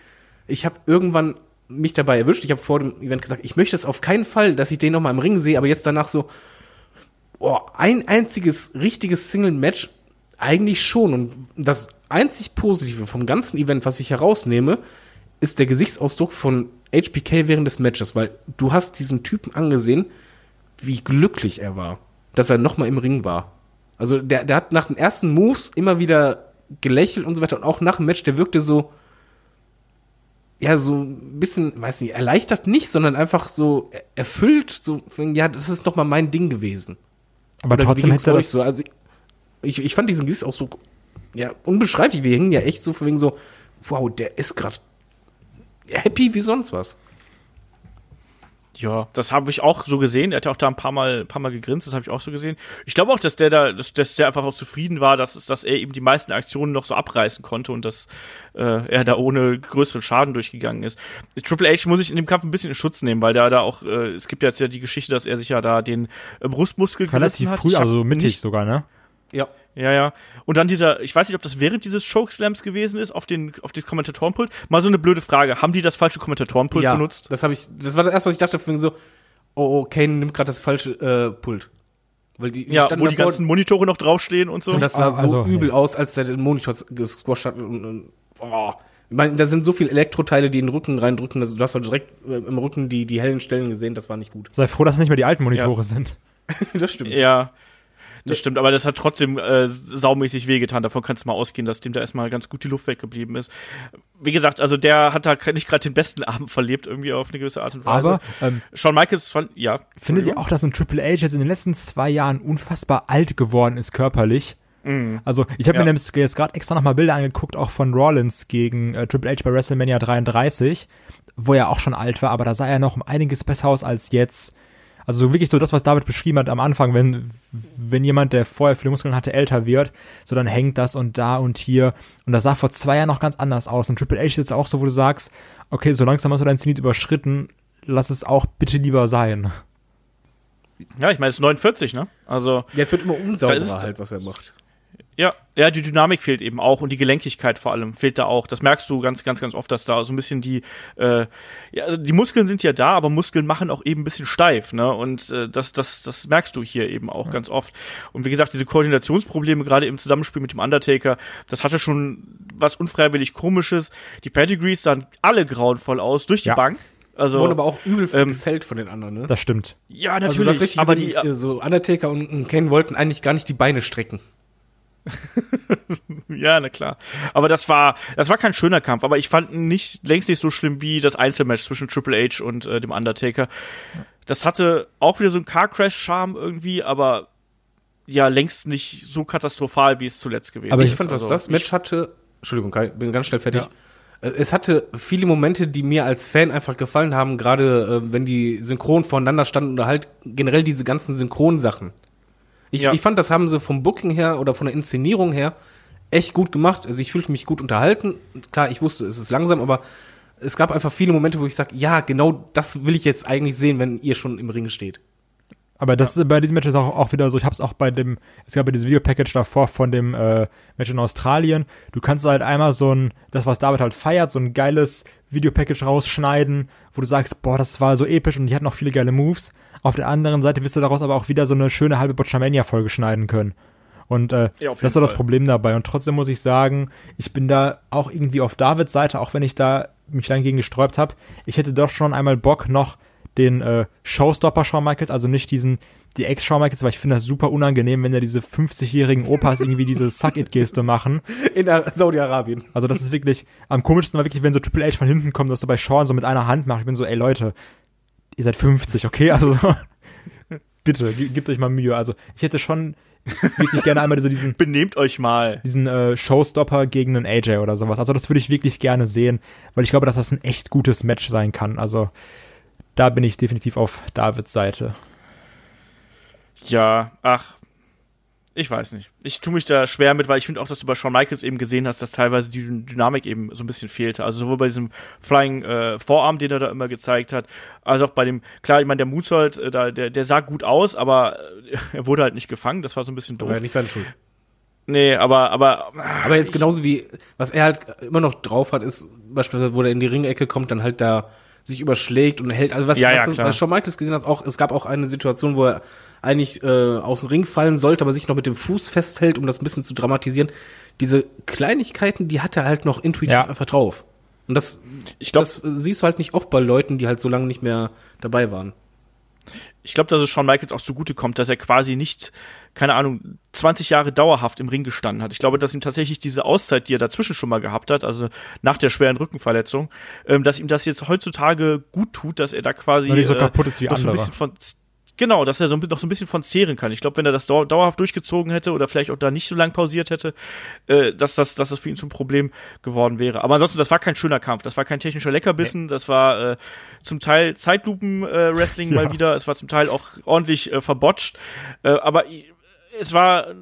ich habe irgendwann mich dabei erwischt. Ich habe vor dem Event gesagt, ich möchte es auf keinen Fall, dass ich den noch mal im Ring sehe, aber jetzt danach so, oh, ein einziges richtiges Single-Match eigentlich schon. Und das einzig Positive vom ganzen Event, was ich herausnehme, ist der Gesichtsausdruck von HBK während des Matches, weil du hast diesen Typen angesehen, wie glücklich er war, dass er noch mal im Ring war. Also der, der hat nach den ersten Moves immer wieder gelächelt und so weiter und auch nach dem Match, der wirkte so, ja, so ein bisschen, weiß nicht, erleichtert nicht, sondern einfach so erfüllt, so, ja, das ist doch mal mein Ding gewesen. Aber Oder trotzdem hätte das. so? Also ich, ich fand diesen Gesichtsausdruck ja unbeschreiblich. Wir hingen ja echt so von wegen so, wow, der ist gerade happy wie sonst was. Ja, das habe ich auch so gesehen. Er hat ja auch da ein paar Mal, ein paar Mal gegrinst, das habe ich auch so gesehen. Ich glaube auch, dass der da, dass, dass der einfach auch zufrieden war, dass, dass er eben die meisten Aktionen noch so abreißen konnte und dass äh, er da ohne größeren Schaden durchgegangen ist. Triple H muss ich in dem Kampf ein bisschen in Schutz nehmen, weil da da auch, äh, es gibt jetzt ja die Geschichte, dass er sich ja da den äh, Brustmuskel Relativ gerissen hat. früh, Ich hab also mittig sogar, ne? Ja. Ja, ja. Und dann dieser, ich weiß nicht, ob das während dieses Chokeslams gewesen ist, auf den, auf das Kommentatorenpult. Mal so eine blöde Frage. Haben die das falsche Kommentatorenpult ja, benutzt? Das habe ich, das war das erste, was ich dachte, so, oh, oh Kane nimmt gerade das falsche äh, Pult. Weil die, Ja, wo die ganzen Monitore noch draufstehen und so. Und das sah Ah, also, so übel nee. aus, als der den Monitor gesquasht hat. Und, und, oh. Ich meine, da sind so viele Elektroteile, die in den Rücken reindrücken. Also, du hast halt direkt äh, im Rücken die, die hellen Stellen gesehen. Das war nicht gut. Sei froh, dass es nicht mehr die alten Monitore sind. (laughs) das stimmt. Ja, das stimmt, aber das hat trotzdem äh, saumäßig wehgetan. Davon kannst du mal ausgehen, dass dem da erstmal ganz gut die Luft weggeblieben ist. Wie gesagt, also der hat da nicht gerade den besten Abend verlebt, irgendwie auf eine gewisse Art und Weise. Aber ähm, Shawn Michaels fand, ja. findet ihr auch, dass ein Triple H jetzt in den letzten zwei Jahren unfassbar alt geworden ist körperlich? Also ich habe Ja. mir nämlich jetzt gerade extra nochmal Bilder angeguckt, auch von Rollins gegen äh, Triple H bei WrestleMania 33, wo er auch schon alt war, aber da sah er noch um einiges besser aus als jetzt. Also wirklich so das, was David beschrieben hat am Anfang, wenn, wenn jemand, der vorher viele Muskeln hatte, älter wird, so dann hängt das und da und hier. Und das sah vor zwei Jahren noch ganz anders aus. Und Triple H ist jetzt auch so, wo du sagst, okay, so langsam hast du dein Zenit überschritten, lass es auch bitte lieber sein. Ja, ich meine, es ist 49, ne? Also, es wird immer unsauberer halt, was er macht. Ja, ja, die Dynamik fehlt eben auch und die Gelenkigkeit vor allem fehlt da auch. Das merkst du ganz, ganz, ganz oft, dass da so ein bisschen die, äh, ja, also die Muskeln sind ja da, aber Muskeln machen auch eben ein bisschen steif, ne? Und äh, das, das, das merkst du hier eben auch ganz oft. Und wie gesagt, diese Koordinationsprobleme gerade im Zusammenspiel mit dem Undertaker, das hatte schon was unfreiwillig Komisches. Die Pedigrees sahen alle grauenvoll aus durch die Ja. Bank. Also, Wurden aber auch übel ähm, gesellt von den anderen, ne? Das stimmt. ja, also, natürlich, hast richtig aber die, äh, so Undertaker und, und Kane wollten eigentlich gar nicht die Beine strecken. (laughs) Ja, na klar. Aber das war, das war kein schöner Kampf, aber ich fand ihn nicht, längst nicht so schlimm wie das Einzelmatch zwischen Triple H und äh, dem Undertaker. Das hatte auch wieder so einen Car Crash Charme irgendwie, aber ja, längst nicht so katastrophal, wie es zuletzt gewesen Aber ist. Ich fand, was Also, das Match hatte, Entschuldigung, bin ganz schnell fertig. Äh, Es hatte viele Momente, die mir als Fan einfach gefallen haben, gerade äh, wenn die synchron voneinander standen oder halt generell diese ganzen Synchronsachen. Ich, Ja. ich fand, das haben sie vom Booking her oder von der Inszenierung her echt gut gemacht. Also ich fühlte mich gut unterhalten. Klar, ich wusste, es ist langsam, aber es gab einfach viele Momente, wo ich sage, ja, genau das will ich jetzt eigentlich sehen, wenn ihr schon im Ring steht. Aber das ist bei diesem Match ist auch, auch wieder so, ich hab's auch bei dem, es gab ja dieses Videopackage davor von dem äh, Match in Australien. Du kannst halt einmal so ein, das was David halt feiert, so ein geiles Videopackage rausschneiden, wo du sagst, boah, das war so episch und die hat noch viele geile Moves. Auf der anderen Seite wirst du daraus aber auch wieder so eine schöne halbe Botchamania-Folge schneiden können. Und äh, Ja, das ist so jeden das Fall. Problem dabei. Und trotzdem muss ich sagen, ich bin da auch irgendwie auf Davids Seite, auch wenn ich da mich lang gegen gesträubt habe. Ich hätte doch schon einmal Bock, noch den äh, Showstopper Shawn Michaels, also nicht diesen, die Ex-Shawn Michaels, weil ich finde das super unangenehm, wenn da diese 50-jährigen Opas irgendwie diese Suck-It-Geste machen. (laughs) In Ar- Saudi-Arabien. Also das ist wirklich, am komischsten war wirklich, wenn so Triple H von hinten kommt, dass du bei Shawn so mit einer Hand machst. Ich bin so, ey Leute, ihr seid 50, okay? Also so, (laughs) bitte, ge- gebt euch mal Mühe. Also ich hätte schon wirklich gerne einmal so diesen, (laughs) benehmt euch mal. diesen äh, Showstopper gegen einen AJ oder sowas. Also das würde ich wirklich gerne sehen, weil ich glaube, dass das ein echt gutes Match sein kann. Also da bin ich definitiv auf Davids Seite. Ja, ach, ich weiß nicht. Ich tue mich da schwer mit, weil ich finde auch, dass du bei Shawn Michaels eben gesehen hast, dass teilweise die Dynamik eben so ein bisschen fehlte. Also sowohl bei diesem Flying äh, Vorarm, den er da immer gezeigt hat, als auch bei dem, klar, ich meine, der Moonsault, äh, da, der, der sah gut aus, aber äh, (laughs) er wurde halt nicht gefangen. Das war so ein bisschen doof. War ja nicht seine Schuld. Nee, aber, aber. Aber jetzt genauso wie, was er halt immer noch drauf hat, ist beispielsweise, wo er in die Ringecke kommt, dann halt da sich überschlägt und hält. Also was, Ja, was ja, du klar. bei Shawn Michaels gesehen hast, auch, es gab auch eine Situation, wo er eigentlich äh, aus dem Ring fallen sollte, aber sich noch mit dem Fuß festhält, um das ein bisschen zu dramatisieren. Diese Kleinigkeiten, die hat er halt noch intuitiv Ja. einfach drauf. Und das, Ich glaub- das siehst du halt nicht oft bei Leuten, die halt so lange nicht mehr dabei waren. ich glaube, dass es Shawn Michaels auch zugute kommt, dass er quasi nicht, keine Ahnung, 20 Jahre dauerhaft im Ring gestanden hat. Ich glaube, dass ihm tatsächlich diese Auszeit, die er dazwischen schon mal gehabt hat, also nach der schweren Rückenverletzung, ähm, dass ihm das jetzt heutzutage gut tut, dass er da quasi nicht so kaputt ist wie noch so ein andere. bisschen von Genau, dass er so ein, noch so ein bisschen von zehren kann. Ich glaube, wenn er das dau dauerhaft durchgezogen hätte oder vielleicht auch da nicht so lang pausiert hätte, äh, dass, das, dass das für ihn zum Problem geworden wäre. Aber ansonsten, das war kein schöner Kampf. Das war kein technischer Leckerbissen. Das war äh, zum Teil Zeitlupen-Wrestling (laughs) mal wieder. Es war zum Teil auch ordentlich äh, verbotscht. Äh, aber es war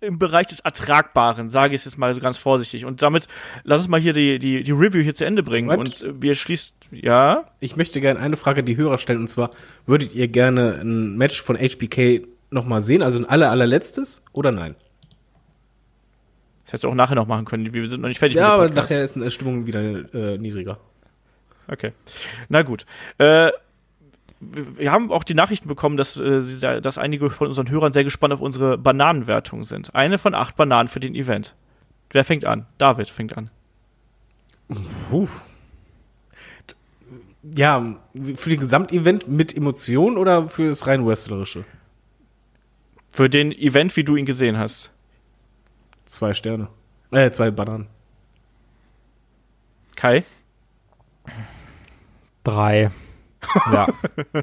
im Bereich des Ertragbaren, sage ich es jetzt mal so ganz vorsichtig. Und damit lass uns mal hier die, die, die Review hier zu Ende bringen. Moment. Und äh, wir schließen, ja, Ich möchte gerne eine Frage an die Hörer stellen, und zwar, würdet ihr gerne ein Match von HBK nochmal sehen, also ein aller, allerletztes, oder nein? das hättest du auch nachher noch machen können. Wir sind noch nicht fertig Ja, aber nachher ist eine Stimmung wieder äh, niedriger. Okay. Na gut. Äh, wir haben auch die Nachrichten bekommen, dass, äh, sie da- dass einige von unseren Hörern sehr gespannt auf unsere Bananenwertung sind. Eine von acht Bananen für den Event. Wer fängt an? David fängt an. Puh. Ja, für den Gesamtevent mit Emotion oder für das rein wrestlerische? Für den Event, wie du ihn gesehen hast. Zwei Sterne. Äh, zwei Bananen. Kai? Drei. Ja. (laughs)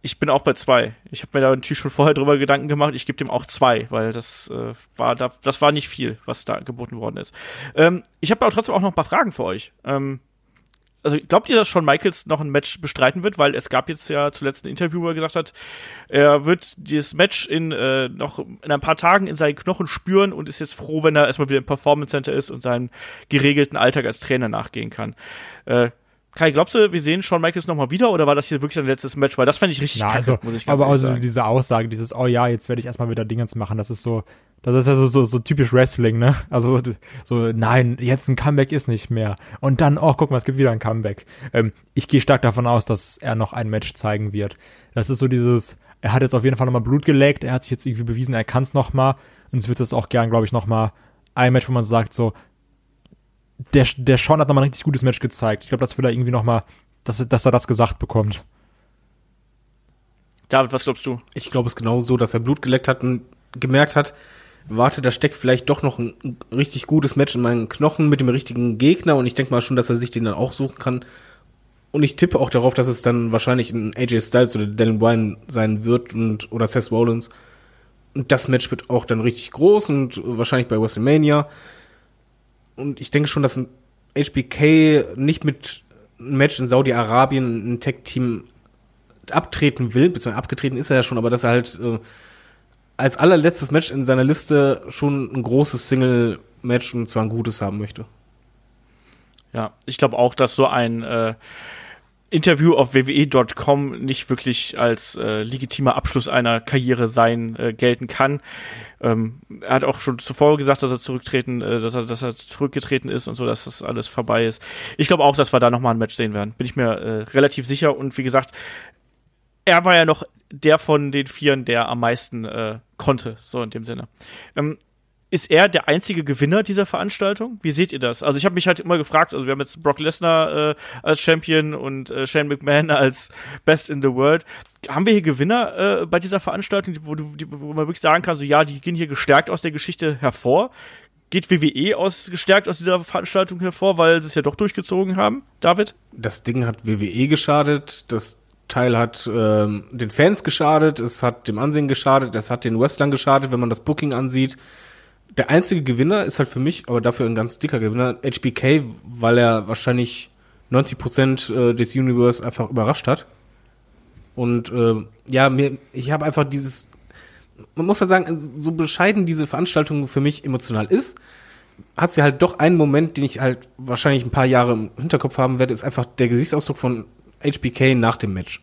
Ich bin auch bei zwei. Ich habe mir da natürlich schon vorher drüber Gedanken gemacht. Ich gebe dem auch zwei, weil das äh, war da, das war nicht viel, was da geboten worden ist. Ähm, ich habe aber trotzdem auch noch ein paar Fragen für euch. Ähm, also glaubt ihr, dass Shawn Michaels noch ein Match bestreiten wird? Weil es gab jetzt ja zuletzt ein Interview, wo er gesagt hat, er wird dieses Match in äh, noch in ein paar Tagen in seinen Knochen spüren und ist jetzt froh, wenn er erstmal wieder im Performance Center ist und seinen geregelten Alltag als Trainer nachgehen kann. Äh, Kai, glaubst du, wir sehen Shawn Michaels nochmal wieder oder war das hier wirklich sein letztes Match? Weil das fände ich richtig Ja, kacke, also, muss ich ganz aber also sagen. diese Aussage, dieses, oh ja, jetzt werde ich erstmal wieder Dingens machen, das ist so, das ist ja so, so, so typisch Wrestling, ne? Also so, nein, jetzt ein Comeback ist nicht mehr. Und dann, oh, guck mal, es gibt wieder ein Comeback. Ähm, ich gehe stark davon aus, dass er noch ein Match zeigen wird. Das ist so dieses, er hat jetzt auf jeden Fall nochmal Blut geleckt, er hat sich jetzt irgendwie bewiesen, er kann es nochmal. Und es wird es auch gern, glaube ich, nochmal ein Match, wo man sagt, so, der, der Sean hat nochmal ein richtig gutes Match gezeigt. Ich glaube, das will er irgendwie nochmal, dass, dass er das gesagt bekommt. David, was glaubst du? Ich glaube es genau so, dass er Blut geleckt hat und gemerkt hat, warte, da steckt vielleicht doch noch ein, richtig gutes Match in meinen Knochen mit dem richtigen Gegner und ich denke mal schon, dass er sich den dann auch suchen kann. Und ich tippe auch darauf, dass es dann wahrscheinlich ein AJ Styles oder Daniel Bryan sein wird und oder Seth Rollins. Und das Match wird auch dann richtig groß und wahrscheinlich bei WrestleMania. Und ich denke schon, dass ein HBK nicht mit einem Match in Saudi-Arabien ein Tag-Team abtreten will, beziehungsweise abgetreten ist er ja schon, aber dass er halt äh, als allerletztes Match in seiner Liste schon ein großes Single-Match und zwar ein gutes haben möchte. Ja, ich glaube auch, dass so ein äh, Interview auf wwe.com nicht wirklich als äh, legitimer Abschluss einer Karriere sein äh, gelten kann. Ähm, er hat auch schon zuvor gesagt, dass er zurücktreten, äh, dass er, dass er zurückgetreten ist und so, dass das alles vorbei ist. Ich glaube auch, dass wir da nochmal ein Match sehen werden. Bin ich mir äh, relativ sicher. Und wie gesagt, er war ja noch der von den Vieren, der am meisten äh, konnte, so in dem Sinne. Ähm, ist er der einzige Gewinner dieser Veranstaltung? Wie seht ihr das? Also ich habe mich halt immer gefragt, also wir haben jetzt Brock Lesnar äh, als Champion und äh, Shane McMahon (laughs) als Best in the World. Haben wir hier Gewinner äh, bei dieser Veranstaltung, wo, du, die, wo man wirklich sagen kann, so ja, die gehen hier gestärkt aus der Geschichte hervor? Geht WWE aus, gestärkt aus dieser Veranstaltung hervor, weil sie es ja doch durchgezogen haben? David? Das Ding hat WWE geschadet, das Teil hat ähm, den Fans geschadet, es hat dem Ansehen geschadet, es hat den Wrestlern geschadet, wenn man das Booking ansieht. Der einzige Gewinner ist halt für mich, aber dafür ein ganz dicker Gewinner, HBK, weil er wahrscheinlich 90% äh, des Universe einfach überrascht hat. Und äh, ja, mir, ich habe einfach dieses, man muss ja sagen, so bescheiden diese Veranstaltung für mich emotional ist, hat sie halt doch einen Moment, den ich halt wahrscheinlich ein paar Jahre im Hinterkopf haben werde, ist einfach der Gesichtsausdruck von HBK nach dem Match.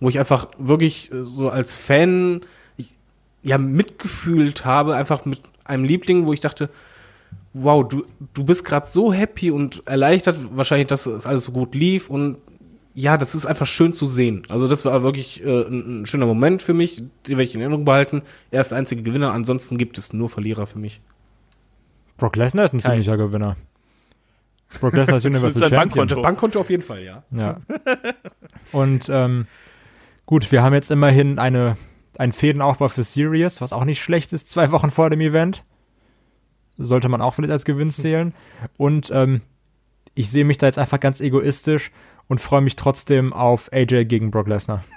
Wo ich einfach wirklich äh, so als Fan ich, ja mitgefühlt habe, einfach mit einem Liebling, wo ich dachte, wow, du, du bist gerade so happy und erleichtert, wahrscheinlich, dass es alles so gut lief und ja, das ist einfach schön zu sehen. Also das war wirklich äh, ein, ein schöner Moment für mich, den werde ich in Erinnerung behalten. Er ist der einzige Gewinner, ansonsten gibt es nur Verlierer für mich. Brock Lesnar ist ein ziemlicher Gewinner. Brock Lesnar ist (laughs) Universal Champion. Bankkonto. Das Bankkonto auf jeden Fall, ja. Ja. Und ähm, gut, wir haben jetzt immerhin eine, einen Fädenaufbau für Sirius, was auch nicht schlecht ist, zwei Wochen vor dem Event. Sollte man auch vielleicht als Gewinn zählen. Und ähm, ich sehe mich da jetzt einfach ganz egoistisch und freue mich trotzdem auf AJ gegen Brock Lesnar. (laughs)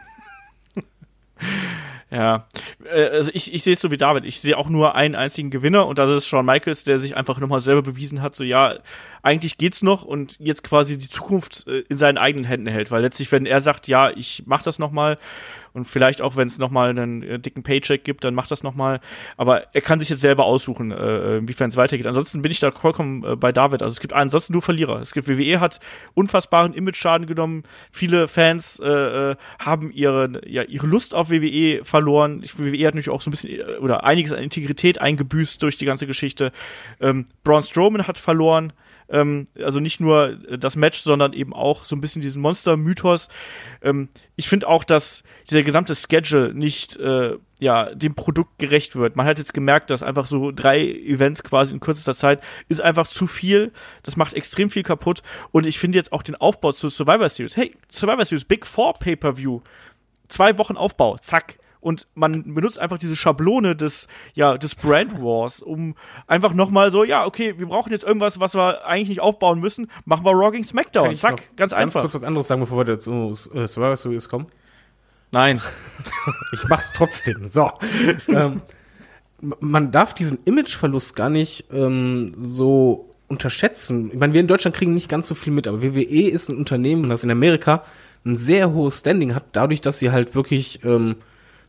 Ja, äh, also ich, ich sehe es so wie David. Ich sehe auch nur einen einzigen Gewinner und das ist Shawn Michaels, der sich einfach nochmal selber bewiesen hat, so ja, eigentlich geht's noch und jetzt quasi die Zukunft äh, in seinen eigenen Händen hält. Weil letztlich, wenn er sagt, ja, ich mach das nochmal und vielleicht auch, wenn es nochmal einen äh, dicken Paycheck gibt, dann macht das nochmal. Aber er kann sich jetzt selber aussuchen, äh, inwiefern es weitergeht. Ansonsten bin ich da vollkommen äh, bei David. Also es gibt ansonsten nur Verlierer. Es gibt WWE hat unfassbaren Image-Schaden genommen. Viele Fans äh, äh, haben ihre, ja, ihre Lust auf WWE verloren. WWE hat natürlich auch so ein bisschen äh, oder einiges an Integrität eingebüßt durch die ganze Geschichte. Ähm, Braun Strowman hat verloren. Ähm, also nicht nur äh, das Match, sondern eben auch so ein bisschen diesen Monster-Mythos. Ähm, ich finde auch, dass dieser gesamte Schedule nicht äh, ja dem Produkt gerecht wird. Man hat jetzt gemerkt, dass einfach so drei Events quasi in kürzester Zeit ist einfach zu viel. Das macht extrem viel kaputt. Und ich finde jetzt auch den Aufbau zur Survivor Series. Hey, Survivor Series Big Four Pay-per-View. Zwei Wochen Aufbau, zack. Und man benutzt einfach diese Schablone des, ja, des Brand Wars, um einfach nochmal so, ja, okay, wir brauchen jetzt irgendwas, was wir eigentlich nicht aufbauen müssen, machen wir gegen SmackDown. Kann ich Zack, ganz Ganz einfach. kurz was anderes sagen, bevor wir zu äh, Survivor Series kommen. Nein. (laughs) Ich mach's trotzdem. So. ähm, man darf diesen Imageverlust gar nicht ähm, so unterschätzen. Ich meine, wir in Deutschland kriegen nicht ganz so viel mit, aber WWE ist ein Unternehmen, das in Amerika ein sehr hohes Standing hat, dadurch, dass sie halt wirklich ähm,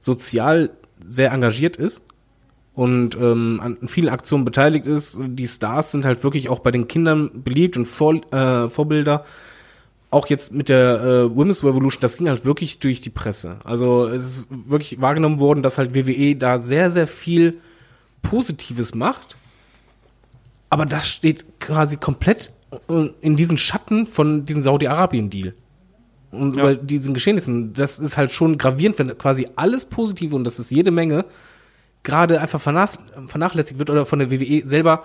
sozial sehr engagiert ist und ähm, an vielen Aktionen beteiligt ist. Die Stars sind halt wirklich auch bei den Kindern beliebt und Vor äh, Vorbilder auch jetzt mit der äh, Women's Revolution, das ging halt wirklich durch die Presse. Also es ist wirklich wahrgenommen worden, dass halt WWE da sehr, sehr viel Positives macht. Aber das steht quasi komplett äh, in diesen Schatten von diesem Saudi-Arabien-Deal. Und Ja. über diesen Geschehnissen, das ist halt schon gravierend, wenn quasi alles Positive, und das ist jede Menge, gerade einfach vernach vernachlässigt wird oder von der WWE selber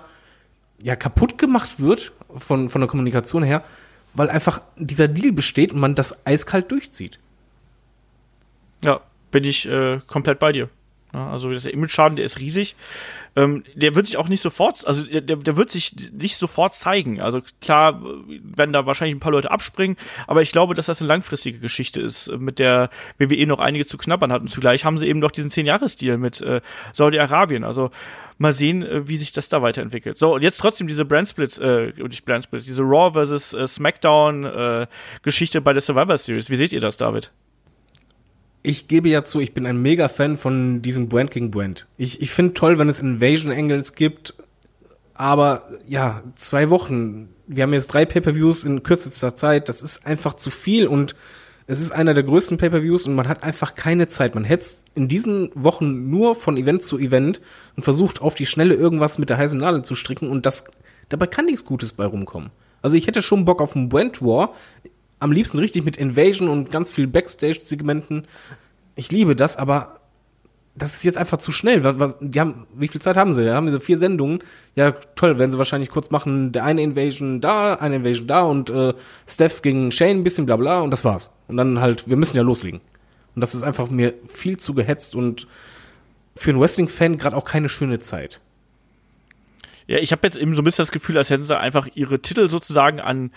ja kaputt gemacht wird von, von der Kommunikation her, weil einfach dieser Deal besteht und man das eiskalt durchzieht. Ja, bin ich äh, komplett bei dir. Ja, also der Image-Schaden, der ist riesig. Ähm, der wird sich auch nicht sofort, also der, der wird sich nicht sofort zeigen. Also klar werden da wahrscheinlich ein paar Leute abspringen, aber ich glaube, dass das eine langfristige Geschichte ist, mit der WWE noch einiges zu knabbern hat. Und zugleich haben sie eben noch diesen 10-Jahres-Deal mit äh, Saudi-Arabien. Also mal sehen, äh, wie sich das da weiterentwickelt. So, und jetzt trotzdem diese Brandsplit, äh, nicht Brandsplit, diese Raw versus äh, SmackDown äh, Geschichte bei der Survivor Series. Wie seht ihr das, David? Ich gebe ja zu, ich bin ein mega Fan von diesem Brand gegen Brand. Ich, ich finde toll, wenn es Invasion Angles gibt, aber ja, zwei Wochen. Wir haben jetzt drei Pay-per-Views in kürzester Zeit. Das ist einfach zu viel und es ist einer der größten Pay-per-Views und man hat einfach keine Zeit. Man hetzt in diesen Wochen nur von Event zu Event und versucht auf die Schnelle irgendwas mit der heißen Nadel zu stricken und das dabei kann nichts Gutes bei rumkommen. Also ich hätte schon Bock auf einen Brand War. Am liebsten richtig mit Invasion und ganz viel Backstage-Segmenten. Ich liebe das, aber das ist jetzt einfach zu schnell. Die haben, wie viel Zeit haben sie? Da haben sie vier Sendungen. Ja, toll, werden sie wahrscheinlich kurz machen. Der eine Invasion da, eine Invasion da und äh, Steph gegen Shane, ein bisschen bla bla und das war's. Und dann halt, wir müssen ja loslegen. Und das ist einfach mir viel zu gehetzt und für einen Wrestling-Fan gerade auch keine schöne Zeit. Ja, ich habe jetzt eben so ein bisschen das Gefühl, als hätten sie einfach ihre Titel sozusagen an,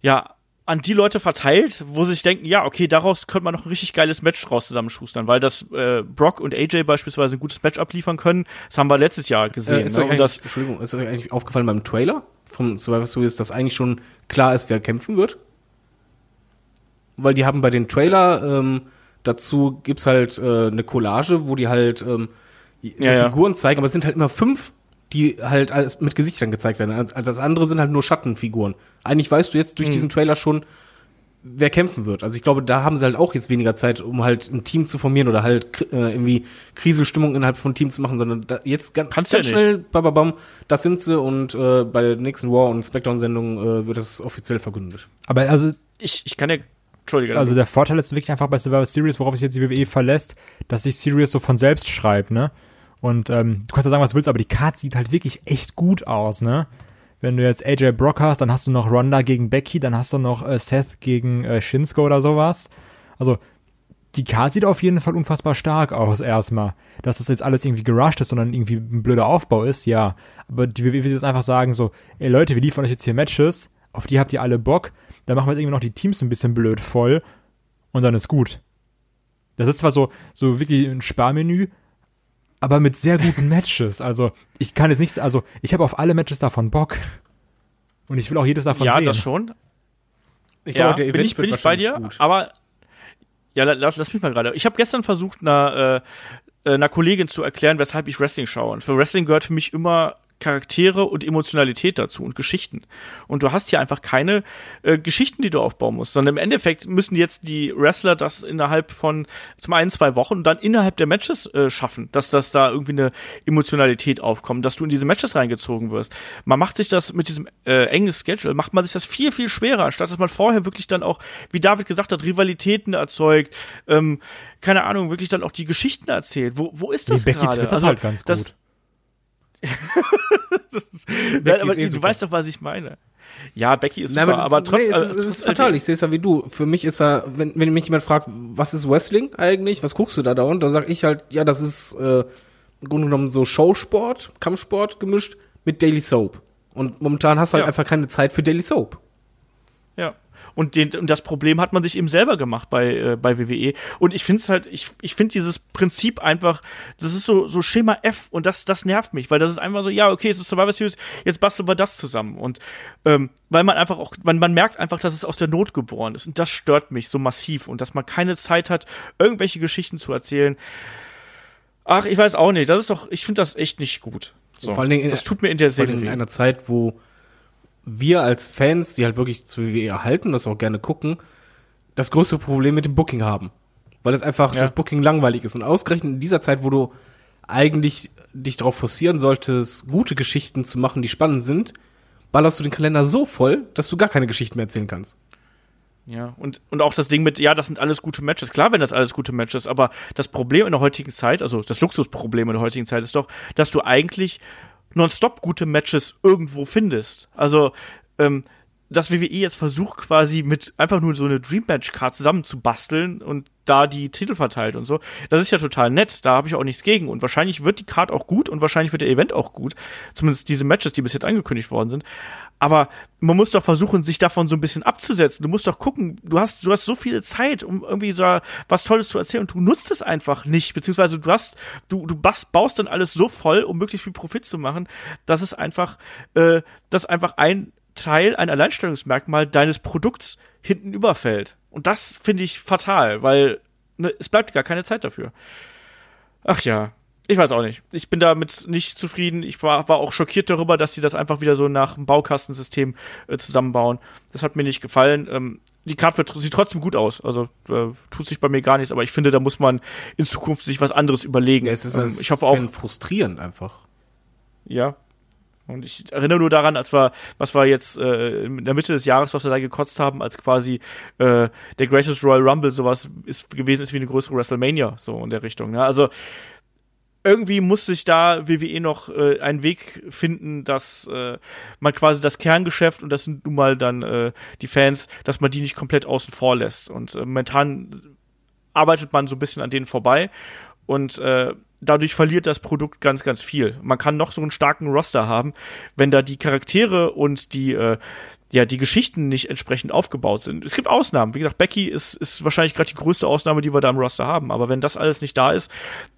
ja, an die Leute verteilt, wo sie sich denken, ja, okay, daraus könnte man noch ein richtig geiles Match draus zusammenschustern, weil das äh, Brock und AJ beispielsweise ein gutes Match abliefern können. Das haben wir letztes Jahr gesehen. Äh, ist ne? Und das, Entschuldigung, ist euch eigentlich aufgefallen beim Trailer vom Survivor Series, dass eigentlich schon klar ist, wer kämpfen wird? Weil die haben bei den Trailer ähm, Dazu gibt's halt äh, eine Collage, wo die halt ähm, so Ja, ja. Figuren zeigen, aber es sind halt immer fünf, die halt alles mit Gesichtern gezeigt werden. Also das andere sind halt nur Schattenfiguren. Eigentlich weißt du jetzt durch diesen Trailer schon, wer kämpfen wird. Also ich glaube, da haben sie halt auch jetzt weniger Zeit, um halt ein Team zu formieren oder halt äh, irgendwie Krisenstimmung innerhalb von Team zu machen, sondern da, jetzt ganz, Kannst ganz ja schnell, bababam, das sind sie und äh, bei der nächsten War und Smackdown-Sendung äh, wird das offiziell verkündet. Aber also, Ich, ich kann ja, Entschuldige. also der Vorteil ist wirklich einfach bei Survivor Series, worauf sich jetzt die WWE verlässt, dass sich Series so von selbst schreibt, ne? Und ähm, du kannst ja sagen, was du willst, aber die Card sieht halt wirklich echt gut aus, ne? Wenn du jetzt AJ Brock hast, dann hast du noch Ronda gegen Becky, dann hast du noch äh, Seth gegen äh, Shinsuke oder sowas. Also die Card sieht auf jeden Fall unfassbar stark aus erstmal. Dass das jetzt alles irgendwie gerusht ist, sondern irgendwie ein blöder Aufbau ist, ja. Aber die WWE will jetzt einfach sagen so, ey Leute, wir liefern euch jetzt hier Matches, auf die habt ihr alle Bock, dann machen wir jetzt irgendwie noch die Teams ein bisschen blöd voll und dann ist gut. Das ist zwar so, so wirklich ein Sparmenü, aber mit sehr guten Matches. Also ich kann jetzt nicht, also ich habe auf alle Matches davon Bock. Und ich will auch jedes davon ja, sehen. das schon. Ich Ja, glaube, der bin Event ich, wird bin ich bei dir, gut. aber ja, la- lass, lass mich mal gerade. Ich habe gestern versucht, einer, äh, einer Kollegin zu erklären, weshalb ich Wrestling schaue. Und für Wrestling gehört für mich immer Charaktere und Emotionalität dazu und Geschichten. Und du hast hier einfach keine äh, Geschichten, die du aufbauen musst, sondern im Endeffekt müssen jetzt die Wrestler das innerhalb von zum einen zwei Wochen und dann innerhalb der Matches äh, schaffen, dass das da irgendwie eine Emotionalität aufkommt, dass du in diese Matches reingezogen wirst. Man macht sich das mit diesem äh, engen Schedule, macht man sich das viel, viel schwerer, anstatt dass man vorher wirklich dann auch, wie David gesagt hat, Rivalitäten erzeugt, ähm, keine Ahnung, wirklich dann auch die Geschichten erzählt. Wo, wo ist das Nee, gerade? Also, halt ganz das- gut. (laughs) (laughs) Nein, aber eh du super. weißt doch, was ich meine. Ja, Becky ist Nein, super, aber, trotzdem. nee, es, ist- es ist fatal. Ich sehe es ja wie du. Für mich ist er, wenn, wenn mich jemand fragt, was ist Wrestling eigentlich? Was guckst du da? Da sag ich halt, ja, das ist äh, im Grunde genommen so Showsport, Kampfsport gemischt mit Daily Soap. Und momentan hast du halt Ja. einfach keine Zeit für Daily Soap. Und, den, und das Problem hat man sich eben selber gemacht bei, äh, bei WWE. Und ich finde es halt, ich, ich finde dieses Prinzip einfach, das ist so, so Schema F und das, das nervt mich, weil das ist einfach so, ja, okay, es ist Survivor Series, jetzt basteln wir das zusammen. Und ähm, weil man einfach auch, man, man merkt einfach, dass es aus der Not geboren ist. Und das stört mich so massiv. Und dass man keine Zeit hat, irgendwelche Geschichten zu erzählen. Ach, ich weiß auch nicht. Das ist doch, ich finde das echt nicht gut. So. Vor allen Dingen in- das tut mir in der allem in einer Zeit, wo wir als Fans, die halt wirklich zu WWE erhalten und das auch gerne gucken, das größte Problem mit dem Booking haben. Weil es einfach Ja. das Booking langweilig ist. Und ausgerechnet in dieser Zeit, wo du eigentlich dich darauf forcieren solltest, gute Geschichten zu machen, die spannend sind, ballerst du den Kalender so voll, dass du gar keine Geschichten mehr erzählen kannst. Ja, und, und auch das Ding mit, ja, das sind alles gute Matches. Klar, wenn das alles gute Matches, aber das Problem in der heutigen Zeit, also das Luxusproblem in der heutigen Zeit ist doch, dass du eigentlich nonstop gute Matches irgendwo findest. Also, ähm, dass WWE jetzt versucht quasi mit einfach nur so eine Dream Match Card zusammenzubasteln und da die Titel verteilt und so. Das ist ja total nett, da habe ich auch nichts gegen und wahrscheinlich wird die Card auch gut und wahrscheinlich wird der Event auch gut, zumindest diese Matches, die bis jetzt angekündigt worden sind. Aber man muss doch versuchen, sich davon so ein bisschen abzusetzen. Du musst doch gucken, du hast, du hast so viel Zeit, um irgendwie so was Tolles zu erzählen und du nutzt es einfach nicht, beziehungsweise du hast, du, du baust dann alles so voll, um möglichst viel Profit zu machen, dass es einfach, äh, dass einfach ein Teil, ein Alleinstellungsmerkmal deines Produkts hinten überfällt. Und das finde ich fatal, weil ne, es bleibt gar keine Zeit dafür. Ach ja, ich weiß auch nicht. Ich bin damit nicht zufrieden. Ich war, war auch schockiert darüber, dass sie das einfach wieder so nach dem Baukastensystem äh, zusammenbauen. Das hat mir nicht gefallen. Ähm, die Karte wird, sieht trotzdem gut aus. Also äh, tut sich bei mir gar nichts, aber ich finde, da muss man in Zukunft sich was anderes überlegen. Ja, es ist ähm, ich hoffe auch, frustrierend einfach. ja. Und ich erinnere nur daran, als wir, was wir jetzt äh, in der Mitte des Jahres, was wir da gekotzt haben, als quasi äh, der Greatest Royal Rumble sowas ist gewesen ist wie eine größere WrestleMania, so in der Richtung. Ne? Also irgendwie muss sich da WWE noch äh, einen Weg finden, dass äh, man quasi das Kerngeschäft und das sind nun mal dann äh, die Fans, dass man die nicht komplett außen vor lässt. Und äh, momentan arbeitet man so ein bisschen an denen vorbei und äh, dadurch verliert das Produkt ganz, ganz viel. Man kann noch so einen starken Roster haben, wenn da die Charaktere und die äh, ja, die Geschichten nicht entsprechend aufgebaut sind. Es gibt Ausnahmen. Wie gesagt, Becky ist, ist wahrscheinlich gerade die größte Ausnahme, die wir da im Roster haben. Aber wenn das alles nicht da ist,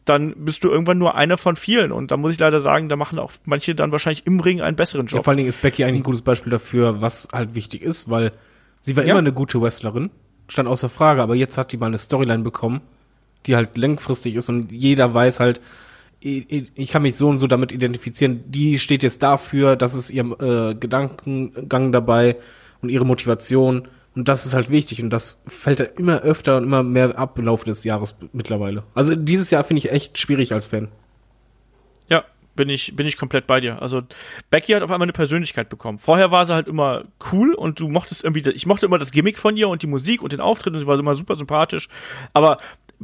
dann bist du irgendwann nur einer von vielen. Und da muss ich leider sagen, da machen auch manche dann wahrscheinlich im Ring einen besseren Ja, Job. vor allen Dingen ist Becky eigentlich ein gutes Beispiel dafür, was halt wichtig ist, weil sie war Ja. immer eine gute Wrestlerin. stand außer Frage, aber jetzt hat die mal eine Storyline bekommen, die halt langfristig ist und jeder weiß halt, ich, kann mich so und so damit identifizieren, die steht jetzt dafür, das ist ihr äh, Gedankengang dabei und ihre Motivation und das ist halt wichtig und das fällt halt immer öfter und immer mehr ab im Laufe des Jahres mittlerweile. Also dieses Jahr finde ich echt schwierig als Fan. Ja, bin ich, bin ich komplett bei dir. Also Becky hat auf einmal eine Persönlichkeit bekommen. Vorher war sie halt immer cool und du mochtest irgendwie, ich mochte immer das Gimmick von ihr und die Musik und den Auftritt und sie war immer super sympathisch. Aber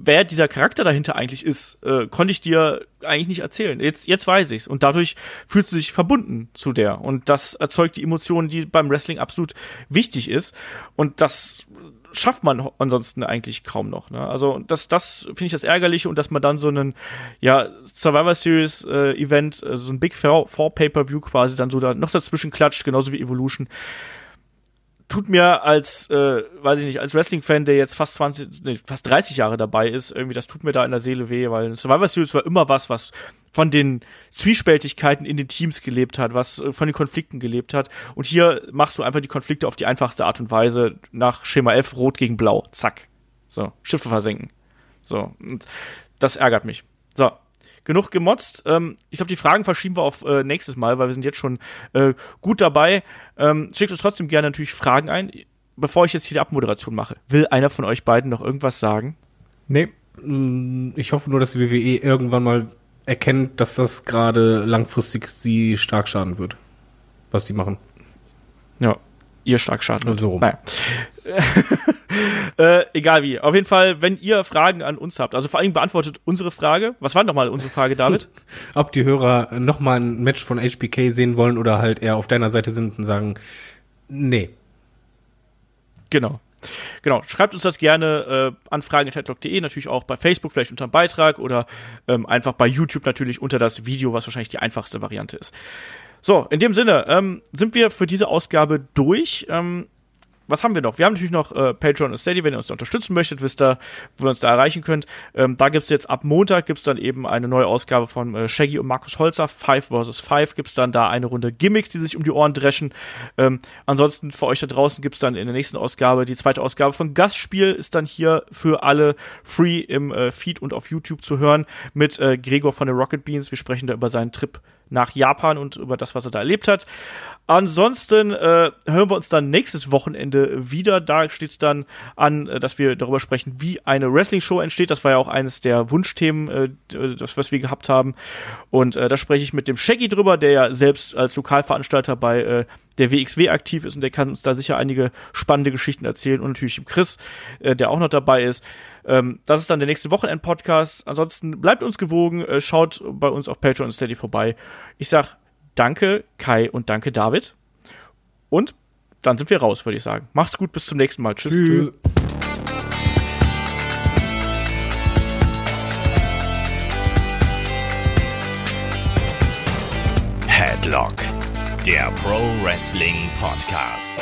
wer dieser Charakter dahinter eigentlich ist, äh, konnte ich dir eigentlich nicht erzählen. Jetzt, jetzt weiß ich's und dadurch fühlt sie sich verbunden zu der und das erzeugt die Emotionen, die beim Wrestling absolut wichtig ist und das schafft man ansonsten eigentlich kaum noch. Ne? Also das, das finde ich das Ärgerliche und dass man dann so einen ja Survivor Series äh, Event, äh, so ein Big Four, Four Pay Per View quasi dann so da noch dazwischen klatscht, genauso wie Evolution tut mir als, äh, weiß ich nicht, als Wrestling-Fan, der jetzt fast 20, nee, fast 30 Jahre dabei ist, irgendwie, das tut mir da in der Seele weh, weil Survivor Series war immer was, was von den Zwiespältigkeiten in den Teams gelebt hat, was äh, von den Konflikten gelebt hat. Und hier machst du einfach die Konflikte auf die einfachste Art und Weise nach Schema F, Rot gegen Blau. Zack. So, Schiffe versenken. So, und das ärgert mich. So, genug gemotzt. Ähm, ich glaube, die Fragen verschieben wir auf äh, nächstes Mal, weil wir sind jetzt schon äh, gut dabei. Ähm, schickt uns trotzdem gerne natürlich Fragen ein. Bevor ich jetzt hier die Abmoderation mache, will einer von euch beiden noch irgendwas sagen? Nee. Mm, ich hoffe nur, dass die WWE irgendwann mal erkennt, dass das gerade langfristig sie stark schaden wird, was die machen. Ja, ihr stark schaden wird. So. Naja. (laughs) äh, egal wie. Auf jeden Fall, wenn ihr Fragen an uns habt, also vor allem beantwortet unsere Frage. Was war nochmal unsere Frage, David? (laughs) Ob die Hörer nochmal ein Match von HBK sehen wollen oder halt eher auf deiner Seite sind und sagen, nee. Genau. Genau, schreibt uns das gerne äh, an fragen.headlock.de, natürlich auch bei Facebook, vielleicht unter dem Beitrag oder ähm, einfach bei YouTube natürlich unter das Video, was wahrscheinlich die einfachste Variante ist. So, in dem Sinne ähm, sind wir für diese Ausgabe durch. Ähm, was haben wir noch? Wir haben natürlich noch äh, Patreon und Steady, wenn ihr uns da unterstützen möchtet, wisst ihr, wo ihr uns da erreichen könnt. Ähm, da gibt's jetzt ab Montag gibt's dann eben eine neue Ausgabe von äh, Shaggy und Markus Holzer, Five vs. Five, gibt's dann da eine Runde Gimmicks, die sich um die Ohren dreschen. Ähm, ansonsten für euch da draußen gibt's dann in der nächsten Ausgabe, die zweite Ausgabe von Gastspiel ist dann hier für alle free im äh, Feed und auf YouTube zu hören mit äh, Gregor von der Rocket Beans. Wir sprechen da über seinen Trip nach Japan und über das, was er da erlebt hat. Ansonsten äh, hören wir uns dann nächstes Wochenende wieder. Da steht es dann an, äh, dass wir darüber sprechen, wie eine Wrestling-Show entsteht. Das war ja auch eines der Wunschthemen, äh, das, was wir gehabt haben. Und äh, da spreche ich mit dem Shaggy drüber, der ja selbst als Lokalveranstalter bei äh, der WXW aktiv ist und der kann uns da sicher einige spannende Geschichten erzählen. Und natürlich Chris, äh, der auch noch dabei ist. Ähm, das ist dann der nächste Wochenend-Podcast. Ansonsten bleibt uns gewogen, äh, schaut bei uns auf Patreon und Steady vorbei. Ich sag danke Kai und danke David. Und dann sind wir raus, würde ich sagen. Macht's gut, bis zum nächsten Mal. Tschüss. Tschüss. Headlock, der Pro Wrestling Podcast.